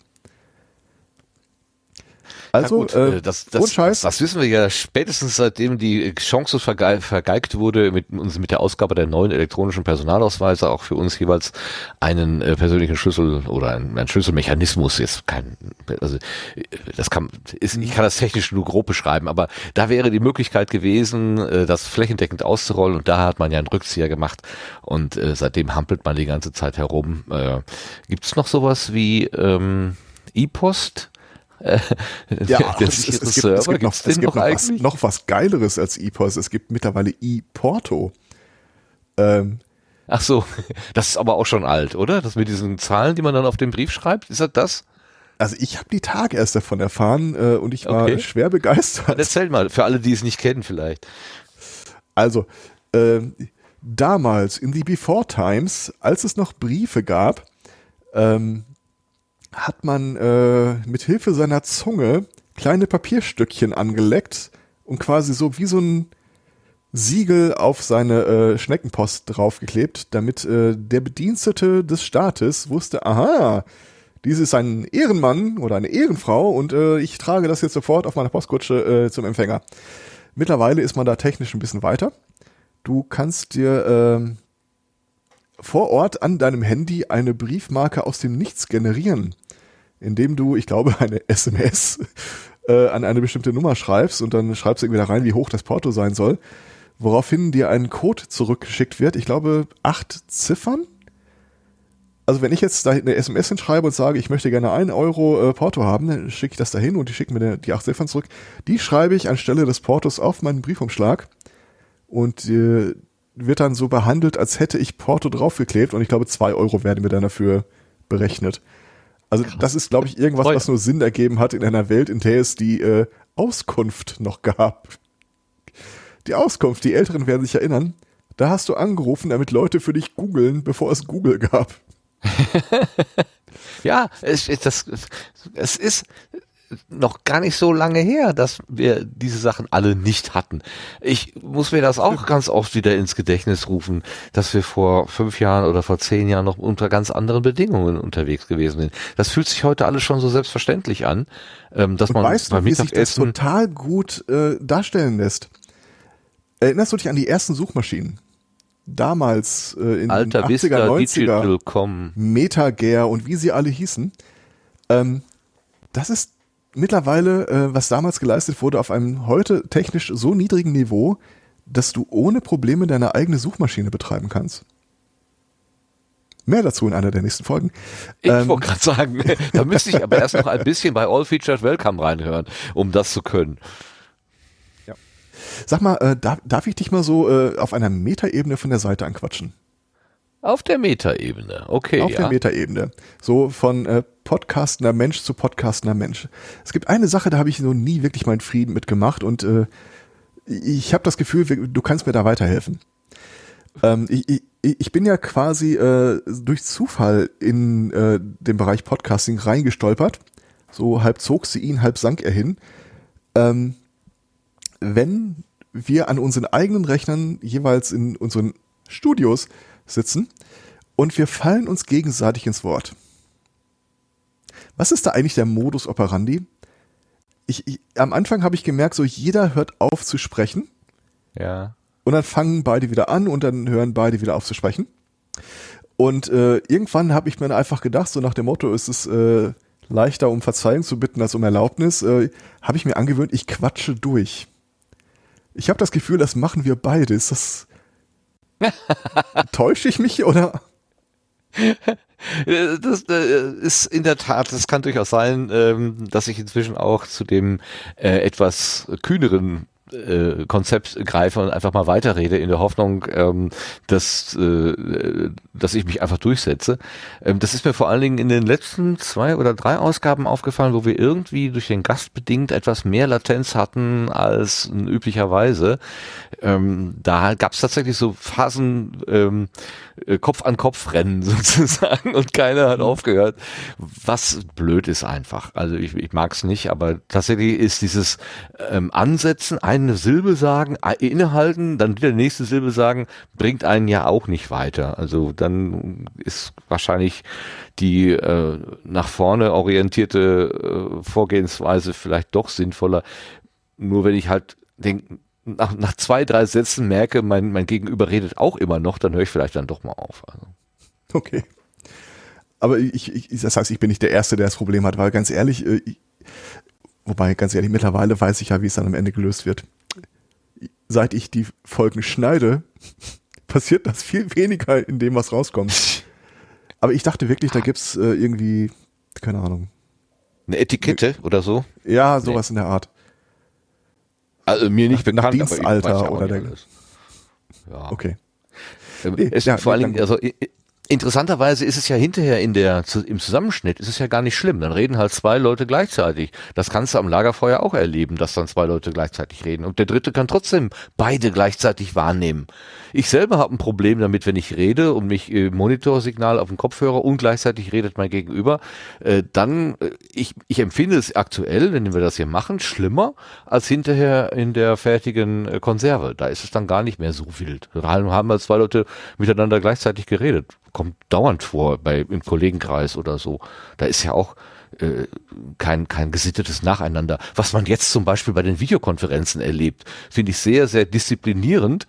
Also, gut, äh, äh, das, das, das, das wissen wir ja spätestens seitdem die Chance verge vergeigt wurde mit uns mit der Ausgabe der neuen elektronischen Personalausweise auch für uns jeweils einen äh, persönlichen Schlüssel oder einen, einen Schlüsselmechanismus jetzt kein also äh, das kann ist, ich kann das technisch nur grob beschreiben, aber da wäre die Möglichkeit gewesen, äh, das flächendeckend auszurollen und da hat man ja einen Rückzieher gemacht und äh, seitdem hampelt man die ganze Zeit herum. Äh, Gibt es noch sowas wie ähm, E-Post? Äh, Ja, der es, es, es gibt, es gibt noch, es gibt noch was, noch was Geileres als ePOS. Es gibt mittlerweile ePorto. Ähm, Ach so, das ist aber auch schon alt, oder? Das mit diesen Zahlen, die man dann auf den Brief schreibt, ist das das? also ich habe die Tage erst davon erfahren äh, und ich war Okay. schwer Dann begeistert. erzähl mal, für alle, die es nicht kennen vielleicht. Also, ähm, damals in die Before Times, als es noch Briefe gab, ähm, hat man äh, mit Hilfe seiner Zunge kleine Papierstückchen angeleckt und quasi so wie so ein Siegel auf seine äh, Schneckenpost draufgeklebt, damit äh, der Bedienstete des Staates wusste, aha, dies ist ein Ehrenmann oder eine Ehrenfrau und äh, ich trage das jetzt sofort auf meiner Postkutsche äh, zum Empfänger. Mittlerweile ist man da technisch ein bisschen weiter. Du kannst dir ähm, vor Ort an deinem Handy eine Briefmarke aus dem Nichts generieren, indem du, ich glaube, eine SMS äh, an eine bestimmte Nummer schreibst und dann schreibst du irgendwie da rein, wie hoch das Porto sein soll, woraufhin dir ein Code zurückgeschickt wird. Ich glaube, acht Ziffern. Also wenn ich jetzt da eine SMS hinschreibe und sage, ich möchte gerne ein Euro äh, Porto haben, dann schicke ich das dahin und die schicken mir die acht Ziffern zurück. Die schreibe ich anstelle des Portos auf meinen Briefumschlag und äh, wird dann so behandelt, als hätte ich Porto draufgeklebt und ich glaube, zwei Euro werden mir dann dafür berechnet. Also das ist, glaube ich, irgendwas, was nur Sinn ergeben hat in einer Welt, in der es die äh, Auskunft noch gab. Die Auskunft, die Älteren werden sich erinnern, da hast du angerufen, damit Leute für dich googeln, bevor es Google gab. Ja, es, es, das, es ist noch gar nicht so lange her, dass wir diese Sachen alle nicht hatten. Ich muss mir das auch ganz oft wieder ins Gedächtnis rufen, dass wir vor fünf Jahren oder vor zehn Jahren noch unter ganz anderen Bedingungen unterwegs gewesen sind. Das fühlt sich heute alles schon so selbstverständlich an, ähm, dass Und man weißt beim du, wie sich das total gut äh, darstellen lässt? Erinnerst du dich an die ersten Suchmaschinen? Damals äh, in Alter den 80er, Vista 90er. Digital.com. Metagare und wie sie alle hießen. Ähm, das ist mittlerweile, äh, was damals geleistet wurde, auf einem heute technisch so niedrigen Niveau, dass du ohne Probleme deine eigene Suchmaschine betreiben kannst. Mehr dazu in einer der nächsten Folgen. Ich Ähm, wollte gerade sagen, da müsste ich aber erst noch ein bisschen bei All Featured Welcome reinhören, um das zu können. Sag mal, äh, darf, darf ich dich mal so äh, auf einer Metaebene von der Seite anquatschen? Auf der Metaebene, okay, auf ja. der Metaebene. So von äh, podcastender Mensch zu podcastender Mensch. Es gibt eine Sache, da habe ich so nie wirklich meinen Frieden mitgemacht und äh, ich habe das Gefühl, du kannst mir da weiterhelfen. Ähm, ich, ich, ich bin ja quasi äh, durch Zufall in äh, den Bereich Podcasting reingestolpert. So halb zog sie ihn, halb sank er hin. Ähm, wenn wir an unseren eigenen Rechnern jeweils in unseren Studios sitzen und wir fallen uns gegenseitig ins Wort. Was ist da eigentlich der Modus operandi? Ich, ich, am Anfang habe ich gemerkt, so jeder hört auf zu sprechen ja. und dann fangen beide wieder an und dann hören beide wieder auf zu sprechen. Und äh, irgendwann habe ich mir einfach gedacht, so nach dem Motto, ist es äh, leichter um Verzeihung zu bitten als um Erlaubnis, äh, habe ich mir angewöhnt, ich quatsche durch. Ich habe das Gefühl, das machen wir beide. Ist das täusche ich mich oder? Äh, Das äh, ist in der Tat, das kann durchaus sein, ähm, dass ich inzwischen auch zu dem äh, etwas kühneren äh, Konzept greife und einfach mal weiterrede in der Hoffnung, ähm, dass, äh, dass ich mich einfach durchsetze. Ähm, das ist mir vor allen Dingen in den letzten zwei oder drei Ausgaben aufgefallen, wo wir irgendwie durch den Gast bedingt etwas mehr Latenz hatten als üblicherweise. Ähm, da gab es tatsächlich so Phasen ähm, äh, Kopf an Kopf rennen sozusagen und keiner hat aufgehört, was blöd ist einfach. Also ich, ich mag es nicht, aber tatsächlich ist dieses ähm, Ansetzen, ein eine Silbe sagen, äh, innehalten, dann wieder die nächste Silbe sagen, bringt einen ja auch nicht weiter. Also dann ist wahrscheinlich die äh, nach vorne orientierte äh, Vorgehensweise vielleicht doch sinnvoller. Nur wenn ich halt den, nach, nach zwei, drei Sätzen merke, mein, mein Gegenüber redet auch immer noch, dann höre ich vielleicht dann doch mal auf. Also. Okay. Aber ich, ich, das heißt, ich bin nicht der Erste, der das Problem hat, weil ganz ehrlich, äh, ich, wobei ganz ehrlich, mittlerweile weiß ich ja, wie es dann am Ende gelöst wird. Seit ich die Folgen schneide, passiert das viel weniger in dem, was rauskommt. Aber ich dachte wirklich, da gibt's äh, irgendwie, keine Ahnung. Eine Etikette oder so? Ja, sowas in der Art. Also mir nicht nach bekannt, aber ich Dienstalter weiß ja auch oder der-. Ja. Okay. Ähm, Nee, es, ja, vor allen Dingen, also interessanterweise ist es ja hinterher in der im Zusammenschnitt ist es ja gar nicht schlimm. Dann reden halt zwei Leute gleichzeitig. Das kannst du am Lagerfeuer auch erleben, dass dann zwei Leute gleichzeitig reden und der dritte kann trotzdem beide gleichzeitig wahrnehmen. Ich selber habe ein Problem damit, wenn ich rede und mich äh, Monitorsignal auf dem Kopfhörer und gleichzeitig redet mein Gegenüber, äh, dann äh, ich, ich empfinde es aktuell, wenn wir das hier machen, schlimmer als hinterher in der fertigen äh, Konserve. Da ist es dann gar nicht mehr so wild. Da haben haben halt zwei Leute miteinander gleichzeitig geredet. Kommt dauernd vor bei im Kollegenkreis oder so. Da ist ja auch äh, kein, kein gesittetes Nacheinander. Was man jetzt zum Beispiel bei den Videokonferenzen erlebt, finde ich sehr, sehr disziplinierend.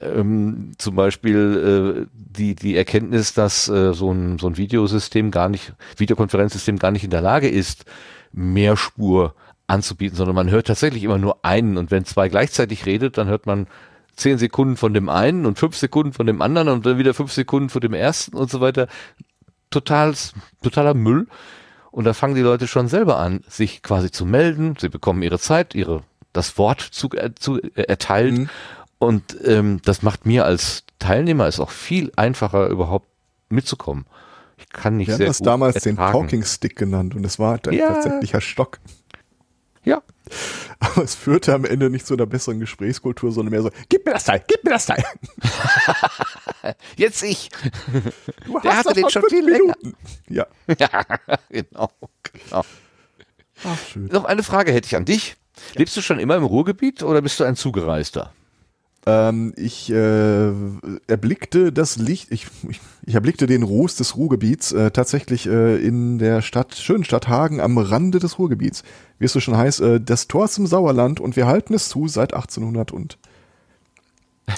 Ähm, zum Beispiel äh, die, die Erkenntnis, dass äh, so, ein, so ein Videosystem gar nicht, Videokonferenzsystem gar nicht in der Lage ist, Mehrspur anzubieten, sondern man hört tatsächlich immer nur einen und wenn zwei gleichzeitig redet, dann hört man zehn Sekunden von dem einen und fünf Sekunden von dem anderen und dann wieder fünf Sekunden von dem ersten und so weiter. Total, totaler Müll. Und da fangen die Leute schon selber an, sich quasi zu melden. Sie bekommen ihre Zeit, ihre, das Wort zu, äh, zu äh, erteilt. Mhm. Und ähm, das macht mir als Teilnehmer es auch viel einfacher, überhaupt mitzukommen. Ich kann nicht Wir sehr haben das damals den ertragen. Talking Stick genannt und es war ein Ja. tatsächlicher Stock. Ja, Aber es führte am Ende nicht zu einer besseren Gesprächskultur, sondern mehr so, gib mir das Teil, gib mir das Teil. jetzt ich. Du Der hatte den schon viel länger. Minuten. Ja. ja, genau. genau. Ach, schön. Noch eine Frage hätte ich an dich. Lebst du schon immer im Ruhrgebiet oder bist du ein Zugereister? Ähm, ich äh, erblickte das Licht, ich, ich, ich erblickte den Ruß des Ruhrgebiets äh, tatsächlich äh, in der Stadt, schönen Stadt Hagen am Rande des Ruhrgebiets. Wie es so schon heißt, äh, das Tor zum Sauerland und wir halten es zu seit 1800 und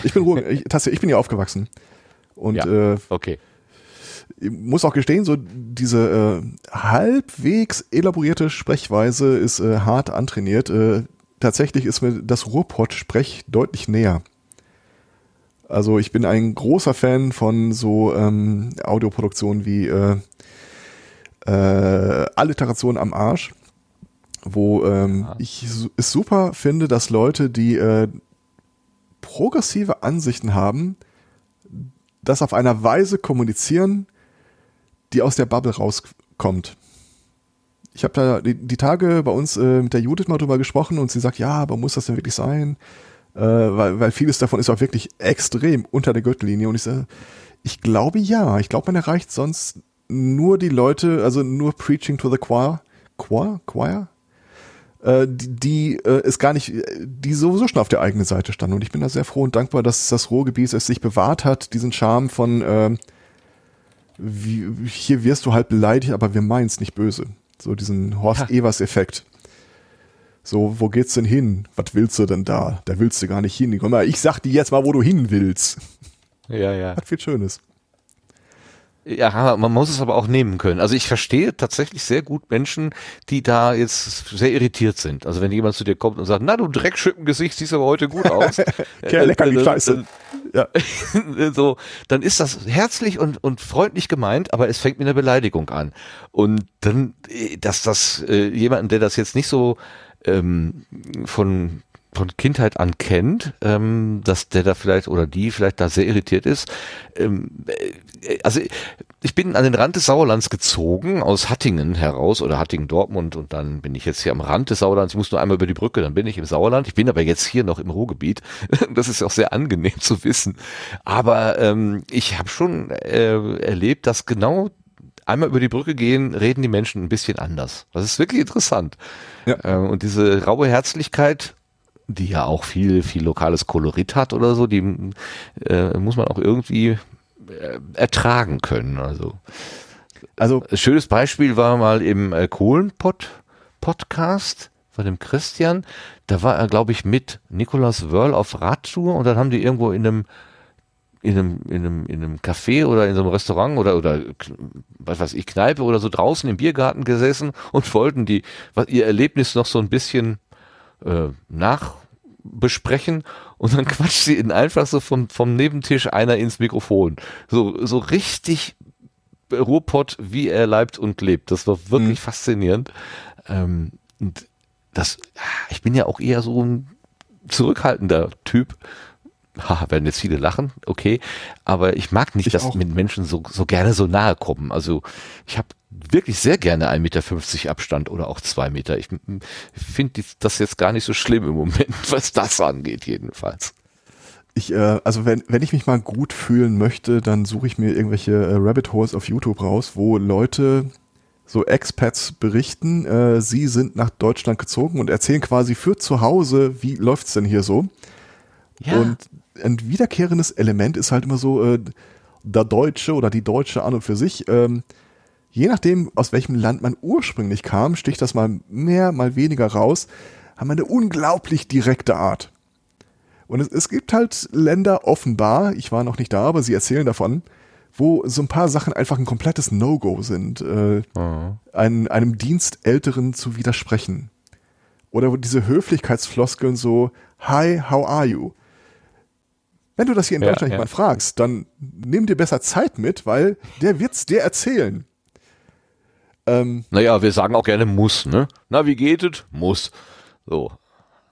ich bin Ruhr, ich, tatsächlich, ich bin hier aufgewachsen. Und Ja. äh, Okay. ich muss auch gestehen, so diese äh, halbwegs elaborierte Sprechweise ist äh, hart antrainiert. Äh, tatsächlich ist mir das Ruhrpott-Sprech deutlich näher. Also ich bin ein großer Fan von so ähm, Audioproduktionen wie äh, äh, Alliteration am Arsch, wo ähm, ich su- es super finde, dass Leute, die äh, progressive Ansichten haben, das auf einer Weise kommunizieren, die aus der Bubble rauskommt. Ich habe da die, die Tage bei uns äh, mit der Judith mal drüber gesprochen und sie sagt, ja, aber muss das denn wirklich sein? Äh, weil, weil vieles davon ist auch wirklich extrem unter der Gürtellinie. Und ich sage, ich glaube ja. Ich glaube, man erreicht sonst nur die Leute, also nur Preaching to the Choir, Choir, Choir, äh, die, die äh, es gar nicht, die sowieso schon auf der eigenen Seite standen. Und ich bin da sehr froh und dankbar, dass das Ruhrgebiet es sich bewahrt hat, diesen Charme von ähm, wie, hier wirst du halt beleidigt, aber wir meinen's nicht böse. So diesen Horst Evers-Effekt. So, wo geht's denn hin? Was willst du denn da? Da willst du gar nicht hin. Komm mal, ich sag dir jetzt mal, wo du hin willst. Ja, ja. Hat viel Schönes. Ja, man muss es aber auch nehmen können. Also ich verstehe tatsächlich sehr gut Menschen, die da jetzt sehr irritiert sind. Also wenn jemand zu dir kommt und sagt, na du Dreckschippengesicht, siehst aber heute gut aus. Kerl, lecker die Äh, Scheiße. Ja. dann, so, dann ist das herzlich und, und freundlich gemeint, aber es fängt mit einer Beleidigung an. Und dann, äh, dass das äh, jemanden, der das jetzt nicht so ähm, von von Kindheit an kennt, ähm, dass der da vielleicht oder die vielleicht da sehr irritiert ist. Ähm, äh, also ich bin an den Rand des Sauerlands gezogen, aus Hattingen heraus oder Hattingen-Dortmund und dann bin ich jetzt hier am Rand des Sauerlands. Ich muss nur einmal über die Brücke, dann bin ich im Sauerland. Ich bin aber jetzt hier noch im Ruhrgebiet. Das ist auch sehr angenehm zu wissen. Aber ähm, ich habe schon äh, erlebt, dass genau einmal über die Brücke gehen, reden die Menschen ein bisschen anders. Das ist wirklich interessant. Ja. Äh, und diese raue Herzlichkeit die ja auch viel, viel lokales Kolorit hat oder so, die äh, muss man auch irgendwie äh, ertragen können. Also, Also ein schönes Beispiel war mal im äh, Kohlenpott Podcast von dem Christian. Da war er, glaube ich, mit Nicolas Wörl auf Radtour und dann haben die irgendwo in einem in einem, in einem, in einem Café oder in so einem Restaurant oder, oder, was weiß ich, Kneipe oder so draußen im Biergarten gesessen und wollten die, was, ihr Erlebnis noch so ein bisschen äh, nachbesprechen und dann quatscht sie ihnen einfach so vom, vom Nebentisch einer ins Mikrofon. So, so richtig Ruhrpott, wie er leibt und lebt. Das war wirklich Mhm. faszinierend. Ähm, und das, ich bin ja auch eher so ein zurückhaltender Typ. Haha, werden jetzt viele lachen, okay. Aber ich mag nicht, Ich dass auch. mit Menschen so, so gerne so nahe kommen. Also ich habe wirklich sehr gerne 1,50 Meter Abstand oder auch zwei Meter. Ich finde das jetzt gar nicht so schlimm im Moment, was das angeht, jedenfalls. ich, äh, also wenn, wenn ich mich mal gut fühlen möchte, dann suche ich mir irgendwelche äh, Rabbit Holes auf YouTube raus, wo Leute, so Expats berichten, äh, sie sind nach Deutschland gezogen und erzählen quasi für zu Hause, wie läuft's denn hier so? Und ein wiederkehrendes Element ist halt immer so, äh, der Deutsche oder die Deutsche an und für sich, ähm, je nachdem, aus welchem Land man ursprünglich kam, sticht das mal mehr, mal weniger raus, haben wir eine unglaublich direkte Art. Und es, es gibt halt Länder offenbar, ich war noch nicht da, aber sie erzählen davon, wo so ein paar Sachen einfach ein komplettes No-Go sind, äh, einem, einem Dienstälteren zu widersprechen. Oder wo diese Höflichkeitsfloskeln so, hi, how are you? Wenn du das hier in Ja, Deutschland ja. jemand fragst, dann nimm dir besser Zeit mit, weil der wird's dir erzählen. Ähm, Naja, wir sagen auch gerne muss, ne? Na, wie geht es? Muss. So.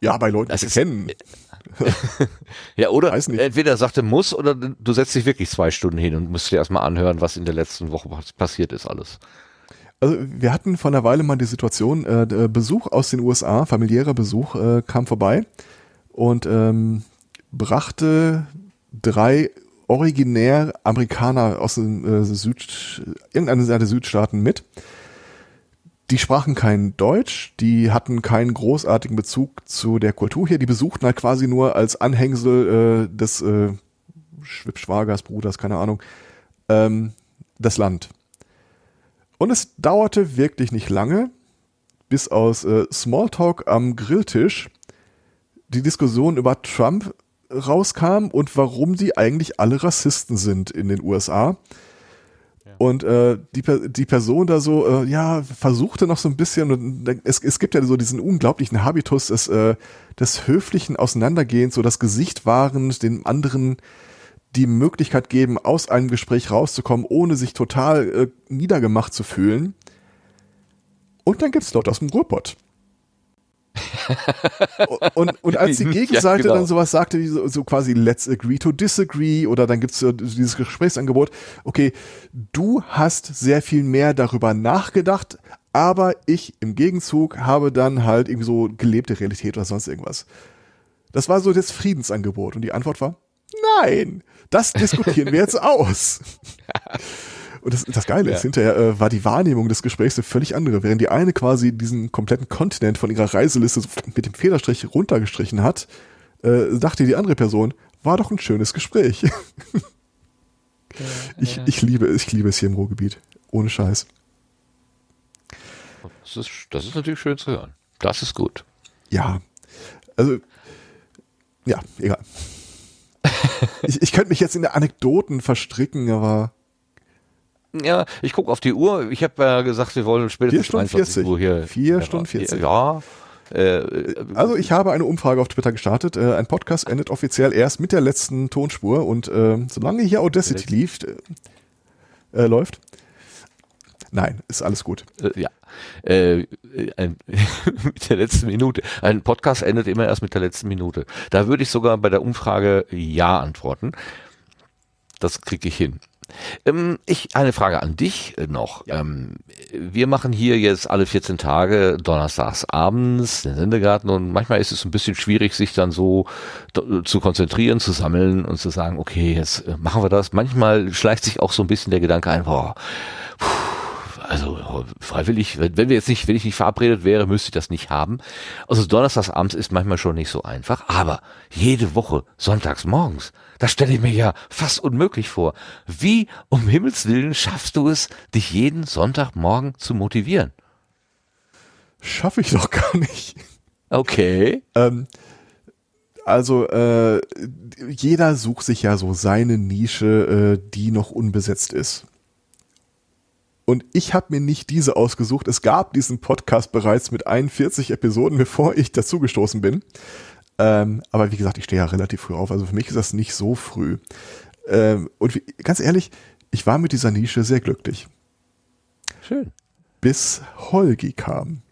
ja, bei Leuten, Das die ist- kennen. Ja, oder Weiß nicht. entweder sagt er muss oder du setzt dich wirklich zwei Stunden hin und musst dir erstmal anhören, was in der letzten Woche pas- passiert ist alles. Also wir hatten vor einer Weile mal die Situation, äh, der Besuch aus den USA, familiärer Besuch, äh, kam vorbei und ähm, brachte drei originär Amerikaner aus den äh, Süd, irgendeiner der Südstaaten mit. Die sprachen kein Deutsch, die hatten keinen großartigen Bezug zu der Kultur hier, die besuchten halt quasi nur als Anhängsel äh, des äh, Schwibschwagers, Bruders, keine Ahnung, ähm, das Land. Und es dauerte wirklich nicht lange, bis aus äh, Smalltalk am Grilltisch die Diskussion über Trump rauskam und warum die eigentlich alle Rassisten sind in den USA. Und äh, die, die Person da so, äh, ja, versuchte noch so ein bisschen, und es, es gibt ja so diesen unglaublichen Habitus des, äh, des höflichen Auseinandergehens, so das Gesicht wahrend, dem anderen die Möglichkeit geben, aus einem Gespräch rauszukommen, ohne sich total äh, niedergemacht zu fühlen. Und dann gibt's Leute aus dem Ruhrpott. Und, und als die Ja, Gegenseite genau. dann sowas sagte, wie so, so quasi let's agree to disagree oder dann gibt's so dieses Gesprächsangebot, okay, du hast sehr viel mehr darüber nachgedacht, aber ich im Gegenzug habe dann halt irgendwie so gelebte Realität oder sonst irgendwas. Das war so das Friedensangebot und die Antwort war, nein, das diskutieren wir jetzt aus. Und das, das Geile ist, Ja. hinterher äh, war die Wahrnehmung des Gesprächs eine völlig andere. Während die eine quasi diesen kompletten Kontinent von ihrer Reiseliste mit dem Federstrich runtergestrichen hat, äh, dachte die andere Person, war doch ein schönes Gespräch. ich, ich liebe es, ich liebe es hier im Ruhrgebiet. Ohne Scheiß. Das ist, das ist natürlich schön zu hören. Das ist gut. Ja. Also, ja, egal. ich, ich könnte mich jetzt in der Anekdoten verstricken, aber Ja, ich gucke auf die Uhr. Ich habe ja gesagt, wir wollen spätestens Vier Stunden 23 40. Uhr hier. Vier Ja, Stunden 40. Ja. Äh, Also ich habe eine Umfrage auf Twitter gestartet. Äh, ein Podcast endet offiziell erst mit der letzten Tonspur und äh, solange hier Audacity lief, äh, äh, läuft. Nein, ist alles gut. äh, ja. Äh, ein, mit der letzten Minute. Ein Podcast endet immer erst mit der letzten Minute. Da würde ich sogar bei der Umfrage Ja antworten. Das kriege ich hin. Ähm, ich eine Frage an dich äh, noch. Ähm, wir machen hier jetzt alle 14 Tage donnerstags abends den Sendegarten und manchmal ist es ein bisschen schwierig, sich dann so do- zu konzentrieren, zu sammeln und zu sagen, okay, jetzt äh, machen wir das. Manchmal schleicht sich auch so ein bisschen der Gedanke ein, boah, puh, also freiwillig, wenn wir jetzt nicht, wenn ich nicht verabredet wäre, müsste ich das nicht haben. Also donnerstagsabends ist manchmal schon nicht so einfach, aber jede Woche sonntags morgens, das stelle ich mir ja fast unmöglich vor. Wie um Himmels Willen schaffst du es, dich jeden Sonntagmorgen zu motivieren? Schaffe ich doch gar nicht. Okay. Ähm, also äh, jeder sucht sich ja so seine Nische, äh, die noch unbesetzt ist. Und ich habe mir nicht diese ausgesucht. Es gab diesen Podcast bereits mit 41 Episoden, bevor ich dazugestoßen bin. Ähm, aber wie gesagt, ich stehe ja relativ früh auf. Also für mich ist das nicht so früh. Ähm, und wie, ganz ehrlich, ich war mit dieser Nische sehr glücklich. Schön. Bis Holgi kam.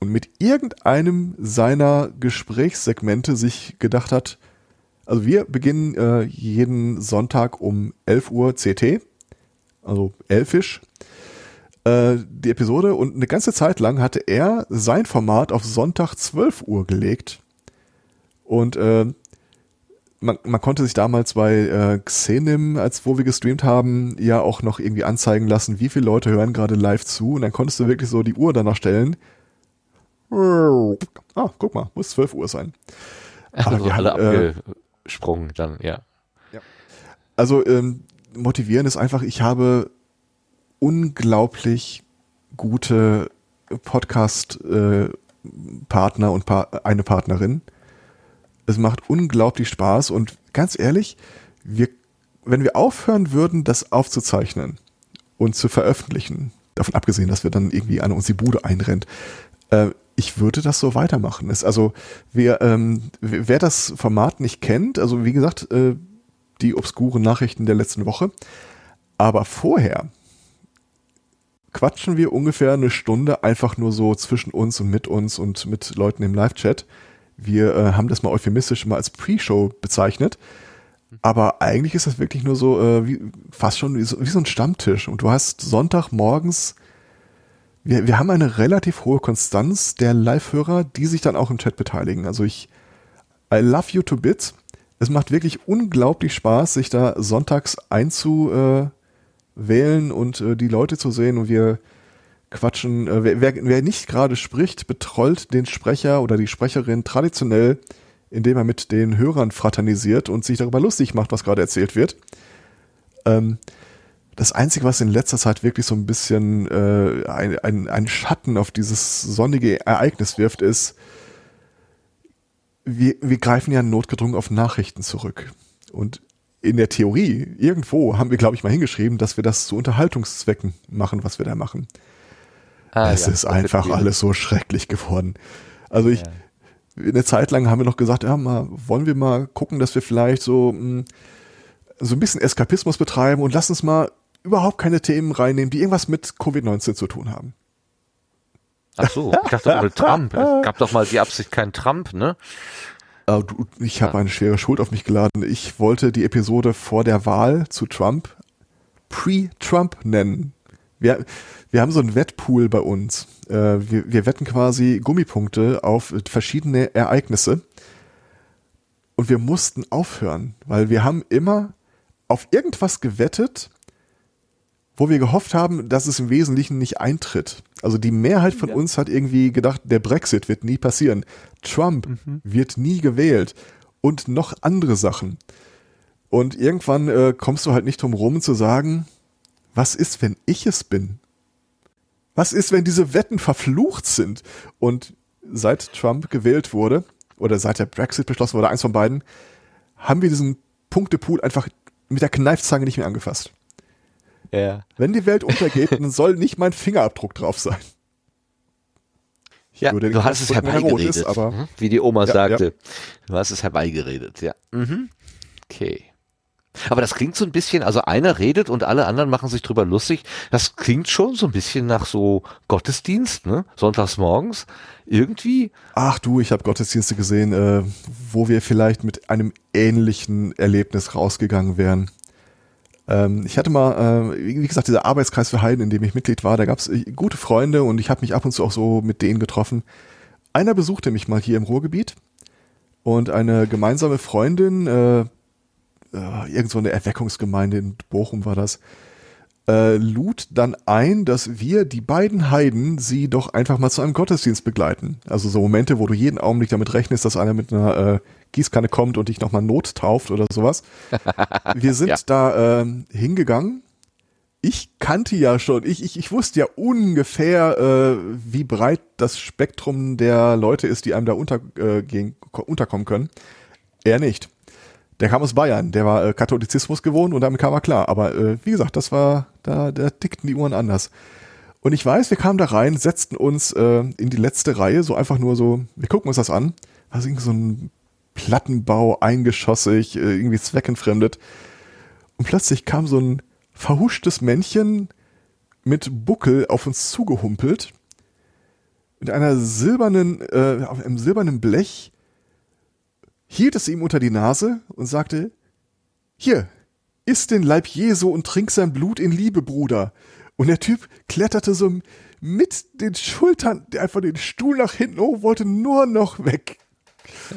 Und mit irgendeinem seiner Gesprächssegmente sich gedacht hat, also wir beginnen äh, jeden Sonntag um 11 Uhr CT, also elfisch, äh, die Episode und eine ganze Zeit lang hatte er sein Format auf Sonntag 12 Uhr gelegt. Und äh, man, man konnte sich damals bei äh, Xenim, als wo wir gestreamt haben, ja auch noch irgendwie anzeigen lassen, wie viele Leute hören gerade live zu. Und dann konntest du wirklich so die Uhr danach stellen. Ah, guck mal, muss 12 Uhr sein. Aber Also wir alle haben, äh, abgesprungen dann, ja. Also ähm, motivieren ist einfach, ich habe unglaublich gute Podcast-Partner und pa eine Partnerin. Es macht unglaublich Spaß und ganz ehrlich, wir, wenn wir aufhören würden, das aufzuzeichnen und zu veröffentlichen, davon abgesehen, dass wir dann irgendwie an uns die Bude einrennt, äh, ich würde das so weitermachen. Es, also wer, ähm, wer das Format nicht kennt, also wie gesagt, äh, die obskuren Nachrichten der letzten Woche, aber vorher quatschen wir ungefähr eine Stunde einfach nur so zwischen uns und mit uns und mit Leuten im Live-Chat. Wir äh, haben das mal euphemistisch mal als Pre-Show bezeichnet. Aber eigentlich ist das wirklich nur so, äh, wie, fast schon wie so, wie so ein Stammtisch. Und du hast Sonntagmorgens, wir, wir haben eine relativ hohe Konstanz der Live-Hörer, die sich dann auch im Chat beteiligen. Also ich, I love you to bits. Es macht wirklich unglaublich Spaß, sich da sonntags einzuwählen und äh, die Leute zu sehen und wir quatschen. Äh, wer, wer, nicht gerade spricht, betrollt den Sprecher oder die Sprecherin traditionell, indem er mit den Hörern fraternisiert und sich darüber lustig macht, was gerade erzählt wird. Ähm, das Einzige, was in letzter Zeit wirklich so ein bisschen äh, ein, ein, ein Schatten auf dieses sonnige Ereignis wirft, ist, wir, wir greifen ja notgedrungen auf Nachrichten zurück. Und in der Theorie, irgendwo haben wir, glaube ich, mal hingeschrieben, dass wir das zu Unterhaltungszwecken machen, was wir da machen. Ah, es ja, ist einfach alles so schrecklich geworden. Also ich, eine Zeit lang haben wir noch gesagt, ja, mal, wollen wir mal gucken, dass wir vielleicht so, mh, so ein bisschen Eskapismus betreiben und lass uns mal überhaupt keine Themen reinnehmen, die irgendwas mit Covid-19 zu tun haben. Ach so, ich dachte ohne Trump. Es gab doch mal die Absicht, kein Trump, ne? Du, ich habe eine schwere Schuld auf mich geladen. Ich wollte die Episode vor der Wahl zu Trump Pre-Trump nennen. Wir, wir haben so einen Wettpool bei uns. Äh, wir, wir wetten quasi Gummipunkte auf verschiedene Ereignisse. Und wir mussten aufhören, weil wir haben immer auf irgendwas gewettet, wo wir gehofft haben, dass es im Wesentlichen nicht eintritt. Also die Mehrheit von uns hat irgendwie gedacht, der Brexit wird nie passieren. Trump wird nie gewählt. Und noch andere Sachen. Und irgendwann äh, kommst du halt nicht drum rum zu sagen, was ist, wenn ich es bin? Was ist, wenn diese Wetten verflucht sind? Und seit Trump gewählt wurde, oder seit der Brexit beschlossen wurde, eins von beiden, haben wir diesen Punktepool einfach mit der Kneifzange nicht mehr angefasst. Ja. Wenn die Welt untergeht, dann soll nicht mein Fingerabdruck drauf sein. Ja, würde den du hast es er herbeigeredet, ist, aber- mhm, wie die Oma Ja, sagte. Du hast es herbeigeredet, ja. Mhm. Okay. Aber das klingt so ein bisschen, also einer redet und alle anderen machen sich drüber lustig. Das klingt schon so ein bisschen nach so Gottesdienst, ne? Sonntags morgens. Irgendwie. Ach du, ich habe Gottesdienste gesehen, äh, wo wir vielleicht mit einem ähnlichen Erlebnis rausgegangen wären. Ähm, ich hatte mal, äh, wie gesagt, dieser Arbeitskreis für Heiden, in dem ich Mitglied war, da gab es gute Freunde und ich habe mich ab und zu auch so mit denen getroffen. Einer besuchte mich mal hier im Ruhrgebiet und eine gemeinsame Freundin, äh, äh, irgend so eine Erweckungsgemeinde in Bochum war das, äh, lud dann ein, dass wir, die beiden Heiden, sie doch einfach mal zu einem Gottesdienst begleiten. Also so Momente, wo du jeden Augenblick damit rechnest, dass einer mit einer äh, Gießkanne kommt und dich nochmal nottauft oder sowas. Wir sind Ja. da ähm, hingegangen. Ich kannte ja schon, ich, ich, ich wusste ja ungefähr, äh, wie breit das Spektrum der Leute ist, die einem da unter, äh, gehen, ko- unterkommen können. Er nicht. Der kam aus Bayern, der war äh, Katholizismus gewohnt und damit kam er klar. Aber äh, wie gesagt, das war, da, da tickten die Uhren anders. Und ich weiß, wir kamen da rein, setzten uns äh, in die letzte Reihe, so einfach nur so, wir gucken uns das an. Also irgendwie so ein Plattenbau, eingeschossig, äh, irgendwie zweckentfremdet. Und plötzlich kam so ein verhuschtes Männchen mit Buckel auf uns zugehumpelt. Mit einer silbernen, äh, auf einem silbernen Blech hielt es ihm unter die Nase und sagte, hier, iss den Leib Jesu und trink sein Blut in Liebe, Bruder. Und der Typ kletterte so mit den Schultern einfach den Stuhl nach hinten hoch, wollte nur noch weg.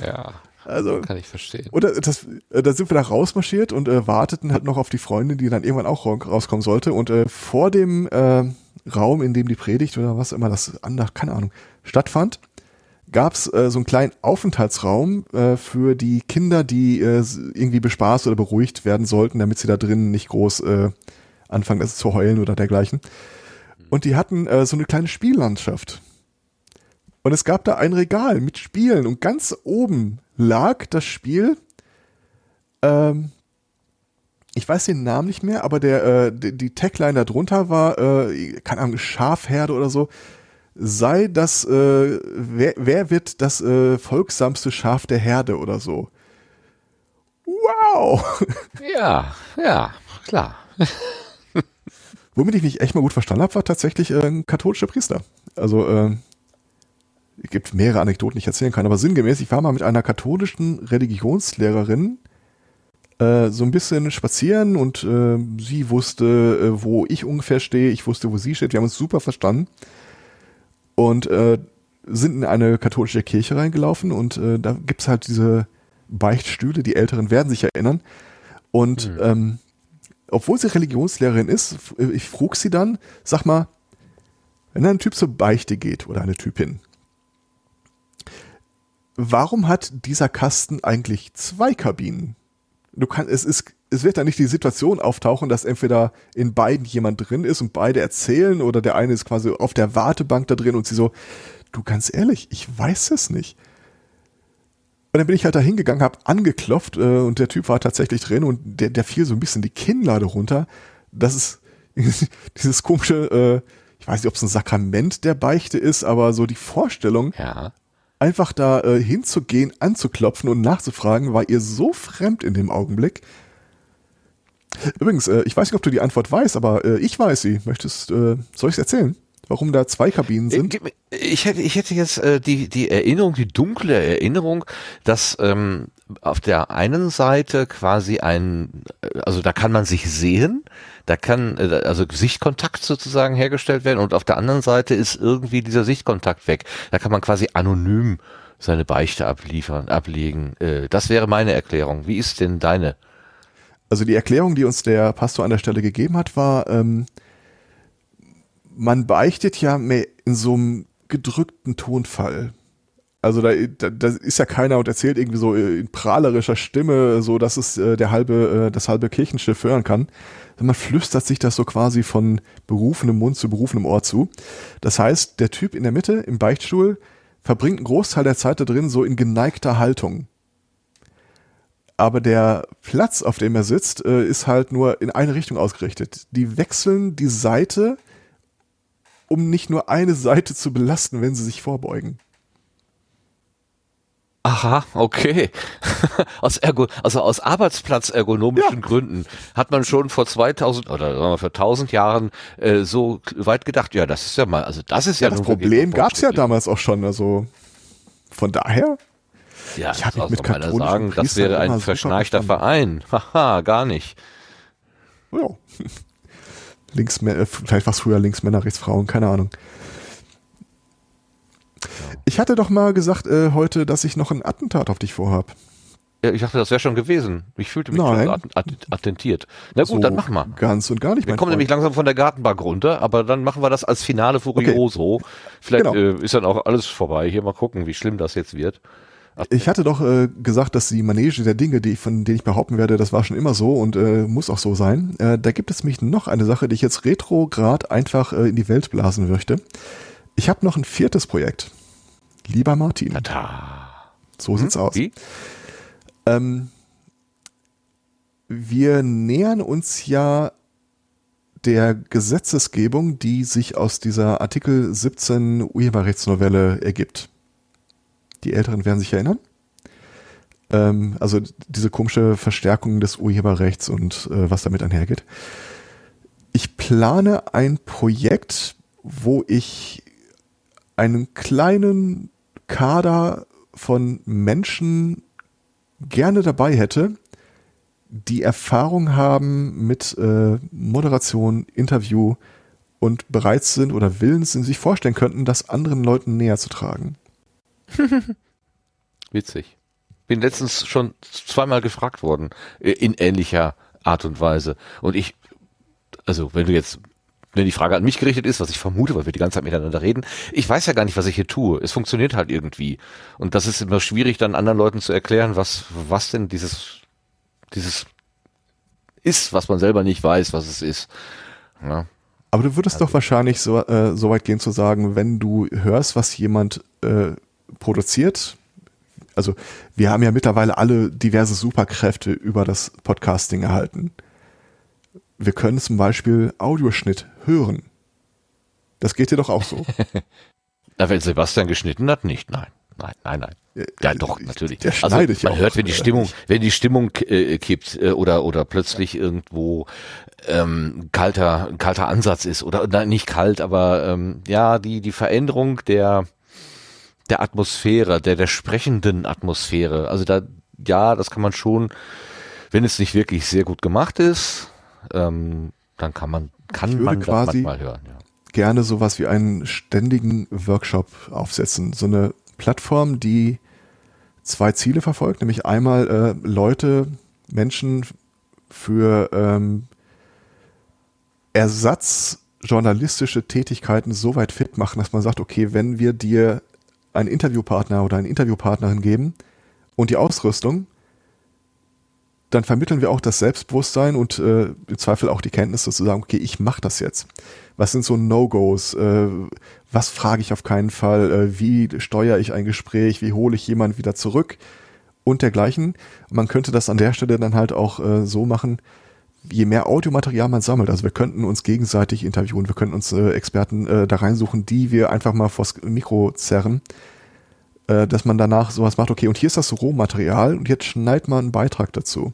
Ja, Also, kann ich verstehen. oder das, äh, da sind wir da rausmarschiert und äh, warteten halt noch auf die Freundin, die dann irgendwann auch ra- rauskommen sollte. Und äh, vor dem äh, Raum, in dem die Predigt oder was immer das keine Ahnung, stattfand, gab's äh, so einen kleinen Aufenthaltsraum äh, für die Kinder, die äh, irgendwie bespaßt oder beruhigt werden sollten, damit sie da drinnen nicht groß äh, anfangen also zu heulen oder dergleichen. Und die hatten äh, so eine kleine Spiellandschaft. Und es gab da ein Regal mit Spielen und ganz oben lag das Spiel. Ähm, ich weiß den Namen nicht mehr, aber der äh, die, die Tagline da drunter war, äh, keine Ahnung, Schafherde oder so. Sei das, äh, wer, wer wird das äh, folgsamste Schaf der Herde oder so? Wow! Ja, ja, klar. Womit ich mich echt mal gut verstanden habe, war tatsächlich äh, ein katholischer Priester. Also äh, es gibt mehrere Anekdoten, die ich erzählen kann, aber sinngemäß, ich war mal mit einer katholischen Religionslehrerin äh, so ein bisschen spazieren und äh, sie wusste, äh, wo ich ungefähr stehe, ich wusste, wo sie steht, wir haben uns super verstanden und äh, sind in eine katholische Kirche reingelaufen und äh, da gibt's halt diese Beichtstühle, die Älteren werden sich erinnern und ähm, obwohl sie Religionslehrerin ist, f- ich frug sie dann, sag mal, wenn ein Typ zur Beichte geht oder eine Typin, warum hat dieser Kasten eigentlich zwei Kabinen? Du kannst, es ist, es wird da nicht die Situation auftauchen, dass entweder in beiden jemand drin ist und beide erzählen oder der eine ist quasi auf der Wartebank da drin und sie so, du ganz ehrlich, ich weiß es nicht. Und dann bin ich halt da hingegangen, hab angeklopft äh, und der Typ war tatsächlich drin und der, der fiel so ein bisschen die Kinnlade runter. Das ist dieses komische, äh, ich weiß nicht, ob es ein Sakrament der Beichte ist, aber so die Vorstellung, Ja. Einfach da äh, hinzugehen, anzuklopfen und nachzufragen, war ihr so fremd in dem Augenblick. Übrigens, äh, ich weiß nicht, ob du die Antwort weißt, aber äh, ich weiß sie. Möchtest, äh, soll ich es erzählen? Warum da zwei Kabinen Äh, sind? mir- Ich hätte, ich hätte jetzt äh, die, die Erinnerung, die dunkle Erinnerung, dass ähm, auf der einen Seite quasi ein, äh, also da kann man sich sehen, da kann äh, also Sichtkontakt sozusagen hergestellt werden und auf der anderen Seite ist irgendwie dieser Sichtkontakt weg. Da kann man quasi anonym seine Beichte abliefern, ablegen. Äh, das wäre meine Erklärung. Wie ist denn deine? Also die Erklärung, die uns der Pastor an der Stelle gegeben hat, war, ähm, man beichtet ja mehr in so einem gedrückten Tonfall. Also da, da, da ist ja keiner und erzählt irgendwie so in prahlerischer Stimme, so dass es äh, der halbe, äh, das halbe Kirchenschiff hören kann. Man flüstert sich das so quasi von berufenem Mund zu berufenem Ohr zu. Das heißt, der Typ in der Mitte im Beichtstuhl verbringt einen Großteil der Zeit da drin so in geneigter Haltung aber der Platz, auf dem er sitzt, äh, ist halt nur in eine Richtung ausgerichtet. Die wechseln die Seite, um nicht nur eine Seite zu belasten, wenn sie sich vorbeugen. Aha, okay. aus Ergo, also aus Arbeitsplatzergonomischen Ja. Gründen hat man schon vor 2000 oder sagen wir vor 1000 Jahren äh, so weit gedacht, ja, das ist ja mal, also das ist ja, Ja, das Problem mal gab's ja damals auch schon. Also von daher, Ja, Ich hab mich also mit katholischen sagen, das Priestern wäre immer ein verschnarchter. Verein. Haha, gar nicht. ja. Links, äh, vielleicht war es früher Linksmänner, Rechtsfrauen, keine Ahnung. Ich hatte doch mal gesagt äh, heute, dass ich noch ein Attentat auf dich vorhab. Ja, ich dachte, das wäre schon gewesen. Ich fühlte mich Nein. schon att att attentiert. Na gut, So dann machen wir. Ganz und gar nicht. Wir kommen Freund. nämlich langsam von der Gartenbank runter, aber dann machen wir das als Finale Furioso. Vielleicht Genau. äh, ist dann auch alles vorbei. Hier mal gucken, wie schlimm das jetzt wird. Ich hatte doch äh, gesagt, dass die Manege der Dinge, die, von denen ich behaupten werde, das war schon immer so und äh, muss auch so sein. Äh, da gibt es mich noch eine Sache, die ich jetzt retrograd einfach äh, in die Welt blasen möchte. Ich habe noch ein viertes Projekt. Lieber Martin, Tata. so sieht's aus. Wie? Ähm, wir nähern uns ja der Gesetzesgebung, die sich aus dieser Artikel 17 Urheberrechtsnovelle ergibt. Die Älteren werden sich erinnern. Ähm, also diese komische Verstärkung des Urheberrechts und äh, was damit einhergeht. Ich plane ein Projekt, wo ich einen kleinen Kader von Menschen gerne dabei hätte, die Erfahrung haben mit äh, Moderation, Interview und bereit sind oder willens sind, sich vorstellen könnten, das anderen Leuten näher zu tragen. Witzig. Bin letztens schon zweimal gefragt worden, äh, in ähnlicher Art und Weise. Und ich, also wenn du jetzt, wenn die Frage an mich gerichtet ist, was ich vermute, weil wir die ganze Zeit miteinander reden, ich weiß ja gar nicht, was ich hier tue. Es funktioniert halt irgendwie. Und das ist immer schwierig, dann anderen Leuten zu erklären, was, was denn dieses, dieses ist, was man selber nicht weiß, was es ist. Ja. Aber du würdest doch wahrscheinlich so, äh, so weit gehen zu sagen, wenn du hörst, was jemand äh, produziert. Also wir haben ja mittlerweile alle diverse Superkräfte über das Podcasting erhalten. Wir können zum Beispiel Audioschnitt hören. Das geht dir doch auch so. Na, wenn Sebastian geschnitten hat, nicht, nein. Nein, nein, nein. Ja, doch, natürlich. Der also, ja man auch. hört, wenn die Stimmung, wenn die Stimmung äh, kippt äh, oder oder plötzlich irgendwo ähm, kalter kalter Ansatz ist oder nein, nicht kalt, aber ähm, ja die die Veränderung der der Atmosphäre, der der sprechenden Atmosphäre. Also da ja, das kann man schon, wenn es nicht wirklich sehr gut gemacht ist, ähm, dann kann man kann Ich man das quasi- manchmal hören. Ja. gerne sowas wie einen ständigen Workshop aufsetzen. So eine Plattform, die zwei Ziele verfolgt, nämlich einmal äh, Leute, Menschen für ähm, ersatzjournalistische Tätigkeiten so weit fit machen, dass man sagt, okay, wenn wir dir einen Interviewpartner oder eine Interviewpartnerin geben und die Ausrüstung, dann vermitteln wir auch das Selbstbewusstsein und äh, im Zweifel auch die Kenntnisse zu sagen, okay, ich mache das jetzt. Was sind so No-Gos? Äh, was frage ich auf keinen Fall? Äh, wie steuere ich ein Gespräch? Wie hole ich jemanden wieder zurück? Und dergleichen. Man könnte das an der Stelle dann halt auch äh, so machen, je mehr Audiomaterial man sammelt, also wir könnten uns gegenseitig interviewen, wir könnten uns äh, Experten äh, da reinsuchen, die wir einfach mal vors Mikro zerren, äh, dass man danach sowas macht, okay, und hier ist das Rohmaterial und jetzt schneid mal einen Beitrag dazu.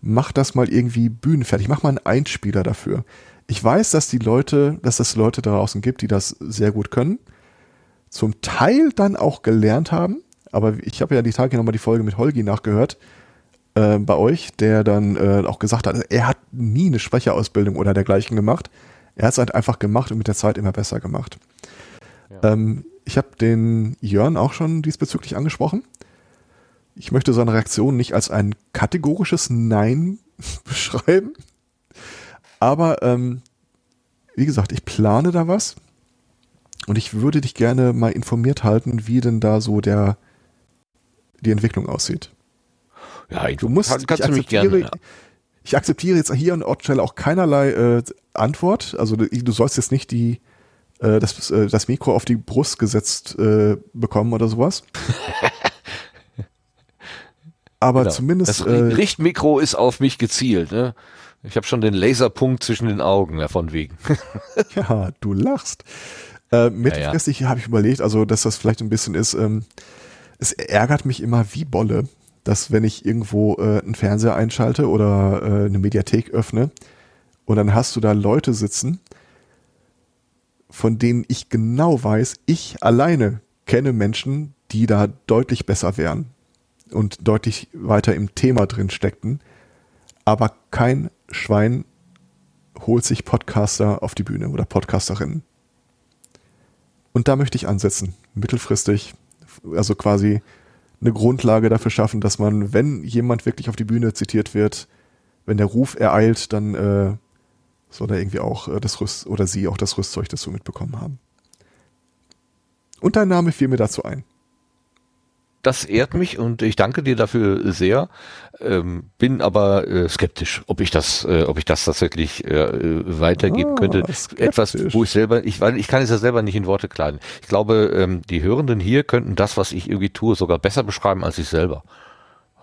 Mach das mal irgendwie bühnenfertig, mach mal einen Einspieler dafür. Ich weiß, dass die Leute, dass es Leute da draußen gibt, die das sehr gut können, zum Teil dann auch gelernt haben, aber ich habe ja die Tage nochmal die Folge mit Holgi nachgehört, äh, bei euch, der dann äh, auch gesagt hat, er hat nie eine Sprecherausbildung oder dergleichen gemacht. Er hat es halt einfach gemacht und mit der Zeit immer besser gemacht. Ähm, ich habe den Jörn auch schon diesbezüglich angesprochen. Ich möchte seine Reaktion nicht als ein kategorisches Nein beschreiben. Aber ähm, wie gesagt, ich plane da was und ich würde dich gerne mal informiert halten, wie denn da so der die Entwicklung aussieht. Ja, Du musst, kann, kannst ich, du mich akzeptiere, gerne. Ja. ich akzeptiere jetzt hier an Ortstelle auch keinerlei äh, Antwort. Also du, du sollst jetzt nicht die äh, das, äh, das Mikro auf die Brust gesetzt äh, bekommen oder sowas. Aber Genau. zumindest Das äh, Richtmikro ist auf mich gezielt. Ne? Ich habe schon den Laserpunkt zwischen den Augen, ja, von wegen. Ja, du lachst. Äh, mittelfristig habe ich überlegt, also dass das vielleicht ein bisschen ist, ähm, es ärgert mich immer wie Bolle, dass wenn ich irgendwo äh, einen Fernseher einschalte oder äh, eine Mediathek öffne und dann hast du da Leute sitzen, von denen ich genau weiß, ich alleine kenne Menschen, die da deutlich besser wären und deutlich weiter im Thema drin steckten, aber kein Schwein holt sich Podcaster auf die Bühne oder Podcasterinnen. Und da möchte ich ansetzen, mittelfristig, also quasi eine Grundlage dafür schaffen, dass man, wenn jemand wirklich auf die Bühne zitiert wird, wenn der Ruf ereilt, dann äh, soll er irgendwie auch äh, das Rüst oder sie auch das Rüstzeug dazu mitbekommen haben. Und dein Name fiel mir dazu ein. Das ehrt mich und ich danke dir dafür sehr. Ähm, bin aber äh, skeptisch, ob ich das, äh, ob ich das tatsächlich äh, weitergeben Ah, könnte. skeptisch. Etwas, wo ich selber, ich, ich kann es ja selber nicht in Worte kleiden. Ich glaube, ähm, die Hörenden hier könnten das, was ich irgendwie tue, sogar besser beschreiben als ich selber.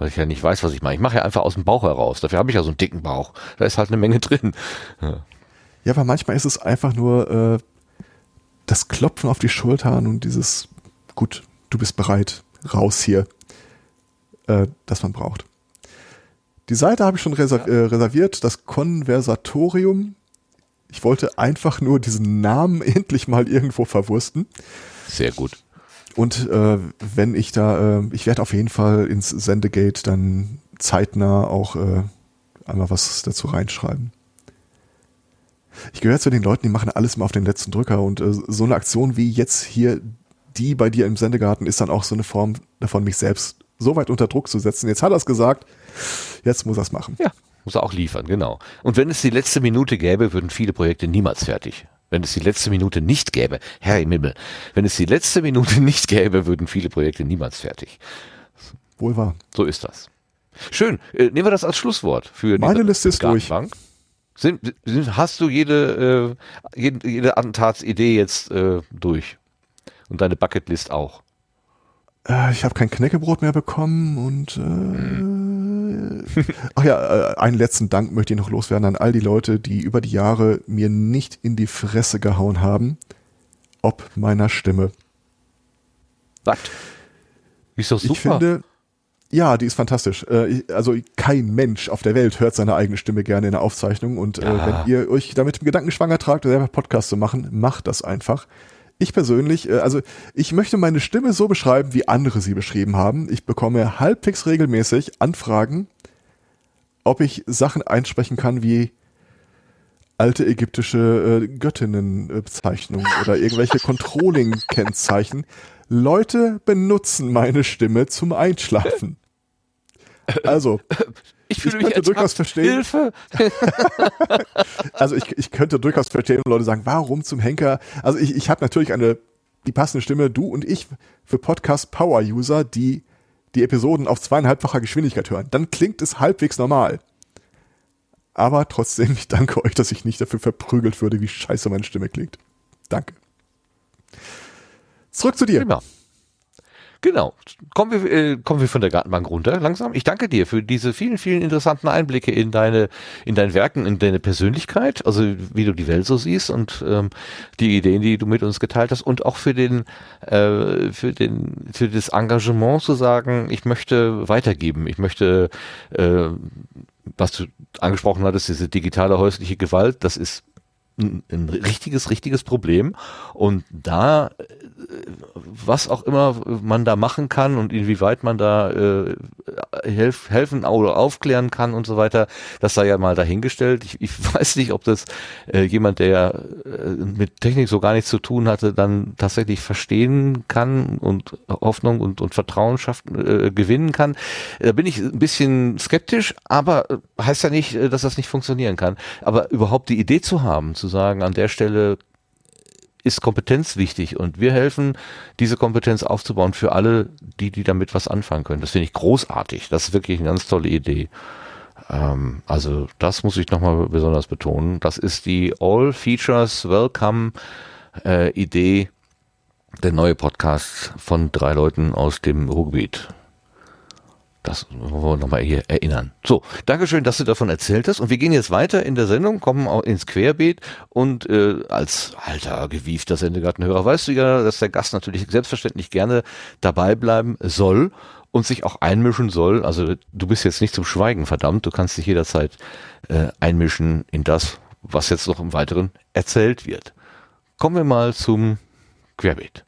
Weil ich ja nicht weiß, was ich mache. Ich mache ja einfach aus dem Bauch heraus. Dafür habe ich ja so einen dicken Bauch. Da ist halt eine Menge drin. Ja. Ja, aber manchmal ist es einfach nur äh, das Klopfen auf die Schultern und dieses, gut, du bist bereit, raus hier, äh, das man braucht. Die Seite habe ich schon reserv äh, reserviert, das Konversatorium. Ich wollte einfach nur diesen Namen endlich mal irgendwo verwursten. Sehr gut. Und äh, wenn ich da, äh, ich werde auf jeden Fall ins Sendegate dann zeitnah auch äh, einmal was dazu reinschreiben. Ich gehöre zu den Leuten, die machen alles immer auf den letzten Drücker und äh, so eine Aktion wie jetzt hier die bei dir im Sendegarten ist dann auch so eine Form davon, mich selbst so weit unter Druck zu setzen. Jetzt hat er es gesagt, jetzt muss er es machen. Ja, muss er auch liefern, genau. Und wenn es die letzte Minute gäbe, würden viele Projekte niemals fertig. Wenn es die letzte Minute nicht gäbe, Herr im Himmel, wenn es die letzte Minute nicht gäbe, würden viele Projekte niemals fertig. Wohl wahr. So ist das. Schön. Äh, nehmen wir das als Schlusswort für Meine diese Liste ist durch. Gartenbank. Sind, sind, hast du jede, äh, jede, jede Attentatsidee jetzt äh, durch? Und deine Bucketlist auch? Äh, ich habe kein Knäckebrot mehr bekommen und äh, ach ja, äh, einen letzten Dank möchte ich noch loswerden an all die Leute, die über die Jahre mir nicht in die Fresse gehauen haben, ob meiner Stimme. Was? Ist doch super. Ich finde, ja, die ist fantastisch. Äh, also kein Mensch auf der Welt hört seine eigene Stimme gerne in der Aufzeichnung und äh, Ja. wenn ihr euch damit im Gedanken schwanger tragt, selber Podcast zu machen, macht das einfach. Ich persönlich, äh, also ich möchte meine Stimme so beschreiben, wie andere sie beschrieben haben. Ich bekomme halbwegs regelmäßig Anfragen, ob ich Sachen einsprechen kann wie alte ägyptische äh, Göttinnenbezeichnungen oder irgendwelche Controlling-Kennzeichen. Leute benutzen meine Stimme zum Einschlafen. Also, ich fühle ich mich könnte durchaus verstehen. Hilfe! also ich, ich könnte durchaus verstehen, wenn Leute sagen, warum zum Henker? Also ich, ich habe natürlich eine, die passende Stimme, du und ich, für Podcast-Power-User, die die Episoden auf zweieinhalbfacher Geschwindigkeit hören. Dann klingt es halbwegs normal. Aber trotzdem, ich danke euch, dass ich nicht dafür verprügelt würde, wie scheiße meine Stimme klingt. Danke. Zurück zu dir. Prima. Genau. Kommen wir, äh, kommen wir von der Gartenbank runter langsam. Ich danke dir für diese vielen, vielen interessanten Einblicke in deine, in dein Werken, in deine Persönlichkeit, also wie du die Welt so siehst und ähm, die Ideen, die du mit uns geteilt hast und auch für den, äh, für den, für das Engagement zu sagen, ich möchte weitergeben, ich möchte, äh, was du angesprochen hattest, diese digitale häusliche Gewalt, das ist ein, richtiges, richtiges Problem. Und da, äh, was auch immer man da machen kann und inwieweit man da äh, helf, helfen oder aufklären kann und so weiter, das sei ja mal dahingestellt. Ich, ich weiß nicht, ob das äh, jemand, der äh, mit Technik so gar nichts zu tun hatte, dann tatsächlich verstehen kann und Hoffnung und, und Vertrauen schaffen, äh, gewinnen kann. Da bin ich ein bisschen skeptisch, aber äh, heißt ja nicht, äh, dass das nicht funktionieren kann. Aber überhaupt die Idee zu haben, zu sagen, an der Stelle ist Kompetenz wichtig und wir helfen, diese Kompetenz aufzubauen für alle, die, die damit was anfangen können. Das finde ich großartig. Das ist wirklich eine ganz tolle Idee. Ähm, also das muss ich nochmal besonders betonen. Das ist die All Features Welcome äh, Idee, der neue Podcast von drei Leuten aus dem Ruhrgebiet. Das wollen wir nochmal hier erinnern. So, Dankeschön, dass du davon erzählt hast. Und wir gehen jetzt weiter in der Sendung, kommen auch ins Querbeet und äh, als alter, gewiefter Sendegartenhörer weißt du ja, dass der Gast natürlich selbstverständlich gerne dabei bleiben soll und sich auch einmischen soll. Also du bist jetzt nicht zum Schweigen verdammt, du kannst dich jederzeit äh, einmischen in das, was jetzt noch im Weiteren erzählt wird. Kommen wir mal zum Querbeet.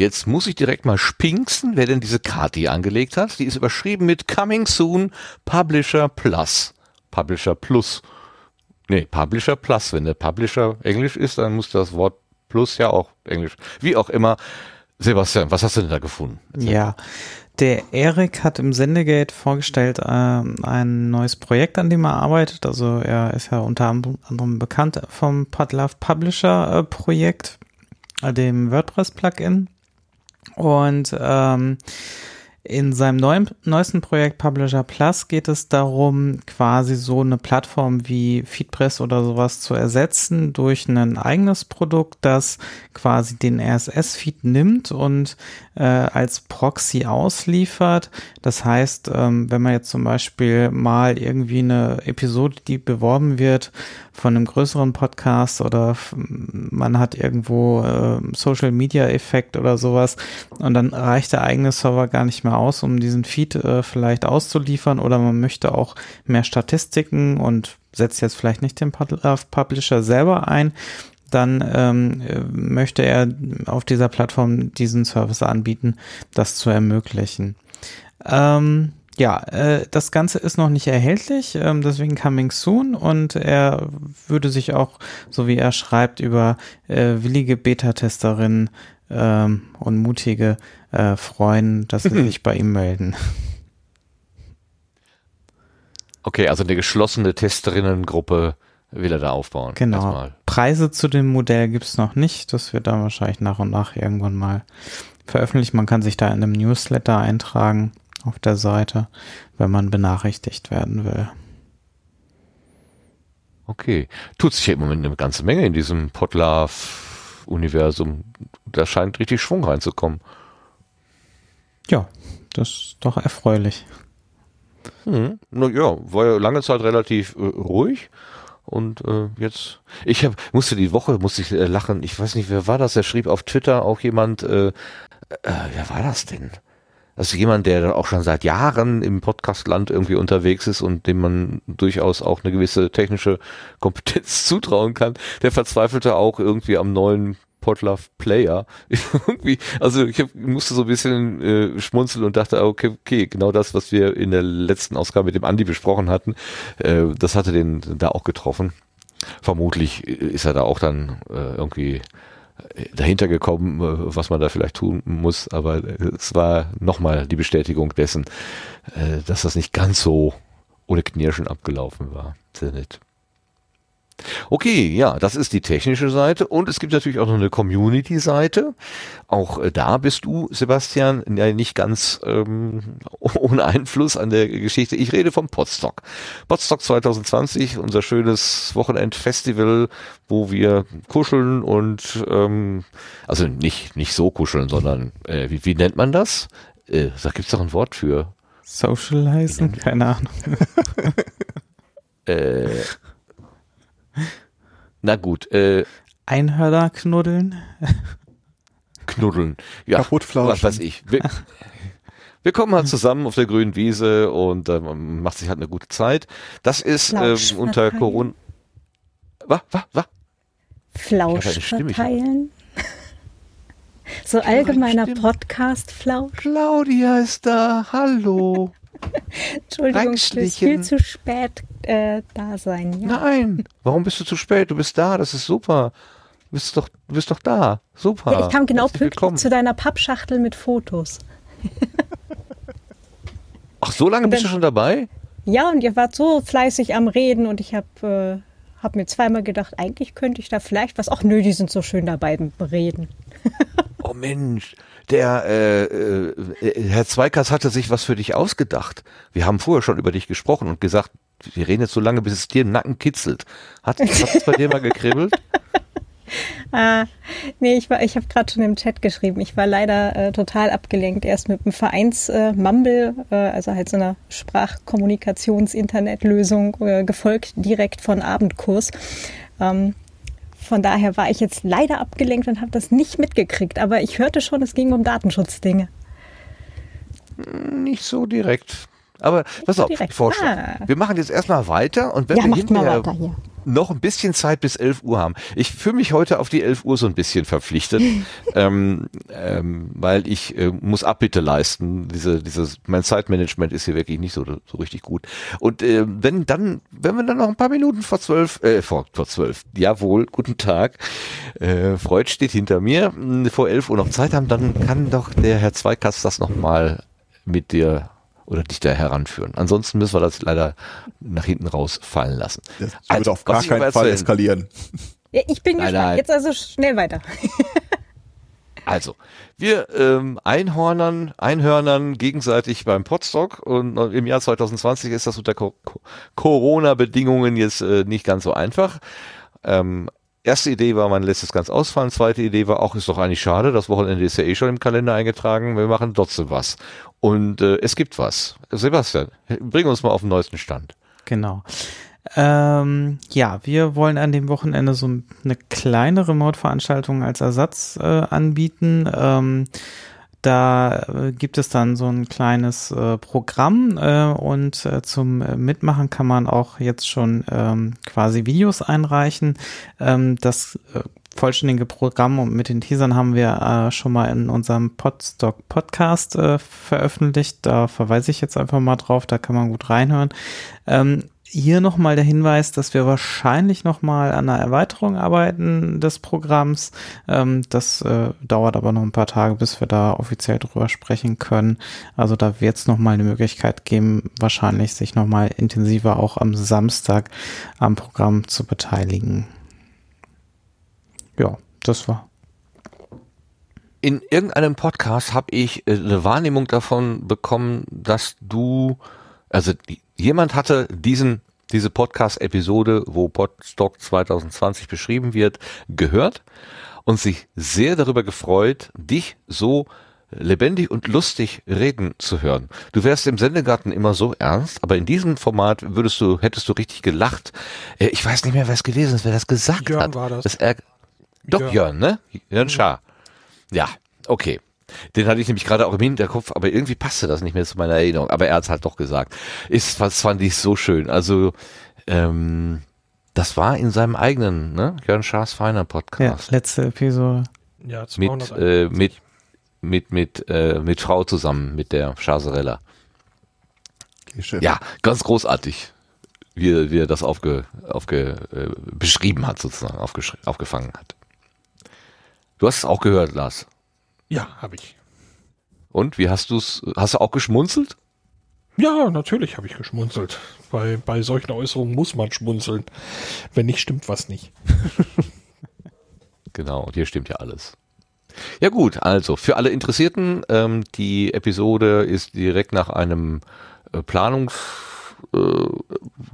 Jetzt muss ich direkt mal spinksen, wer denn diese hier angelegt hat. Die ist überschrieben mit Coming Soon Publisher Plus. Publisher Plus. Nee, Publisher Plus. Wenn der Publisher Englisch ist, dann muss das Wort Plus ja auch Englisch. Wie auch immer. Sebastian, was hast du denn da gefunden? Ja, der Erik hat im Sendegate vorgestellt äh, ein neues Projekt, an dem er arbeitet. Also er ist ja unter anderem bekannt vom Podlove Publisher äh, Projekt, äh, dem WordPress-Plugin. Und ähm, in seinem neuen, neuesten Projekt Publisher Plus geht es darum, quasi so eine Plattform wie Feedpress oder sowas zu ersetzen durch ein eigenes Produkt, das quasi den RSS-Feed nimmt und äh, als Proxy ausliefert. Das heißt, ähm, wenn man jetzt zum Beispiel mal irgendwie eine Episode, die beworben wird von einem größeren Podcast oder man hat irgendwo äh, Social Media Effekt oder sowas und dann reicht der eigene Server gar nicht mehr aus, um diesen Feed äh, vielleicht auszuliefern oder man möchte auch mehr Statistiken und setzt jetzt vielleicht nicht den Publisher selber ein, dann ähm, möchte er auf dieser Plattform diesen Service anbieten, das zu ermöglichen. Ähm, ja, äh, das Ganze ist noch nicht erhältlich, ähm, deswegen coming soon und er würde sich auch, so wie er schreibt, über äh, willige Beta-Testerinnen ähm, und mutige äh, freuen, dass sie sich bei ihm melden. Okay, also eine geschlossene Testerinnengruppe will er da aufbauen. Genau. Erstmal. Preise zu dem Modell gibt's noch nicht. Das wird dann wahrscheinlich nach und nach irgendwann mal veröffentlicht. Man kann sich da in einem Newsletter eintragen auf der Seite, wenn man benachrichtigt werden will. Okay. Tut sich ja im Moment eine ganze Menge in diesem Podlove-Universum. Da scheint richtig Schwung reinzukommen. Ja, das ist doch erfreulich. Hm. Na ja, war ja lange Zeit relativ äh, ruhig. Und äh, jetzt, ich hab, musste die Woche, musste ich äh, lachen, ich weiß nicht, wer war das, der schrieb auf Twitter auch jemand, äh, äh, wer war das denn? Also jemand, der auch schon seit Jahren im Podcastland irgendwie unterwegs ist und dem man durchaus auch eine gewisse technische Kompetenz zutrauen kann, der verzweifelte auch irgendwie am neuen Podlove Player. irgendwie, also ich hab, musste so ein bisschen äh, schmunzeln und dachte, okay, okay, genau das, was wir in der letzten Ausgabe mit dem Andi besprochen hatten, äh, das hatte den da auch getroffen. Vermutlich ist er da auch dann äh, irgendwie dahinter gekommen, äh, was man da vielleicht tun muss, aber es war nochmal die Bestätigung dessen, äh, dass das nicht ganz so ohne Knirschen abgelaufen war. Sehr nett. Okay, ja, das ist die technische Seite und es gibt natürlich auch noch eine Community-Seite. Auch äh, da bist du, Sebastian, ja nicht ganz ähm, ohne Einfluss an der Geschichte. Ich rede vom Podstock. Podstock 2020, unser schönes Wochenendfestival, wo wir kuscheln und ähm, also nicht nicht so kuscheln, sondern äh, wie, wie nennt man das? Äh, da gibt's doch ein Wort für. Socializen? Keine Ahnung. Äh, na gut, äh, Einhörner knuddeln? knuddeln. Ja, Kaputtflauschen. was weiß ich. Wir, wir kommen halt zusammen auf der grünen Wiese und äh, man macht sich halt eine gute Zeit. Das ist ähm, unter. Corona. Was? Was? Was? Flausch verteilen. So allgemeiner. Podcast-Flausch. Claudia ist da. Hallo. Entschuldigung fürs Reinschlichen. viel zu spät äh, da sein. Ja. Nein. Warum bist du zu spät? Du bist da. Das ist super. Du bist doch, du bist doch da. Super. Ja, ich kam genau pünktlich zu deiner Pappschachtel mit Fotos. Ach, so lange bist du schon dabei? Ja, und ihr wart so fleißig am Reden und ich habe äh, hab mir zweimal gedacht, eigentlich könnte ich da vielleicht was. Ach nö, die sind so schön dabei beim Reden. Oh Mensch, der äh, äh, Herr Zweikers hatte sich was für dich ausgedacht. Wir haben vorher schon über dich gesprochen und gesagt, wir reden jetzt so lange, bis es dir im Nacken kitzelt. Hat es bei dir mal gekribbelt? Ah, nee, ich, war- ich habe gerade schon im Chat geschrieben. Ich war leider äh, total abgelenkt. Erst mit dem Vereins äh, äh, also halt so einer Sprachkommunikations-Internetlösung, äh, gefolgt direkt von Abendkurs. Ähm, von daher war ich jetzt leider abgelenkt und habe das nicht mitgekriegt. Aber ich hörte schon, es ging um Datenschutzdinge. Nicht so direkt. Aber pass auf, direkt. Vorschlag. Ah. Wir machen jetzt erstmal weiter und wenn Ja, wir hinterher noch ein bisschen Zeit bis 11 Uhr haben. Ich fühle mich heute auf die 11 Uhr so ein bisschen verpflichtet, ähm, ähm, weil ich äh, muss Abbitte leisten. Diese, dieses, mein Zeitmanagement ist hier wirklich nicht so, so richtig gut. Und äh, wenn dann, wenn wir dann noch ein paar Minuten vor zwölf, äh, vor, vor zwölf, jawohl, guten Tag, äh, Freud steht hinter mir, mh, vor 11 Uhr noch Zeit haben, dann kann doch der Herr Zweikatz das nochmal mit dir oder dich da heranführen. Ansonsten müssen wir das leider nach hinten raus fallen lassen. Das wird Also, auf gar keinen Fall erzählen- eskalieren. Ja, ich bin Nein, gespannt. nein. Jetzt also schnell weiter. Also, wir ähm, Einhornern, Einhörnern gegenseitig beim Podstock und im Jahr 2020 ist das unter Co Corona-Bedingungen jetzt äh, nicht ganz so einfach. Ähm, erste Idee war, man lässt es ganz ausfallen. Zweite Idee war auch, ist doch eigentlich schade, das Wochenende ist ja eh schon im Kalender eingetragen, wir machen trotzdem was. Und äh, es gibt was. Sebastian, bring uns mal auf den neuesten Stand. Genau. Ähm, ja, wir wollen an dem Wochenende so eine kleine Remote-Veranstaltung als Ersatz äh, anbieten. Ähm, da äh, gibt es dann so ein kleines äh, Programm äh, und äh, zum äh, Mitmachen kann man auch jetzt schon ähm, quasi Videos einreichen. Ähm, das äh, vollständige Programm und mit den Teasern haben wir äh, schon mal in unserem Podstock Podcast äh, veröffentlicht. Da verweise ich jetzt einfach mal drauf, da kann man gut reinhören. Ähm, hier nochmal der Hinweis, dass wir wahrscheinlich nochmal an einer Erweiterung arbeiten des Programms. Ähm, das äh, dauert aber noch ein paar Tage, bis wir da offiziell drüber sprechen können. Also da wird es nochmal eine Möglichkeit geben, wahrscheinlich sich nochmal intensiver auch am Samstag am Programm zu beteiligen. Ja, das war. In irgendeinem Podcast habe ich äh, eine Wahrnehmung davon bekommen, dass du, also die- jemand hatte diesen diese Podcast-Episode, wo Podstock 2020 beschrieben wird, gehört und sich sehr darüber gefreut, dich so lebendig und lustig reden zu hören. Du wärst im Sendegarten immer so ernst, aber in diesem Format würdest du, hättest du richtig gelacht. Äh, Ich weiß nicht mehr, wer es gewesen ist, wer das gesagt Jörn hat. war das. ärg- Doch, Jörn. Jörn, ne? Jörn Schaar. Ja, okay. Den hatte ich nämlich gerade auch im Hinterkopf, aber irgendwie passte das nicht mehr zu meiner Erinnerung. Aber er hat es halt doch gesagt. Ist, das fand ich so schön. Also, ähm, das war in seinem eigenen, ne? Jörn Schaas feiner Ja, Podcast. letzte Episode. Ja, mit, 251. äh, mit, mit, mit, äh, mit Frau zusammen, mit der Chaserella. Okay, Chef. Ja, ganz großartig, wie, er- wie er das aufge, aufge, äh, beschrieben hat, sozusagen, aufgefangen hat. Du hast es auch gehört, Lars. Ja, habe ich. Und wie hast du es? Hast du auch geschmunzelt? Ja, natürlich habe ich geschmunzelt. Bei, bei solchen Äußerungen muss man schmunzeln. Wenn nicht, stimmt was nicht. Genau, und hier stimmt ja alles. Ja gut, also für alle Interessierten, ähm, die Episode ist direkt nach einem äh, Planungs äh,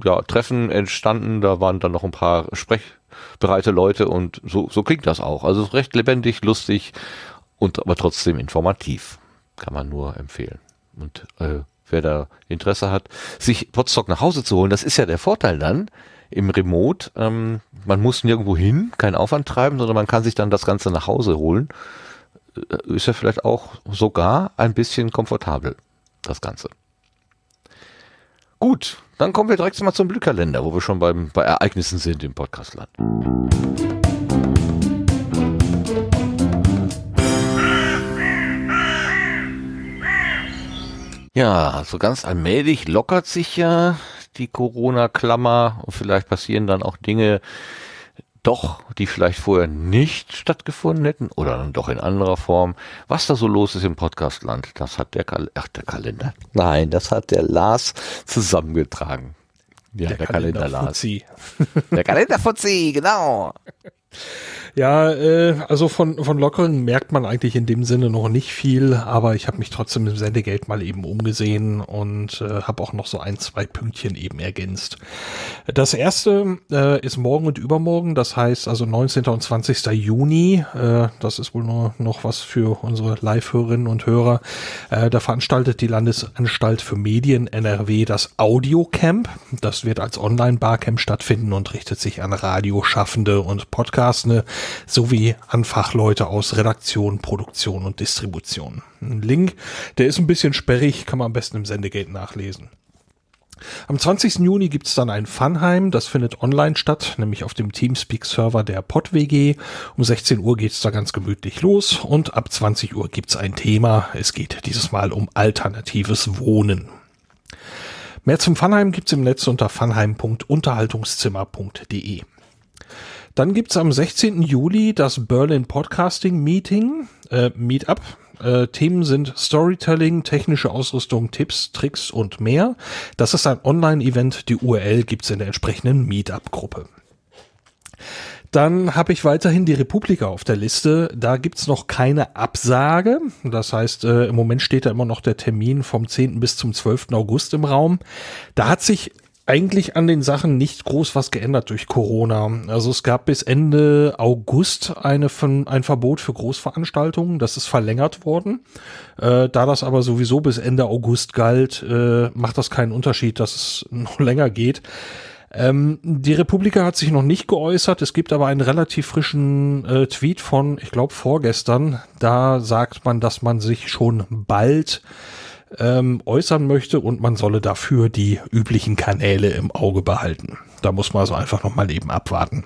ja, Treffen entstanden. Da waren dann noch ein paar sprechbereite Leute und so, so klingt das auch. Also recht lebendig, lustig und aber trotzdem informativ. Kann man nur empfehlen. Und äh, wer da Interesse hat, sich Potsdok nach Hause zu holen, das ist ja der Vorteil dann im Remote. Ähm, man muss nirgendwo hin, keinen Aufwand treiben, sondern man kann sich dann das Ganze nach Hause holen. Äh, Ist ja vielleicht auch sogar ein bisschen komfortabel, das Ganze. Gut, dann kommen wir direkt mal zum Glückkalender, wo wir schon beim, bei Ereignissen sind im Podcastland. Ja, so ganz allmählich lockert sich ja die Corona-Klammer und vielleicht passieren dann auch Dinge doch, die vielleicht vorher nicht stattgefunden hätten oder dann doch in anderer Form. Was da so los ist im Podcastland, das hat der, Kal Ach, der Kalender. Nein, das hat der Lars zusammengetragen. Ja, der, Kalender, Lars. Fuzzi. Der Kalender Fuzzi, genau. Ja, äh, also von, von Lockeren merkt man eigentlich in dem Sinne noch nicht viel, aber ich habe mich trotzdem im Sendegeld mal eben umgesehen und äh, habe auch noch so ein, zwei Pünktchen eben ergänzt. Das erste äh, ist morgen und übermorgen, das heißt also 19. und 20. Juni. Äh, das ist wohl nur noch was für unsere Live-Hörerinnen und Hörer. Äh, da veranstaltet die Landesanstalt für Medien NRW das Audiocamp. Das wird als Online-Barcamp stattfinden und richtet sich an Radioschaffende und Podcaster. Sowie an Fachleute aus Redaktion, Produktion und Distribution. Ein Link, der ist ein bisschen sperrig, kann man am besten im Sendegate nachlesen. Am 20. Juni gibt's dann ein Funheim, das findet online statt, nämlich auf dem Teamspeak-Server der PodWG. Um 16 Uhr geht's da ganz gemütlich los und ab 20 Uhr gibt's ein Thema. Es geht dieses Mal um alternatives Wohnen. Mehr zum Funheim gibt's im Netz unter funheim.unterhaltungszimmer.de. Dann gibt's am 16. Juli das Berlin Podcasting Meeting, äh, Meetup. Äh, Themen sind Storytelling, technische Ausrüstung, Tipps, Tricks und mehr. Das ist ein Online-Event. Die URL gibt's in der entsprechenden Meetup-Gruppe. Dann habe ich weiterhin die Republika auf der Liste. Da gibt's noch keine Absage. Das heißt, äh, im Moment steht da immer noch der Termin vom 10. bis zum 12. August im Raum. Da hat sich eigentlich an den Sachen nicht groß was geändert durch Corona. Also es gab bis Ende August eine von, ein Verbot für Großveranstaltungen. Das ist verlängert worden. Äh, da das aber sowieso bis Ende August galt, äh, macht das keinen Unterschied, dass es noch länger geht. Ähm, die Republika hat sich noch nicht geäußert. Es gibt aber einen relativ frischen äh, Tweet von, ich glaube, vorgestern. Da sagt man, dass man sich schon bald ähm, äußern möchte und man solle dafür die üblichen Kanäle im Auge behalten. Da muss man also einfach nochmal eben abwarten.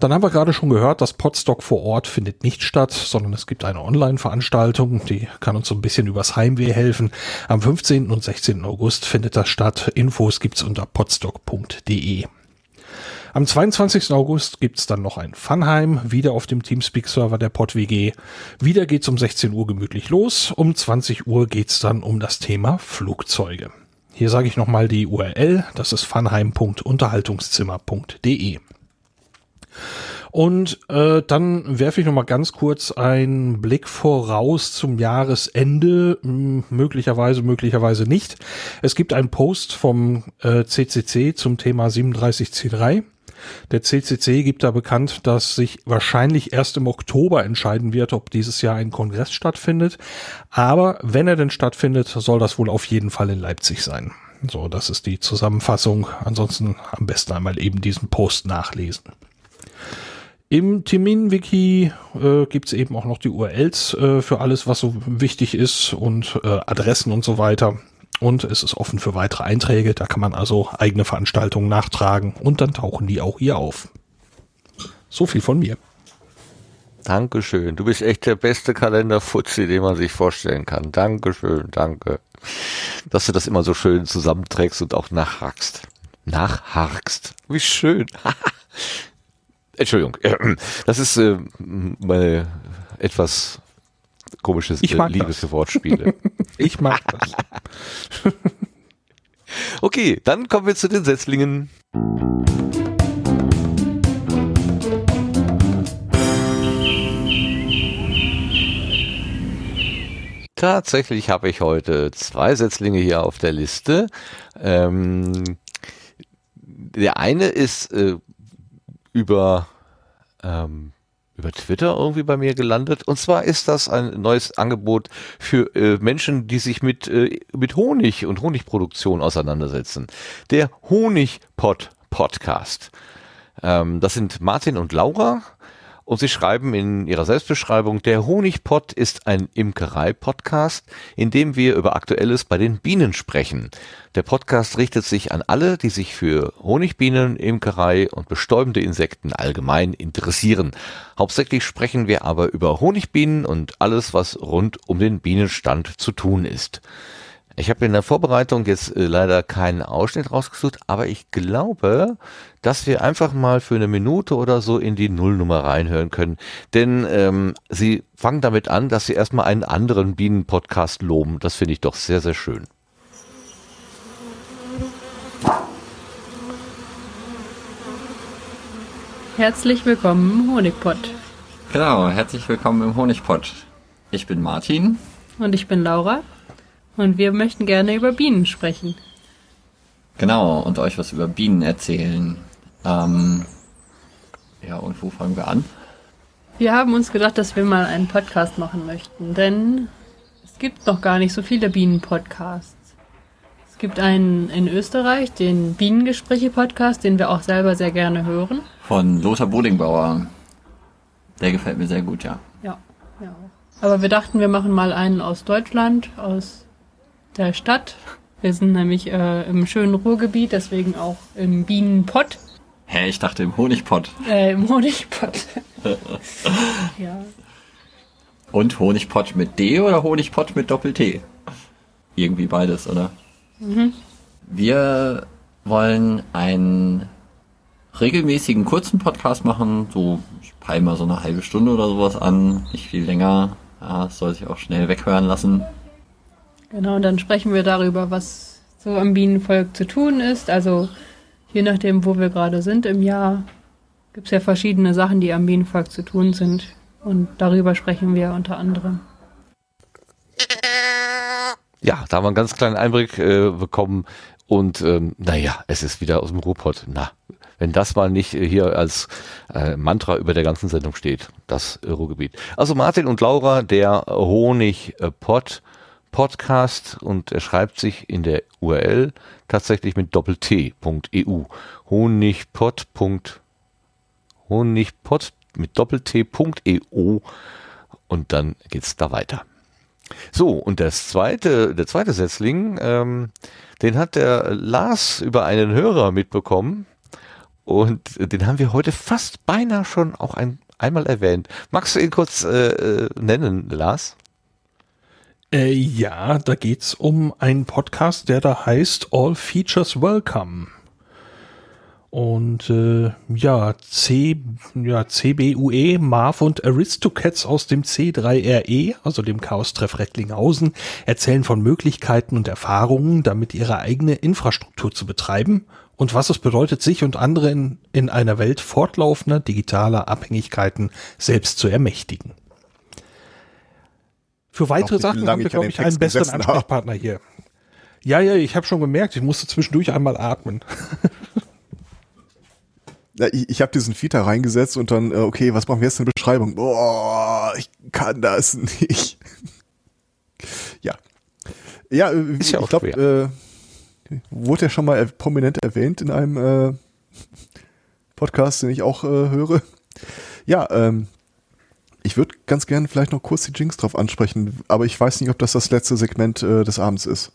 Dann haben wir gerade schon gehört, das Podstock vor Ort findet nicht statt, sondern es gibt eine Online-Veranstaltung, die kann uns so ein bisschen übers Heimweh helfen. Am 15. und 16. August findet das statt. Infos gibt's unter podstock.de. Am 22. August gibt's dann noch ein Funheim, wieder auf dem Teamspeak-Server der PodWG. Wieder geht's um 16 Uhr gemütlich los. Um 20 Uhr geht's dann um das Thema Flugzeuge. Hier sage ich nochmal die URL, das ist funheim.unterhaltungszimmer.de. Und äh, dann werfe ich noch mal ganz kurz einen Blick voraus zum Jahresende, hm, möglicherweise, möglicherweise nicht. Es gibt einen Post vom äh, CCC zum Thema 37C3. Der CCC gibt da bekannt, dass sich wahrscheinlich erst im Oktober entscheiden wird, ob dieses Jahr ein Kongress stattfindet. Aber wenn er denn stattfindet, soll das wohl auf jeden Fall in Leipzig sein. So, das ist die Zusammenfassung. Ansonsten am besten einmal eben diesen Post nachlesen. Im Termin-Wiki äh, gibt es eben auch noch die URLs äh, für alles, was so wichtig ist und äh, Adressen und so weiter. Und es ist offen für weitere Einträge. Da kann man also eigene Veranstaltungen nachtragen und dann tauchen die auch hier auf. So viel von mir. Dankeschön. Du bist echt der beste Kalenderfutzi, den man sich vorstellen kann. Dankeschön, danke. Dass du das immer so schön zusammenträgst und auch nachhackst. Nachharkst. Wie schön. Entschuldigung, das ist äh, meine etwas komisches äh, Liebe das. für Wortspiele. Ich mag das. okay, dann kommen wir zu den Setzlingen. Tatsächlich habe ich heute zwei Setzlinge hier auf der Liste. Ähm, der eine ist äh, über, ähm, über Twitter irgendwie bei mir gelandet. Und zwar ist das ein neues Angebot für äh, Menschen, die sich mit, äh, mit Honig und Honigproduktion auseinandersetzen. Der Honigpot Podcast. Ähm, das sind Martin und Laura. Und sie schreiben in ihrer Selbstbeschreibung, der Honigpott ist ein Imkerei-Podcast, in dem wir über Aktuelles bei den Bienen sprechen. Der Podcast richtet sich an alle, die sich für Honigbienen, Imkerei und bestäubende Insekten allgemein interessieren. Hauptsächlich sprechen wir aber über Honigbienen und alles, was rund um den Bienenstand zu tun ist. Ich habe in der Vorbereitung jetzt äh, leider keinen Ausschnitt rausgesucht, aber ich glaube, dass wir einfach mal für eine Minute oder so in die Nullnummer reinhören können. Denn ähm, sie fangen damit an, dass sie erstmal einen anderen Bienenpodcast loben. Das finde ich doch sehr, sehr schön. Herzlich willkommen im Honigpott. Genau, herzlich willkommen im Honigpott. Ich bin Martin. Und ich bin Laura. Und wir möchten gerne über Bienen sprechen. Genau, und euch was über Bienen erzählen. Ähm, ja, und wo fangen wir an? Wir haben uns gedacht, dass wir mal einen Podcast machen möchten, denn es gibt noch gar nicht so viele Bienen-Podcasts. Es gibt einen in Österreich, den Bienengespräche-Podcast, den wir auch selber sehr gerne hören. Von Lothar Bodingbauer. Der gefällt mir sehr gut, ja. Ja, ja. Aber wir dachten, wir machen mal einen aus Deutschland, aus der Stadt. Wir sind nämlich äh, im schönen Ruhrgebiet, deswegen auch im Bienenpott, Hä, ich dachte im Honigpott. äh, im Honigpott. ja. Und Honigpott mit D oder Honigpott mit Doppel-T? Irgendwie beides, oder? Wir wollen einen regelmäßigen kurzen Podcast machen. So, ich peile mal so eine halbe Stunde oder sowas an. Nicht viel länger. Ja, es soll sich auch schnell weghören lassen. Genau, und dann sprechen wir darüber, was so am Bienenvolk zu tun ist. Also je nachdem, wo wir gerade sind im Jahr, gibt es ja verschiedene Sachen, die am Bienenvolk zu tun sind. Und darüber sprechen wir unter anderem. Ja, da haben wir einen ganz kleinen Einblick äh, bekommen. Und ähm, naja, es ist wieder aus dem Ruhrpott. Na, wenn das mal nicht äh, hier als äh, Mantra über der ganzen Sendung steht, das äh, Ruhrgebiet. Also Martin und Laura, der Honigpott Podcast und er schreibt sich in der URL tatsächlich mit doppelt-t.eu. Honigpott. Honigpott mit doppelt-t.eu und dann geht's da weiter. So, und das zweite, der zweite Setzling, ähm, den hat der Lars über einen Hörer mitbekommen. Und den haben wir heute fast beinahe schon auch ein, einmal erwähnt. Magst du ihn kurz äh, äh, nennen, Lars? Äh, ja, da geht's um einen Podcast, der da heißt All Features Welcome. Und äh, ja, C, ja, CBUE, Marv und Aristocats aus dem C3RE, also dem Chaos-Treff Recklinghausen, erzählen von Möglichkeiten und Erfahrungen, damit ihre eigene Infrastruktur zu betreiben und was es bedeutet, sich und andere in, in einer Welt fortlaufender digitaler Abhängigkeiten selbst zu ermächtigen. Für weitere Sachen haben wir, glaube ich, einen besseren habe. Ansprechpartner hier. Ja, ja, ich habe schon gemerkt, ich musste zwischendurch einmal atmen. Ja, ich ich habe diesen Feed da reingesetzt und dann, äh, okay, was machen wir jetzt in der Beschreibung? Boah, ich kann das nicht. ja. Ja, äh, Ist ja ich auch glaube, äh, wurde ja schon mal prominent erwähnt in einem äh, Podcast, den ich auch äh, höre. Ja, ähm, ich würde ganz gerne vielleicht noch kurz die Jinx drauf ansprechen, aber ich weiß nicht, ob das das letzte Segment äh, des Abends ist.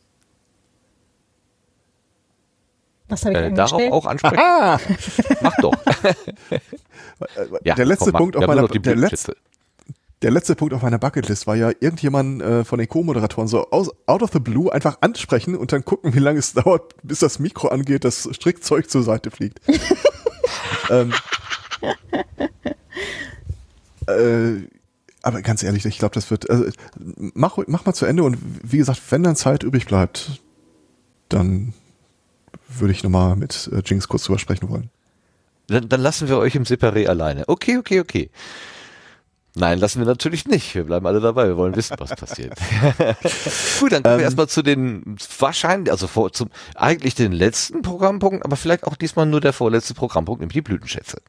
Was habe ich Äh, darauf auch ansprechen? Ah! Mach doch. Ja, der letzte komm, mach. Punkt auf meiner der letzte, der letzte Punkt auf meiner Bucketlist war ja irgendjemand äh, von den Co-Moderatoren so aus, out of the blue einfach ansprechen und dann gucken, wie lange es dauert, bis das Mikro angeht, das Strickzeug zur Seite fliegt. ähm, äh, aber ganz ehrlich, ich glaube, das wird. Also, mach, mach mal zu Ende und wie gesagt, wenn dann Zeit übrig bleibt, dann würde ich nochmal mit äh, Jinx kurz drüber sprechen wollen. Dann, dann lassen wir euch im Separé alleine. Okay, okay, okay. Nein, lassen wir natürlich nicht. Wir bleiben alle dabei. Wir wollen wissen, was passiert. Gut, dann kommen wir Ähm. erstmal zu den wahrscheinlich, also vor, zum eigentlich den letzten Programmpunkt, aber vielleicht auch diesmal nur der vorletzte Programmpunkt, nämlich die Blütenschätze.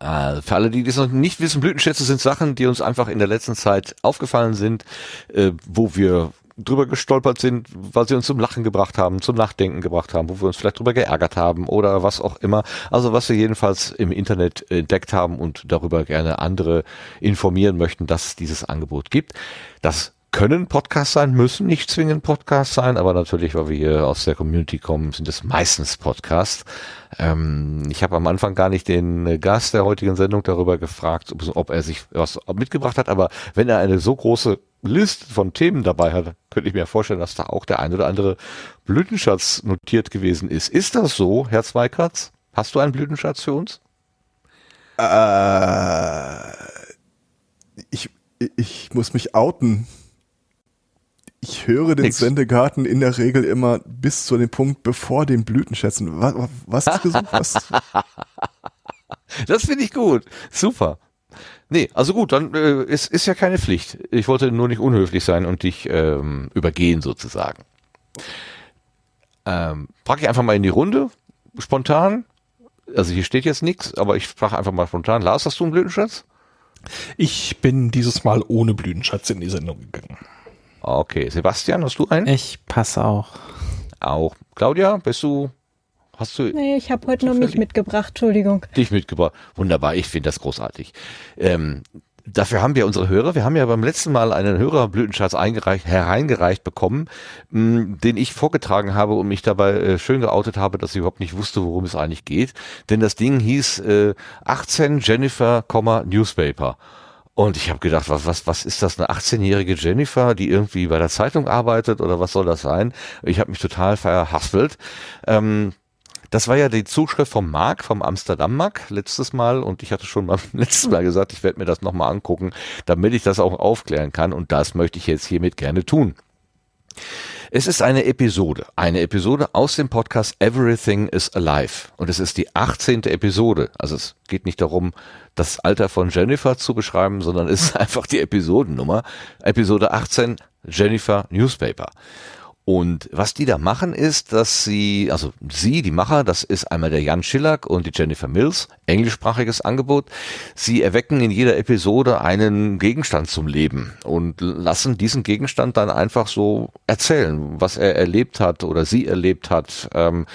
Äh, Für alle, die das noch nicht wissen, Blütenschätze sind Sachen, die uns einfach in der letzten Zeit aufgefallen sind, äh, wo wir drüber gestolpert sind, weil sie uns zum Lachen gebracht haben, zum Nachdenken gebracht haben, wo wir uns vielleicht drüber geärgert haben oder was auch immer. Also was wir jedenfalls im Internet entdeckt haben und darüber gerne andere informieren möchten, dass es dieses Angebot gibt. Das können Podcasts sein, müssen nicht zwingend Podcasts sein, aber natürlich, weil wir hier aus der Community kommen, sind es meistens Podcasts. Ähm, ich habe am Anfang gar nicht den äh, Gast der heutigen Sendung darüber gefragt, ob, ob er sich was mitgebracht hat, aber wenn er eine so große Liste von Themen dabei hat, könnte ich mir vorstellen, dass da auch der ein oder andere Blütenschatz notiert gewesen ist. Ist das so, Herr Zweikatz? Hast du einen Blütenschatz für uns? Äh, ich, ich muss mich outen. Ich höre den Nix. Sendegarten in der Regel immer bis zu dem Punkt, bevor den Blütenschätzen. Was, was ist gesucht? Was? Das finde ich gut. Super. Nee, also gut, dann äh, es ist ja keine Pflicht. Ich wollte nur nicht unhöflich sein und dich ähm, übergehen sozusagen. Ähm, frag ich einfach mal in die Runde, spontan. Also hier steht jetzt nichts, aber ich frage einfach mal spontan. Lars, hast du einen Blütenschatz? Ich bin dieses Mal ohne Blütenschatz in die Sendung gegangen. Okay. Sebastian, hast du einen? Ich passe auch. Auch. Claudia, bist du, hast du Nee, ich habe heute nur mich mitgebracht, Entschuldigung. dich mitgebracht? Wunderbar, ich finde das großartig. Ähm, dafür haben wir unsere Hörer. Wir haben ja beim letzten Mal einen Hörerblütenschatz eingereicht, hereingereicht bekommen, mh, den ich vorgetragen habe und mich dabei äh, schön geoutet habe, dass ich überhaupt nicht wusste, worum es eigentlich geht. Denn das Ding hieß äh, 18 Jennifer, Newspaper. Und ich habe gedacht, was, was, was ist das, eine 18-jährige Jennifer, die irgendwie bei der Zeitung arbeitet oder was soll das sein? Ich habe mich total verhaspelt. Ähm, das war ja die Zuschrift vom Mark, vom Amsterdam Mark letztes Mal und ich hatte schon beim letzten Mal gesagt, ich werde mir das nochmal angucken, damit ich das auch aufklären kann und das möchte ich jetzt hiermit gerne tun. Es ist eine Episode, eine Episode aus dem Podcast Everything is Alive und es ist die 18. Episode. Also es geht nicht darum, das Alter von Jennifer zu beschreiben, sondern es ist einfach die Episodennummer. Episode 18 Jennifer Newspaper. Und was die da machen ist, dass sie, also sie, die Macher, das ist einmal der Jan Schillack und die Jennifer Mills, englischsprachiges Angebot. Sie erwecken in jeder Episode einen Gegenstand zum Leben und lassen diesen Gegenstand dann einfach so erzählen, was er erlebt hat oder sie erlebt hat. Ähm,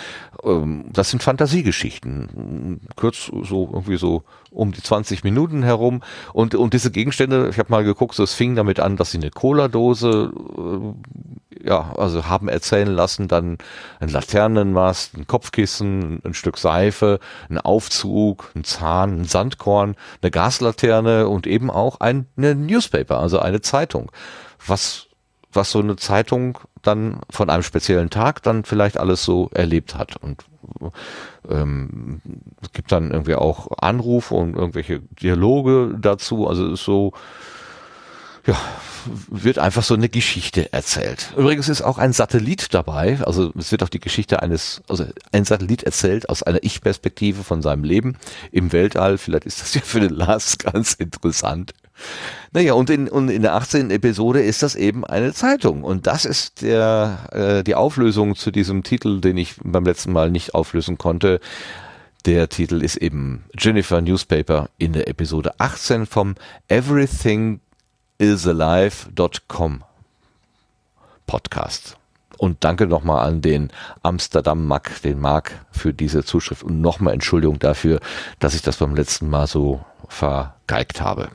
ähm, das sind Fantasiegeschichten, kurz so irgendwie so um die 20 Minuten herum. Und, und diese Gegenstände, ich habe mal geguckt, so, es fing damit an, dass sie eine Cola-Dose äh, ja, also haben erzählen lassen, dann ein Laternenmast, ein Kopfkissen, ein Stück Seife, ein Aufzug, ein Zahn, ein Sandkorn, eine Gaslaterne und eben auch ein eine Newspaper, also eine Zeitung. Was, was so eine Zeitung dann von einem speziellen Tag dann vielleicht alles so erlebt hat. Und ähm, es gibt dann irgendwie auch Anrufe und irgendwelche Dialoge dazu. Also ist so, ja, wird einfach so eine Geschichte erzählt. Übrigens ist auch ein Satellit dabei, also es wird auch die Geschichte eines, also ein Satellit erzählt aus einer Ich-Perspektive von seinem Leben im Weltall. Vielleicht ist das ja für den Lars ganz interessant. Naja, und in, und in der 18. Episode ist das eben eine Zeitung. Und das ist der, äh, die Auflösung zu diesem Titel, den ich beim letzten Mal nicht auflösen konnte. Der Titel ist eben Jennifer Newspaper in der Episode 18 vom Everything isalive.com Podcast. Und danke nochmal an den Amsterdam Mac, den Mark, für diese Zuschrift und nochmal Entschuldigung dafür, dass ich das beim letzten Mal so vergeigt habe.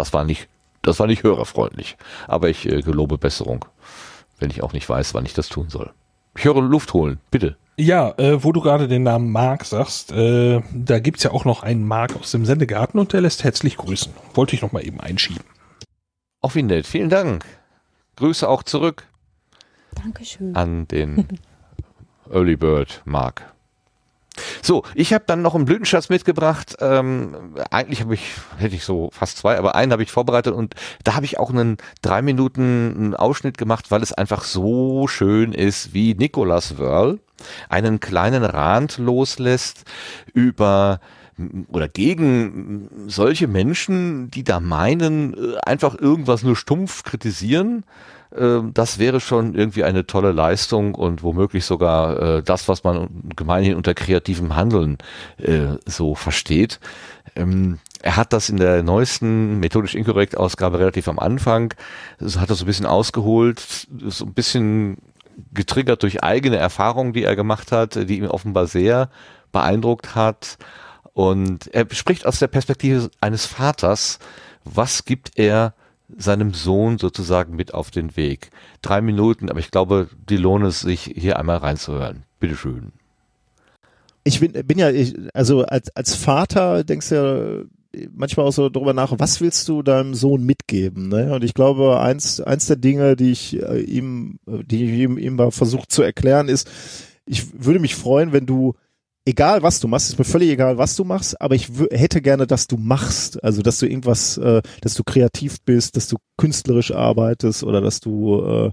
Das war nicht, das war nicht hörerfreundlich. Aber ich äh, gelobe Besserung, wenn ich auch nicht weiß, wann ich das tun soll. Ich höre Luft holen, bitte. Ja, äh, wo du gerade den Namen Mark sagst, äh, da gibt's ja auch noch einen Mark aus dem Sendegarten und der lässt herzlich grüßen. Wollte ich noch mal eben einschieben. Auch wie nett. Vielen Dank. Grüße auch zurück Dankeschön. an den Early Bird Mark. So, ich habe dann noch einen Blütenschatz mitgebracht. Ähm, eigentlich habe ich, hätte ich so fast zwei, aber einen habe ich vorbereitet und da habe ich auch einen drei Minuten Ausschnitt gemacht, weil es einfach so schön ist, wie Nicolas Wörl einen kleinen Rand loslässt über oder gegen solche Menschen, die da meinen, äh, einfach irgendwas nur stumpf kritisieren. Ähm, Das wäre schon irgendwie eine tolle Leistung und womöglich sogar äh, das, was man gemeinhin unter kreativem Handeln äh, so versteht. Ähm, er hat das in der neuesten methodisch inkorrekt Ausgabe relativ am Anfang, das hat er so ein bisschen ausgeholt, so ein bisschen getriggert durch eigene Erfahrungen, die er gemacht hat, die ihn offenbar sehr beeindruckt hat. Und er spricht aus der Perspektive eines Vaters. Was gibt er seinem Sohn sozusagen mit auf den Weg? Drei Minuten, aber ich glaube, die lohnt es sich hier einmal reinzuhören. Bitteschön. ich bin, bin ja, ich, also als, als Vater denkst du ja manchmal auch so drüber nach, was willst du deinem Sohn mitgeben? Ne? Und ich glaube, eins, eins der Dinge, die ich äh, ihm, äh, die ich ihm, ihm versucht zu erklären, ist, ich würde mich freuen, wenn du, egal was du machst, ist mir völlig egal, was du machst, aber ich hätte gerne, dass du machst, also dass du irgendwas, äh, dass du kreativ bist, dass du künstlerisch arbeitest oder dass du äh,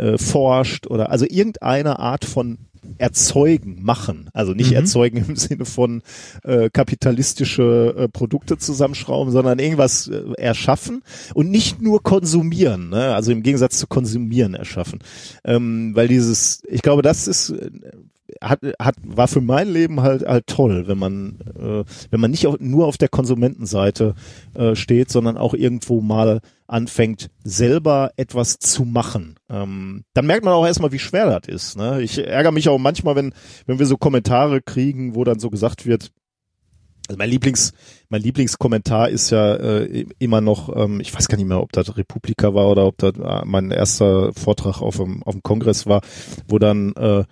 äh, forscht oder also irgendeine Art von erzeugen, machen. Also nicht Mhm. erzeugen im Sinne von äh, kapitalistische äh, Produkte zusammenschrauben, sondern irgendwas äh, erschaffen und nicht nur konsumieren. Ne? Also im Gegensatz zu konsumieren erschaffen. Ähm, weil dieses, ich glaube, das ist, äh, hat, hat, war für mein Leben halt halt toll, wenn man, äh, wenn man nicht auf, nur auf der Konsumentenseite äh, steht, sondern auch irgendwo mal anfängt, selber etwas zu machen. Ähm, dann merkt man auch erstmal, wie schwer das ist. Ne? Ich ärgere mich auch manchmal, wenn, wenn wir so Kommentare kriegen, wo dann so gesagt wird, also mein Lieblings, mein Lieblingskommentar ist ja äh, immer noch, ähm, ich weiß gar nicht mehr, ob das Republika war oder ob das äh, mein erster Vortrag auf dem, auf dem Kongress war, wo dann äh,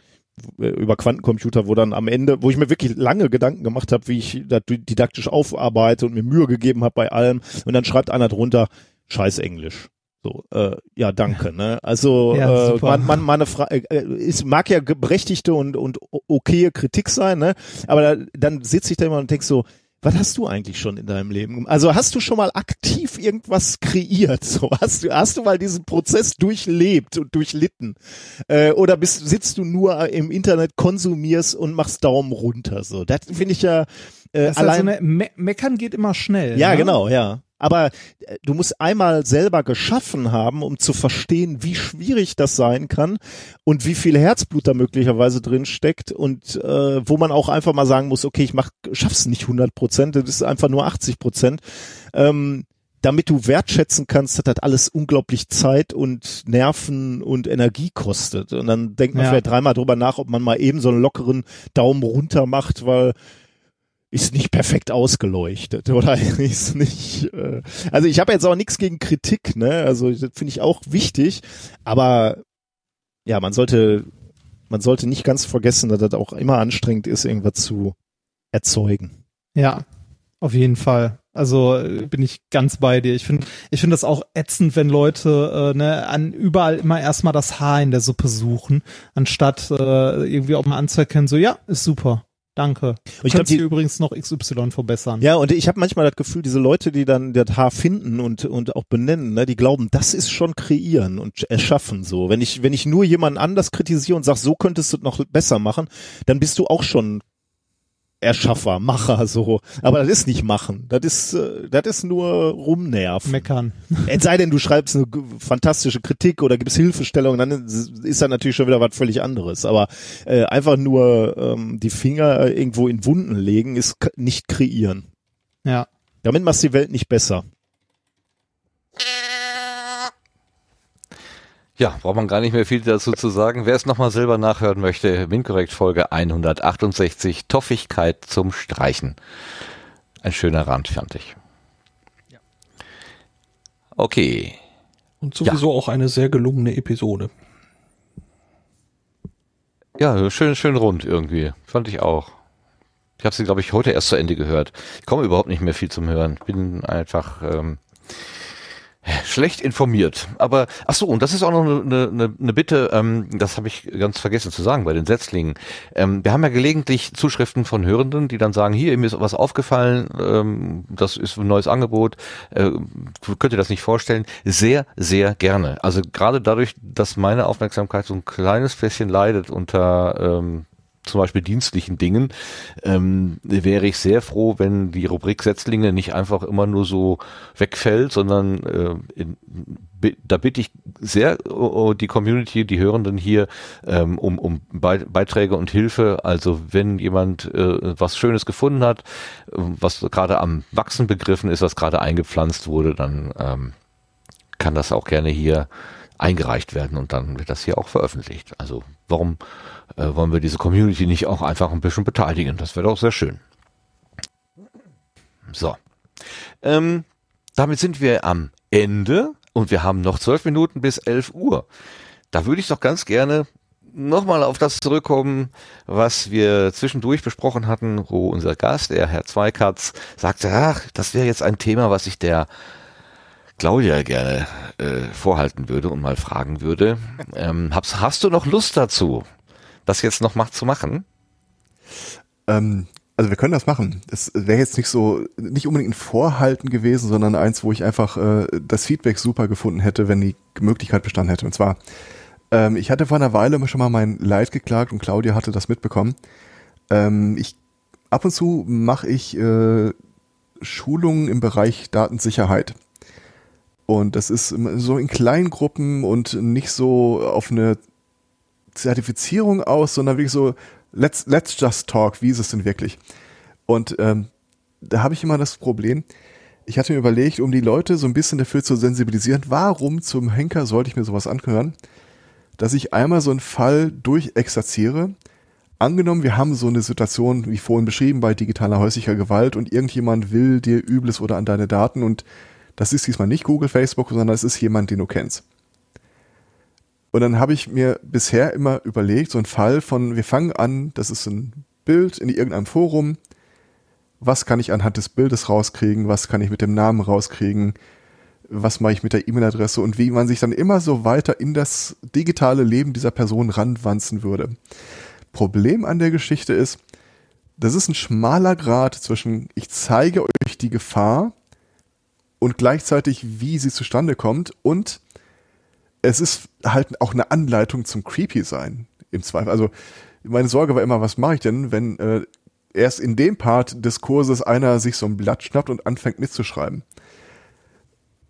über Quantencomputer, wo dann am Ende, wo ich mir wirklich lange Gedanken gemacht habe, wie ich das didaktisch aufarbeite und mir Mühe gegeben habe bei allem. Und dann schreibt einer drunter, scheiß Englisch. So, äh, ja, danke. Ne? Also Ja, äh, man, man, meine Frage, äh, es mag ja berechtigte und und okaye Kritik sein, ne? Aber da, dann sitze ich da immer und denk so, was hast du eigentlich schon in deinem Leben? Also hast du schon mal aktiv irgendwas kreiert? So hast du hast du mal diesen Prozess durchlebt und durchlitten? Äh, oder bist sitzt du nur im Internet, konsumierst und machst Daumen runter? So, das finde ich ja äh, allein. so eine, Me Meckern geht immer schnell. Ja, ne? genau, ja. Aber äh, du musst einmal selber geschaffen haben, um zu verstehen, wie schwierig das sein kann und wie viel Herzblut da möglicherweise drin steckt und äh, wo man auch einfach mal sagen muss, okay, ich mach, schaff's nicht 100 Prozent, das ist einfach nur 80 Prozent. Ähm, damit du wertschätzen kannst, dass das alles unglaublich Zeit und Nerven und Energie kostet. Und dann denkt man Ja. vielleicht dreimal drüber nach, ob man mal eben so einen lockeren Daumen runter macht, weil ist nicht perfekt ausgeleuchtet oder ist nicht. Äh, also ich habe jetzt auch nichts gegen Kritik, ne? Also das finde ich auch wichtig, aber ja, man sollte man sollte nicht ganz vergessen, dass das auch immer anstrengend ist, irgendwas zu erzeugen. Ja, auf jeden Fall. Also äh, bin ich ganz bei dir. Ich finde, ich finde das auch ätzend, wenn Leute äh, ne, an überall immer erstmal das Haar in der Suppe suchen, anstatt äh, irgendwie auch mal anzuerkennen, so ja, ist super. Danke. Und Ich kann glaube, die, übrigens noch XY verbessern. ja, und ich habe manchmal das Gefühl, diese Leute, die dann das Haar finden und und auch benennen, ne, die glauben, das ist schon kreieren und erschaffen so. Wenn ich wenn ich nur jemanden anders kritisiere und sag, so könntest du es noch besser machen, dann bist du auch schon Erschaffer, Macher so. Aber das ist nicht machen. Das ist äh, das ist nur rumnerven. Meckern. Es sei denn, du schreibst eine fantastische Kritik oder gibst Hilfestellung, dann ist das natürlich schon wieder was völlig anderes. Aber äh, einfach nur ähm, die Finger äh, irgendwo in Wunden legen, ist nicht kreieren. Ja. Damit machst du die Welt nicht besser. Ja, braucht man gar nicht mehr viel dazu zu sagen. Wer es nochmal selber nachhören möchte, Winkorrekt Folge 168, Toffigkeit zum Streichen. Ein schöner Rand, fand ich. Okay. Und sowieso auch eine sehr gelungene Episode. Ja, schön, schön rund irgendwie. Fand ich auch. Ich habe sie, glaube ich, heute erst zu Ende gehört. Ich komme überhaupt nicht mehr viel zum Hören. Bin einfach ähm, schlecht informiert. Aber ach so, und das ist auch noch eine, eine, eine Bitte, ähm, das habe ich ganz vergessen zu sagen bei den Setzlingen. Ähm, wir haben ja gelegentlich Zuschriften von Hörenden, die dann sagen, hier, mir ist was aufgefallen, ähm, das ist ein neues Angebot, äh, könnt ihr das nicht vorstellen? Sehr, sehr gerne. Also gerade dadurch, dass meine Aufmerksamkeit so ein kleines bisschen leidet unter ähm, zum Beispiel dienstlichen Dingen, ähm, wäre ich sehr froh, wenn die Rubrik Setzlinge nicht einfach immer nur so wegfällt, sondern äh, in, da bitte ich sehr oh, oh, die Community, die Hörenden hier ähm, um, um Bei- Beiträge und Hilfe. Also wenn jemand äh, was Schönes gefunden hat, was gerade am Wachsen begriffen ist, was gerade eingepflanzt wurde, dann ähm, kann das auch gerne hier eingereicht werden und dann wird das hier auch veröffentlicht. Also warum äh, wollen wir diese Community nicht auch einfach ein bisschen beteiligen? Das wäre doch sehr schön. So. Ähm, damit sind wir am Ende und wir haben noch zwölf Minuten bis 11 Uhr. Da würde ich doch ganz gerne nochmal auf das zurückkommen, was wir zwischendurch besprochen hatten, wo unser Gast, der Herr Zweikatz, sagte, ach, das wäre jetzt ein Thema, was sich der Claudia gerne äh, vorhalten würde und mal fragen würde. Ähm, hast, hast du noch Lust dazu, das jetzt noch mal zu machen? Ähm, also wir können das machen. Es wäre jetzt nicht so, nicht unbedingt ein Vorhalten gewesen, sondern eins, wo ich einfach äh, das Feedback super gefunden hätte, wenn die Möglichkeit bestanden hätte. Und zwar, ähm, ich hatte vor einer Weile schon mal mein Leid geklagt und Claudia hatte das mitbekommen. Ähm, ich ab und zu mache ich äh, Schulungen im Bereich Datensicherheit. Und das ist so in kleinen Gruppen und nicht so auf eine Zertifizierung aus, sondern wirklich so let's, let's just talk, wie ist es denn wirklich? Und ähm, da habe ich immer das Problem, ich hatte mir überlegt, um die Leute so ein bisschen dafür zu sensibilisieren, warum zum Henker sollte ich mir sowas anhören, dass ich einmal so einen Fall durchexerziere. Angenommen, wir haben so eine Situation, wie vorhin beschrieben, bei digitaler häuslicher Gewalt und irgendjemand will dir Übles oder an deine Daten und das ist diesmal nicht Google, Facebook, sondern es ist jemand, den du kennst. Und dann habe ich mir bisher immer überlegt, so ein Fall von, wir fangen an, das ist ein Bild in irgendeinem Forum, was kann ich anhand des Bildes rauskriegen, was kann ich mit dem Namen rauskriegen, was mache ich mit der E-Mail-Adresse und wie man sich dann immer so weiter in das digitale Leben dieser Person ranwanzen würde. Problem an der Geschichte ist, das ist ein schmaler Grad zwischen ich zeige euch die Gefahr und gleichzeitig wie sie zustande kommt und es ist halt auch eine Anleitung zum Creepy sein im Zweifel. Also meine Sorge war immer, was mache ich denn, wenn äh, erst in dem Part des Kurses einer sich so ein Blatt schnappt und anfängt mitzuschreiben.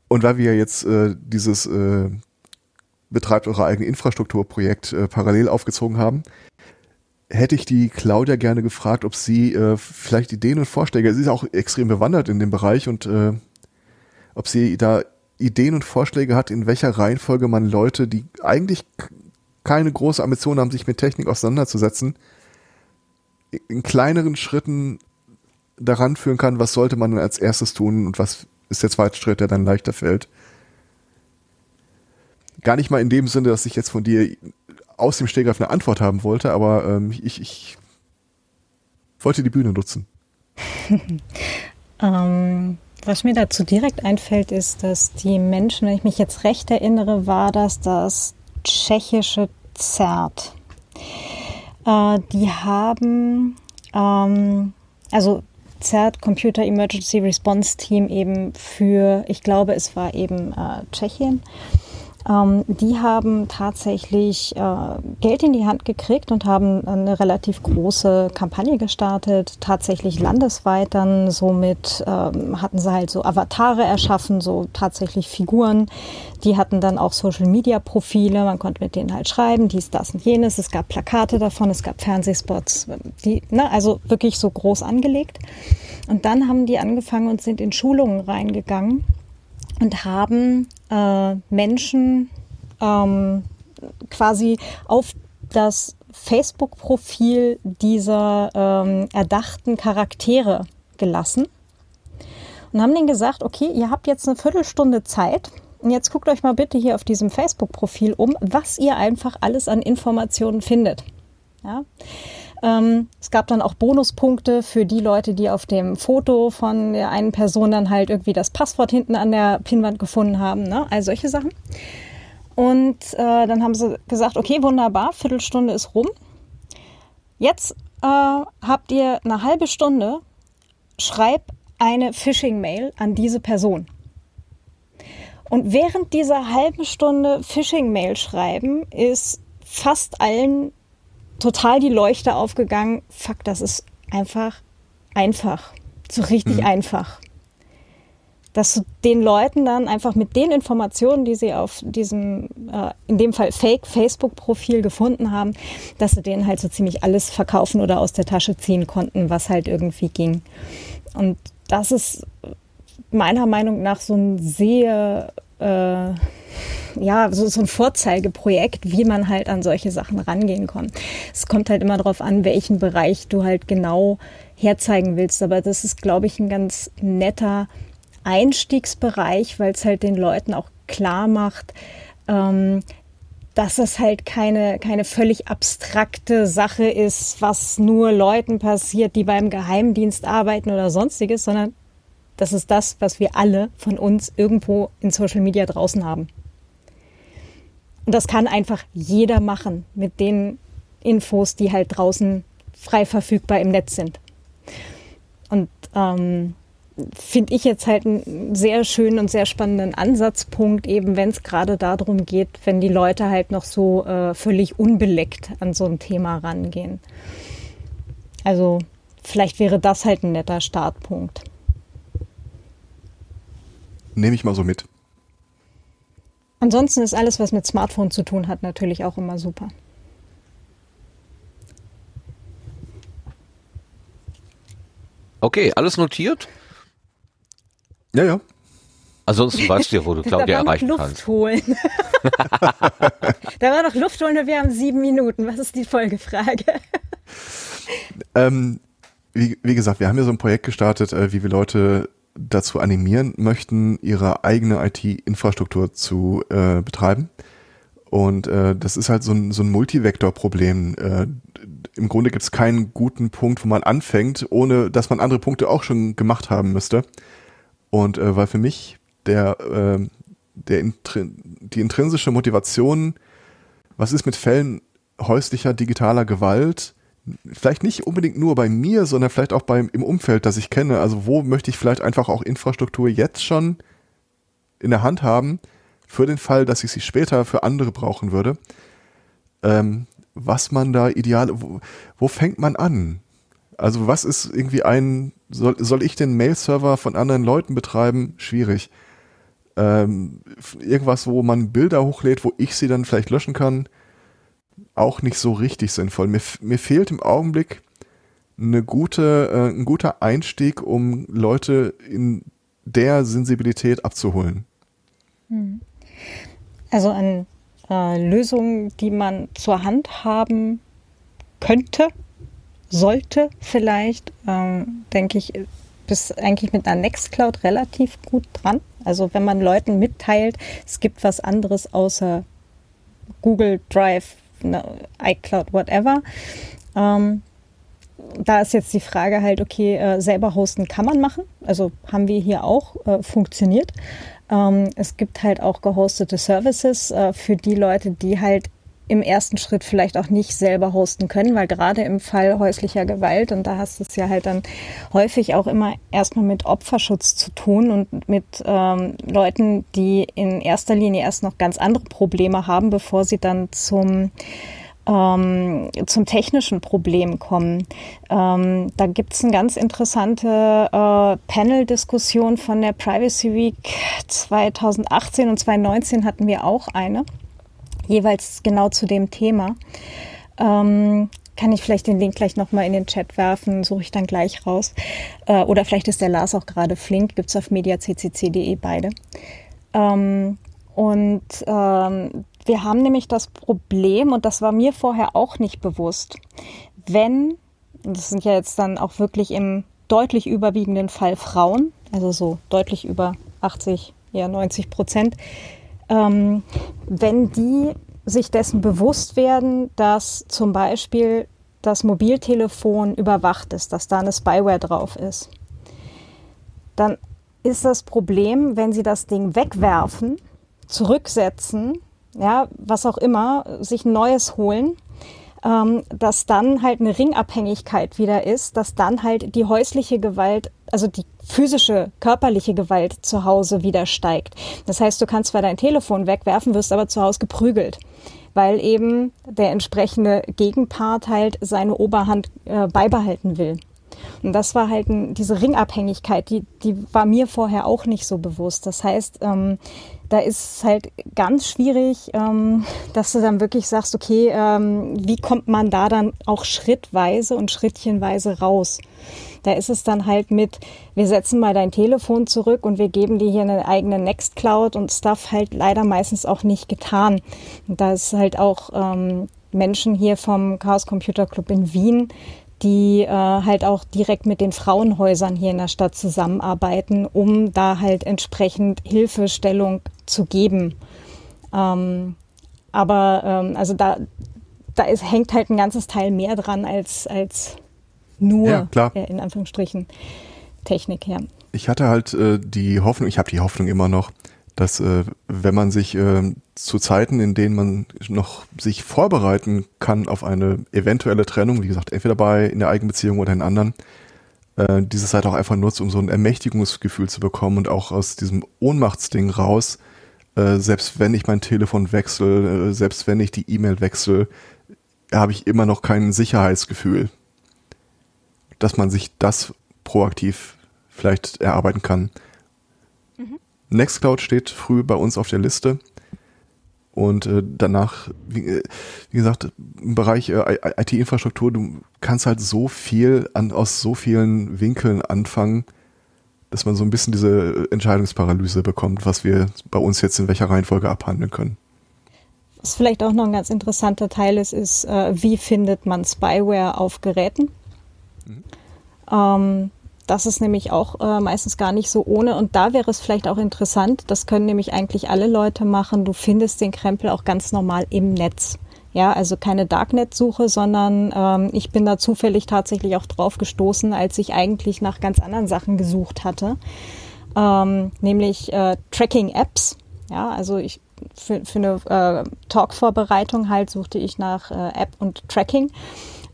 Und weil wir jetzt äh, dieses äh, betreibt eure eigene Infrastrukturprojekt äh, parallel aufgezogen haben, hätte ich die Claudia gerne gefragt, ob sie äh, vielleicht Ideen und Vorschläge, sie ist auch extrem bewandert in dem Bereich und äh, ob sie da Ideen und Vorschläge hat, in welcher Reihenfolge man Leute, die eigentlich keine große Ambition haben, sich mit Technik auseinanderzusetzen, in kleineren Schritten daran führen kann, was sollte man als erstes tun und was ist der zweite Schritt, der dann leichter fällt. Gar nicht mal in dem Sinne, dass ich jetzt von dir aus dem Stegreif eine Antwort haben wollte, aber ähm, ich, ich wollte die Bühne nutzen. ähm, was mir dazu direkt einfällt, ist, dass die Menschen, wenn ich mich jetzt recht erinnere, war das das tschechische Zert. Äh, die haben, ähm, also ZERT Computer Emergency Response Team eben für, ich glaube, es war eben äh, Tschechien. Ähm, die haben tatsächlich äh, Geld in die Hand gekriegt und haben eine relativ große Kampagne gestartet, tatsächlich landesweit dann somit ähm, hatten sie halt so Avatare erschaffen, so tatsächlich Figuren. Die hatten dann auch Social Media Profile, man konnte mit denen halt schreiben, dies, das und jenes. Es gab Plakate davon, es gab Fernsehspots, die, ne, also wirklich so groß angelegt. Und dann haben die angefangen und sind in Schulungen reingegangen und haben äh, Menschen ähm, quasi auf das Facebook-Profil dieser ähm, erdachten Charaktere gelassen und haben denen gesagt, okay, ihr habt jetzt eine Viertelstunde Zeit und jetzt guckt euch mal bitte hier auf diesem Facebook-Profil um, was ihr einfach alles an Informationen findet. Ja? Ähm, es gab dann auch Bonuspunkte für die Leute, die auf dem Foto von der einen Person dann halt irgendwie das Passwort hinten an der Pinnwand gefunden haben. Ne? All solche Sachen. Und äh, dann haben sie gesagt, okay, wunderbar, Viertelstunde ist rum. Jetzt äh, habt ihr eine halbe Stunde, schreib eine Phishing-Mail an diese Person. Und während dieser halben Stunde Phishing-Mail schreiben ist fast allen total die Leuchte aufgegangen. Fuck, das ist einfach einfach. So richtig mhm. einfach. Dass du den Leuten dann einfach mit den Informationen, die sie auf diesem, äh, in dem Fall Fake-Facebook-Profil gefunden haben, dass sie denen halt so ziemlich alles verkaufen oder aus der Tasche ziehen konnten, was halt irgendwie ging. Und das ist meiner Meinung nach so ein sehr äh, ja, so, so ein Vorzeigeprojekt, wie man halt an solche Sachen rangehen kann. Es kommt halt immer darauf an, welchen Bereich du halt genau herzeigen willst. Aber das ist, glaube ich, ein ganz netter Einstiegsbereich, weil es halt den Leuten auch klar macht, ähm, dass das halt keine, keine völlig abstrakte Sache ist, was nur Leuten passiert, die beim Geheimdienst arbeiten oder sonstiges, sondern das ist das, was wir alle von uns irgendwo in Social Media draußen haben. Und das kann einfach jeder machen mit den Infos, die halt draußen frei verfügbar im Netz sind. Und ähm, finde ich jetzt halt einen sehr schönen und sehr spannenden Ansatzpunkt, eben wenn es gerade darum geht, wenn die Leute halt noch so äh, völlig unbeleckt an so ein Thema rangehen. Also vielleicht wäre das halt ein netter Startpunkt nehme ich mal so mit. Ansonsten ist alles, was mit Smartphone zu tun hat, natürlich auch immer super. Okay, alles notiert? Ja, ja. Ansonsten weißt du, ja, wo du Claudia erreichen kannst. Luft. Holen. da war doch Luft holen und wir haben sieben Minuten. Was ist die Folgefrage? ähm, wie, wie, gesagt, wir haben ja so ein Projekt gestartet, äh, wie wir Leute dazu animieren möchten, ihre eigene IT-Infrastruktur zu äh, betreiben. Und äh, das ist halt so ein, so ein Multivektor-Problem. Äh, Im Grunde gibt es keinen guten Punkt, wo man anfängt, ohne dass man andere Punkte auch schon gemacht haben müsste. Und äh, weil für mich der, äh, der Intrin die intrinsische Motivation, was ist mit Fällen häuslicher digitaler Gewalt, vielleicht nicht unbedingt nur bei mir, sondern vielleicht auch beim im Umfeld, das ich kenne. Also wo möchte ich vielleicht einfach auch Infrastruktur jetzt schon in der Hand haben, für den Fall, dass ich sie später für andere brauchen würde. Ähm, was man da ideal, wo, wo fängt man an? Also was ist irgendwie ein, soll, soll ich den Mail-Server von anderen Leuten betreiben? Schwierig. Ähm, irgendwas, wo man Bilder hochlädt, wo ich sie dann vielleicht löschen kann, auch nicht so richtig sinnvoll. Mir, mir fehlt im Augenblick eine gute, äh, ein guter Einstieg, um Leute in der Sensibilität abzuholen. Also an äh, Lösungen, die man zur Hand haben könnte, sollte vielleicht, ähm, denke ich, bist eigentlich mit einer Nextcloud relativ gut dran. Also wenn man Leuten mitteilt, es gibt was anderes außer Google Drive, iCloud, whatever. Ähm, da ist jetzt die Frage halt, okay, äh, selber hosten kann man machen. Also haben wir hier auch, äh, funktioniert. Ähm, es gibt halt auch gehostete Services äh, für die Leute, die halt im ersten Schritt vielleicht auch nicht selber hosten können, weil gerade im Fall häuslicher Gewalt, und da hast du es ja halt dann häufig auch immer erstmal mit Opferschutz zu tun und mit ähm, Leuten, die in erster Linie erst noch ganz andere Probleme haben, bevor sie dann zum ähm, zum technischen Problem kommen. Ähm, da gibt es eine ganz interessante äh, Panel-Diskussion von der Privacy Week 2018 und 2019 hatten wir auch eine, jeweils genau zu dem Thema. Ähm, kann ich vielleicht den Link gleich nochmal in den Chat werfen, suche ich dann gleich raus. Äh, oder vielleicht ist der Lars auch gerade flink, gibt es auf mediaccc.de beide. Ähm, und ähm, wir haben nämlich das Problem, und das war mir vorher auch nicht bewusst, wenn, und das sind ja jetzt dann auch wirklich im deutlich überwiegenden Fall Frauen, also so deutlich über 80, ja 90 Prozent, ähm, wenn die sich dessen bewusst werden, dass zum Beispiel das Mobiltelefon überwacht ist, dass da eine Spyware drauf ist, dann ist das Problem, wenn sie das Ding wegwerfen, zurücksetzen, ja, was auch immer, sich ein neues holen, ähm, dass dann halt eine Ringabhängigkeit wieder ist, dass dann halt die häusliche Gewalt, also die physische, körperliche Gewalt zu Hause wieder steigt. Das heißt, du kannst zwar dein Telefon wegwerfen, wirst aber zu Hause geprügelt, weil eben der entsprechende Gegenpart halt seine Oberhand äh, beibehalten will. Und das war halt diese Ringabhängigkeit, die, die war mir vorher auch nicht so bewusst. Das heißt, ähm, da ist es halt ganz schwierig, ähm, dass du dann wirklich sagst, okay, ähm, wie kommt man da dann auch schrittweise und schrittchenweise raus? Da ist es dann halt mit, wir setzen mal dein Telefon zurück und wir geben dir hier eine eigene Nextcloud und Stuff halt leider meistens auch nicht getan. Und da ist halt auch ähm, Menschen hier vom Chaos Computer Club in Wien, die äh, halt auch direkt mit den Frauenhäusern hier in der Stadt zusammenarbeiten, um da halt entsprechend Hilfestellung zu geben. Ähm, aber ähm, also da, da ist, hängt halt ein ganzes Teil mehr dran als, als nur Ja. Äh, in Anführungsstrichen Technik her. Ich hatte halt äh, die Hoffnung, ich habe die Hoffnung immer noch, dass äh, wenn man sich äh, zu Zeiten, in denen man noch sich vorbereiten kann auf eine eventuelle Trennung, wie gesagt, entweder bei in der eigenen Beziehung oder in anderen, äh, diese Zeit auch einfach nutzt, um so ein Ermächtigungsgefühl zu bekommen und auch aus diesem Ohnmachtsding raus, äh, selbst wenn ich mein Telefon wechsle, äh, selbst wenn ich die E-Mail wechsle, habe ich immer noch kein Sicherheitsgefühl, dass man sich das proaktiv vielleicht erarbeiten kann. Nextcloud steht früh bei uns auf der Liste. Und äh, danach, wie, äh, wie gesagt, im Bereich äh, IT-Infrastruktur, du kannst halt so viel an, aus so vielen Winkeln anfangen, dass man so ein bisschen diese Entscheidungsparalyse bekommt, was wir bei uns jetzt in welcher Reihenfolge abhandeln können. Was vielleicht auch noch ein ganz interessanter Teil ist, ist, äh, wie findet man Spyware auf Geräten? Mhm. Ähm, das ist nämlich auch äh, meistens gar nicht so ohne. Und da wäre es vielleicht auch interessant, das können nämlich eigentlich alle Leute machen, du findest den Krempel auch ganz normal im Netz. Ja, also keine Darknet-Suche, sondern ähm, ich bin da zufällig tatsächlich auch drauf gestoßen, als ich eigentlich nach ganz anderen Sachen gesucht hatte. Ähm, nämlich äh, Tracking-Apps. Ja, also ich für, für eine äh, Talk-Vorbereitung halt suchte ich nach äh, App und Tracking.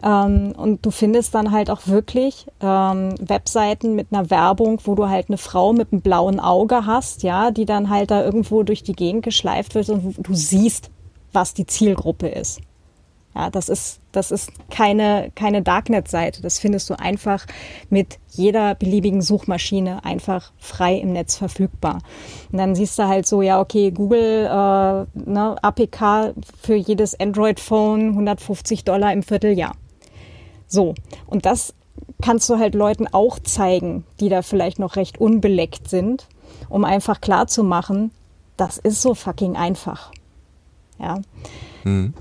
Ähm, und du findest dann halt auch wirklich ähm, Webseiten mit einer Werbung, wo du halt eine Frau mit einem blauen Auge hast, ja, die dann halt da irgendwo durch die Gegend geschleift wird und du siehst, was die Zielgruppe ist. Ja, das ist, das ist keine, keine Darknet-Seite. Das findest du einfach mit jeder beliebigen Suchmaschine einfach frei im Netz verfügbar. Und dann siehst du halt so, ja, okay, Google, äh, ne, APK für jedes Android-Phone 150 Dollar im Vierteljahr. So, und das kannst du halt Leuten auch zeigen, die da vielleicht noch recht unbeleckt sind, um einfach klarzumachen, das ist so fucking einfach. Ja. Mhm.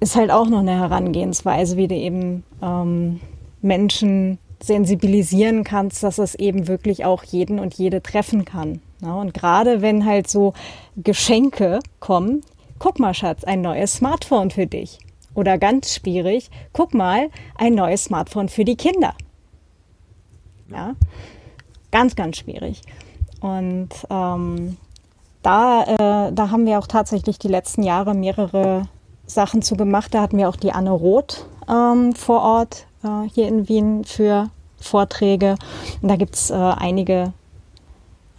Ist halt auch noch eine Herangehensweise, wie du eben ähm, Menschen sensibilisieren kannst, dass es eben wirklich auch jeden und jede treffen kann. Ja, und gerade wenn halt so Geschenke kommen, guck mal, Schatz, ein neues Smartphone für dich. Oder ganz schwierig, guck mal, ein neues Smartphone für die Kinder. Ja, ganz, ganz schwierig. Und ähm, da, äh, da haben wir auch tatsächlich die letzten Jahre mehrere Sachen zu gemacht. Da hatten wir auch die Anne Roth ähm, vor Ort äh, hier in Wien für Vorträge. Und da gibt es äh, einige,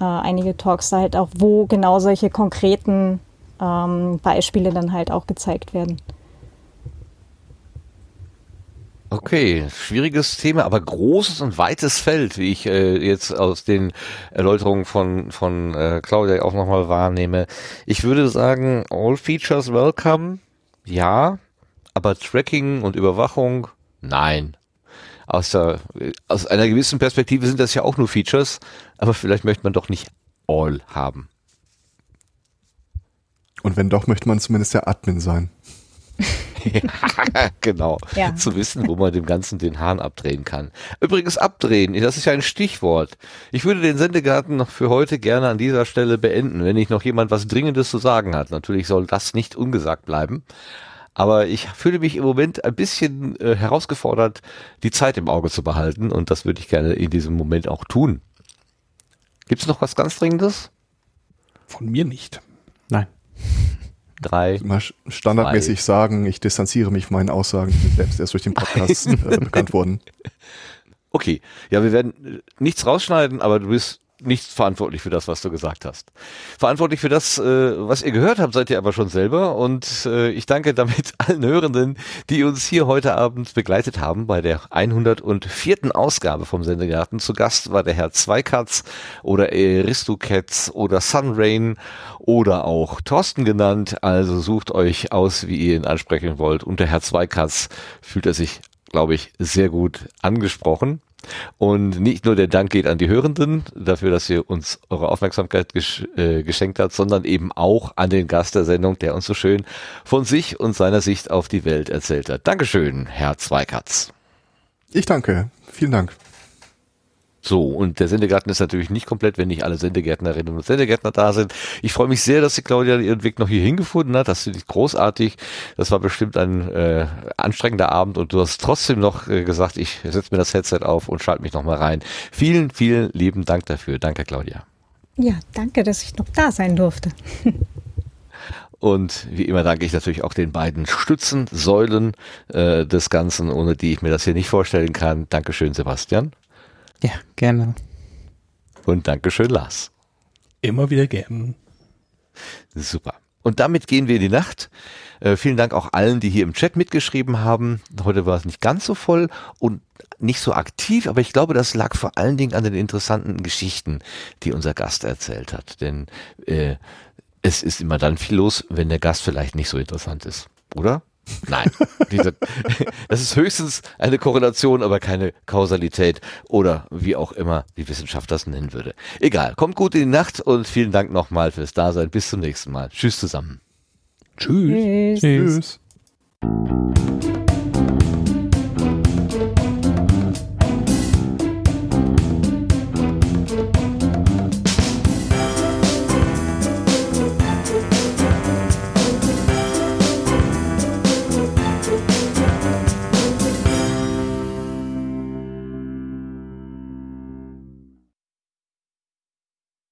äh, einige Talks halt auch, wo genau solche konkreten ähm, Beispiele dann halt auch gezeigt werden. Okay, schwieriges Thema, aber großes und weites Feld, wie ich äh, jetzt aus den Erläuterungen von, von äh, Claudia auch nochmal wahrnehme. Ich würde sagen, all features welcome, ja, aber Tracking und Überwachung, nein. Aus, der, aus einer gewissen Perspektive sind das ja auch nur Features, aber vielleicht möchte man doch nicht all haben. Und wenn doch, möchte man zumindest der Admin sein. Ja, genau. Ja. Zu wissen, wo man dem Ganzen den Hahn abdrehen kann. Übrigens abdrehen, das ist ja ein Stichwort. Ich würde den Sendegarten noch für heute gerne an dieser Stelle beenden, wenn nicht noch jemand was Dringendes zu sagen hat. Natürlich soll das nicht ungesagt bleiben. Aber ich fühle mich im Moment ein bisschen äh, herausgefordert, die Zeit im Auge zu behalten. Und das würde ich gerne in diesem Moment auch tun. Gibt es noch was ganz Dringendes? Von mir nicht. Nein drei. Mal standardmäßig zwei. sagen, ich distanziere mich von meinen Aussagen, die selbst erst durch den Podcast äh, bekannt wurden. Okay, ja, wir werden nichts rausschneiden, aber du bist nicht verantwortlich für das, was du gesagt hast. Verantwortlich für das, äh, was ihr gehört habt, seid ihr aber schon selber. Und äh, ich danke damit allen Hörenden, die uns hier heute Abend begleitet haben bei der 104. Ausgabe vom Sendegarten. Zu Gast war der Herr Zweikatz oder Aristocats oder Sunrain oder auch Thorsten genannt. Also sucht euch aus, wie ihr ihn ansprechen wollt. Und der Herr Zweikatz fühlt er sich, glaube ich, sehr gut angesprochen. Und nicht nur der Dank geht an die Hörenden dafür, dass ihr uns eure Aufmerksamkeit gesch äh, geschenkt habt, sondern eben auch an den Gast der Sendung, der uns so schön von sich und seiner Sicht auf die Welt erzählt hat. Dankeschön, Herr Zweikatz. Ich danke. Vielen Dank. So, und der Sendegarten ist natürlich nicht komplett, wenn nicht alle Sendegärtnerinnen und Sendegärtner da sind. Ich freue mich sehr, dass die Claudia ihren Weg noch hier hingefunden hat. Das finde ich großartig. Das war bestimmt ein äh, anstrengender Abend und du hast trotzdem noch äh, gesagt, ich setze mir das Headset auf und schalte mich nochmal rein. Vielen, vielen lieben Dank dafür. Danke, Claudia. Ja, danke, dass ich noch da sein durfte. Und wie immer danke ich natürlich auch den beiden Stützen, Säulen äh, des Ganzen, ohne die ich mir das hier nicht vorstellen kann. Dankeschön, Sebastian. Ja, gerne. Und Dankeschön, Lars. Immer wieder gern. Super. Und damit gehen wir in die Nacht. Äh, vielen Dank auch allen, die hier im Chat mitgeschrieben haben. Heute war es nicht ganz so voll und nicht so aktiv, aber ich glaube, das lag vor allen Dingen an den interessanten Geschichten, die unser Gast erzählt hat. Denn äh, es ist immer dann viel los, wenn der Gast vielleicht nicht so interessant ist, oder? Nein, diese, das ist höchstens eine Korrelation, aber keine Kausalität oder wie auch immer die Wissenschaft das nennen würde. Egal, kommt gut in die Nacht und vielen Dank nochmal fürs Dasein. Bis zum nächsten Mal. Tschüss zusammen. Tschüss. Tschüss. Tschüss.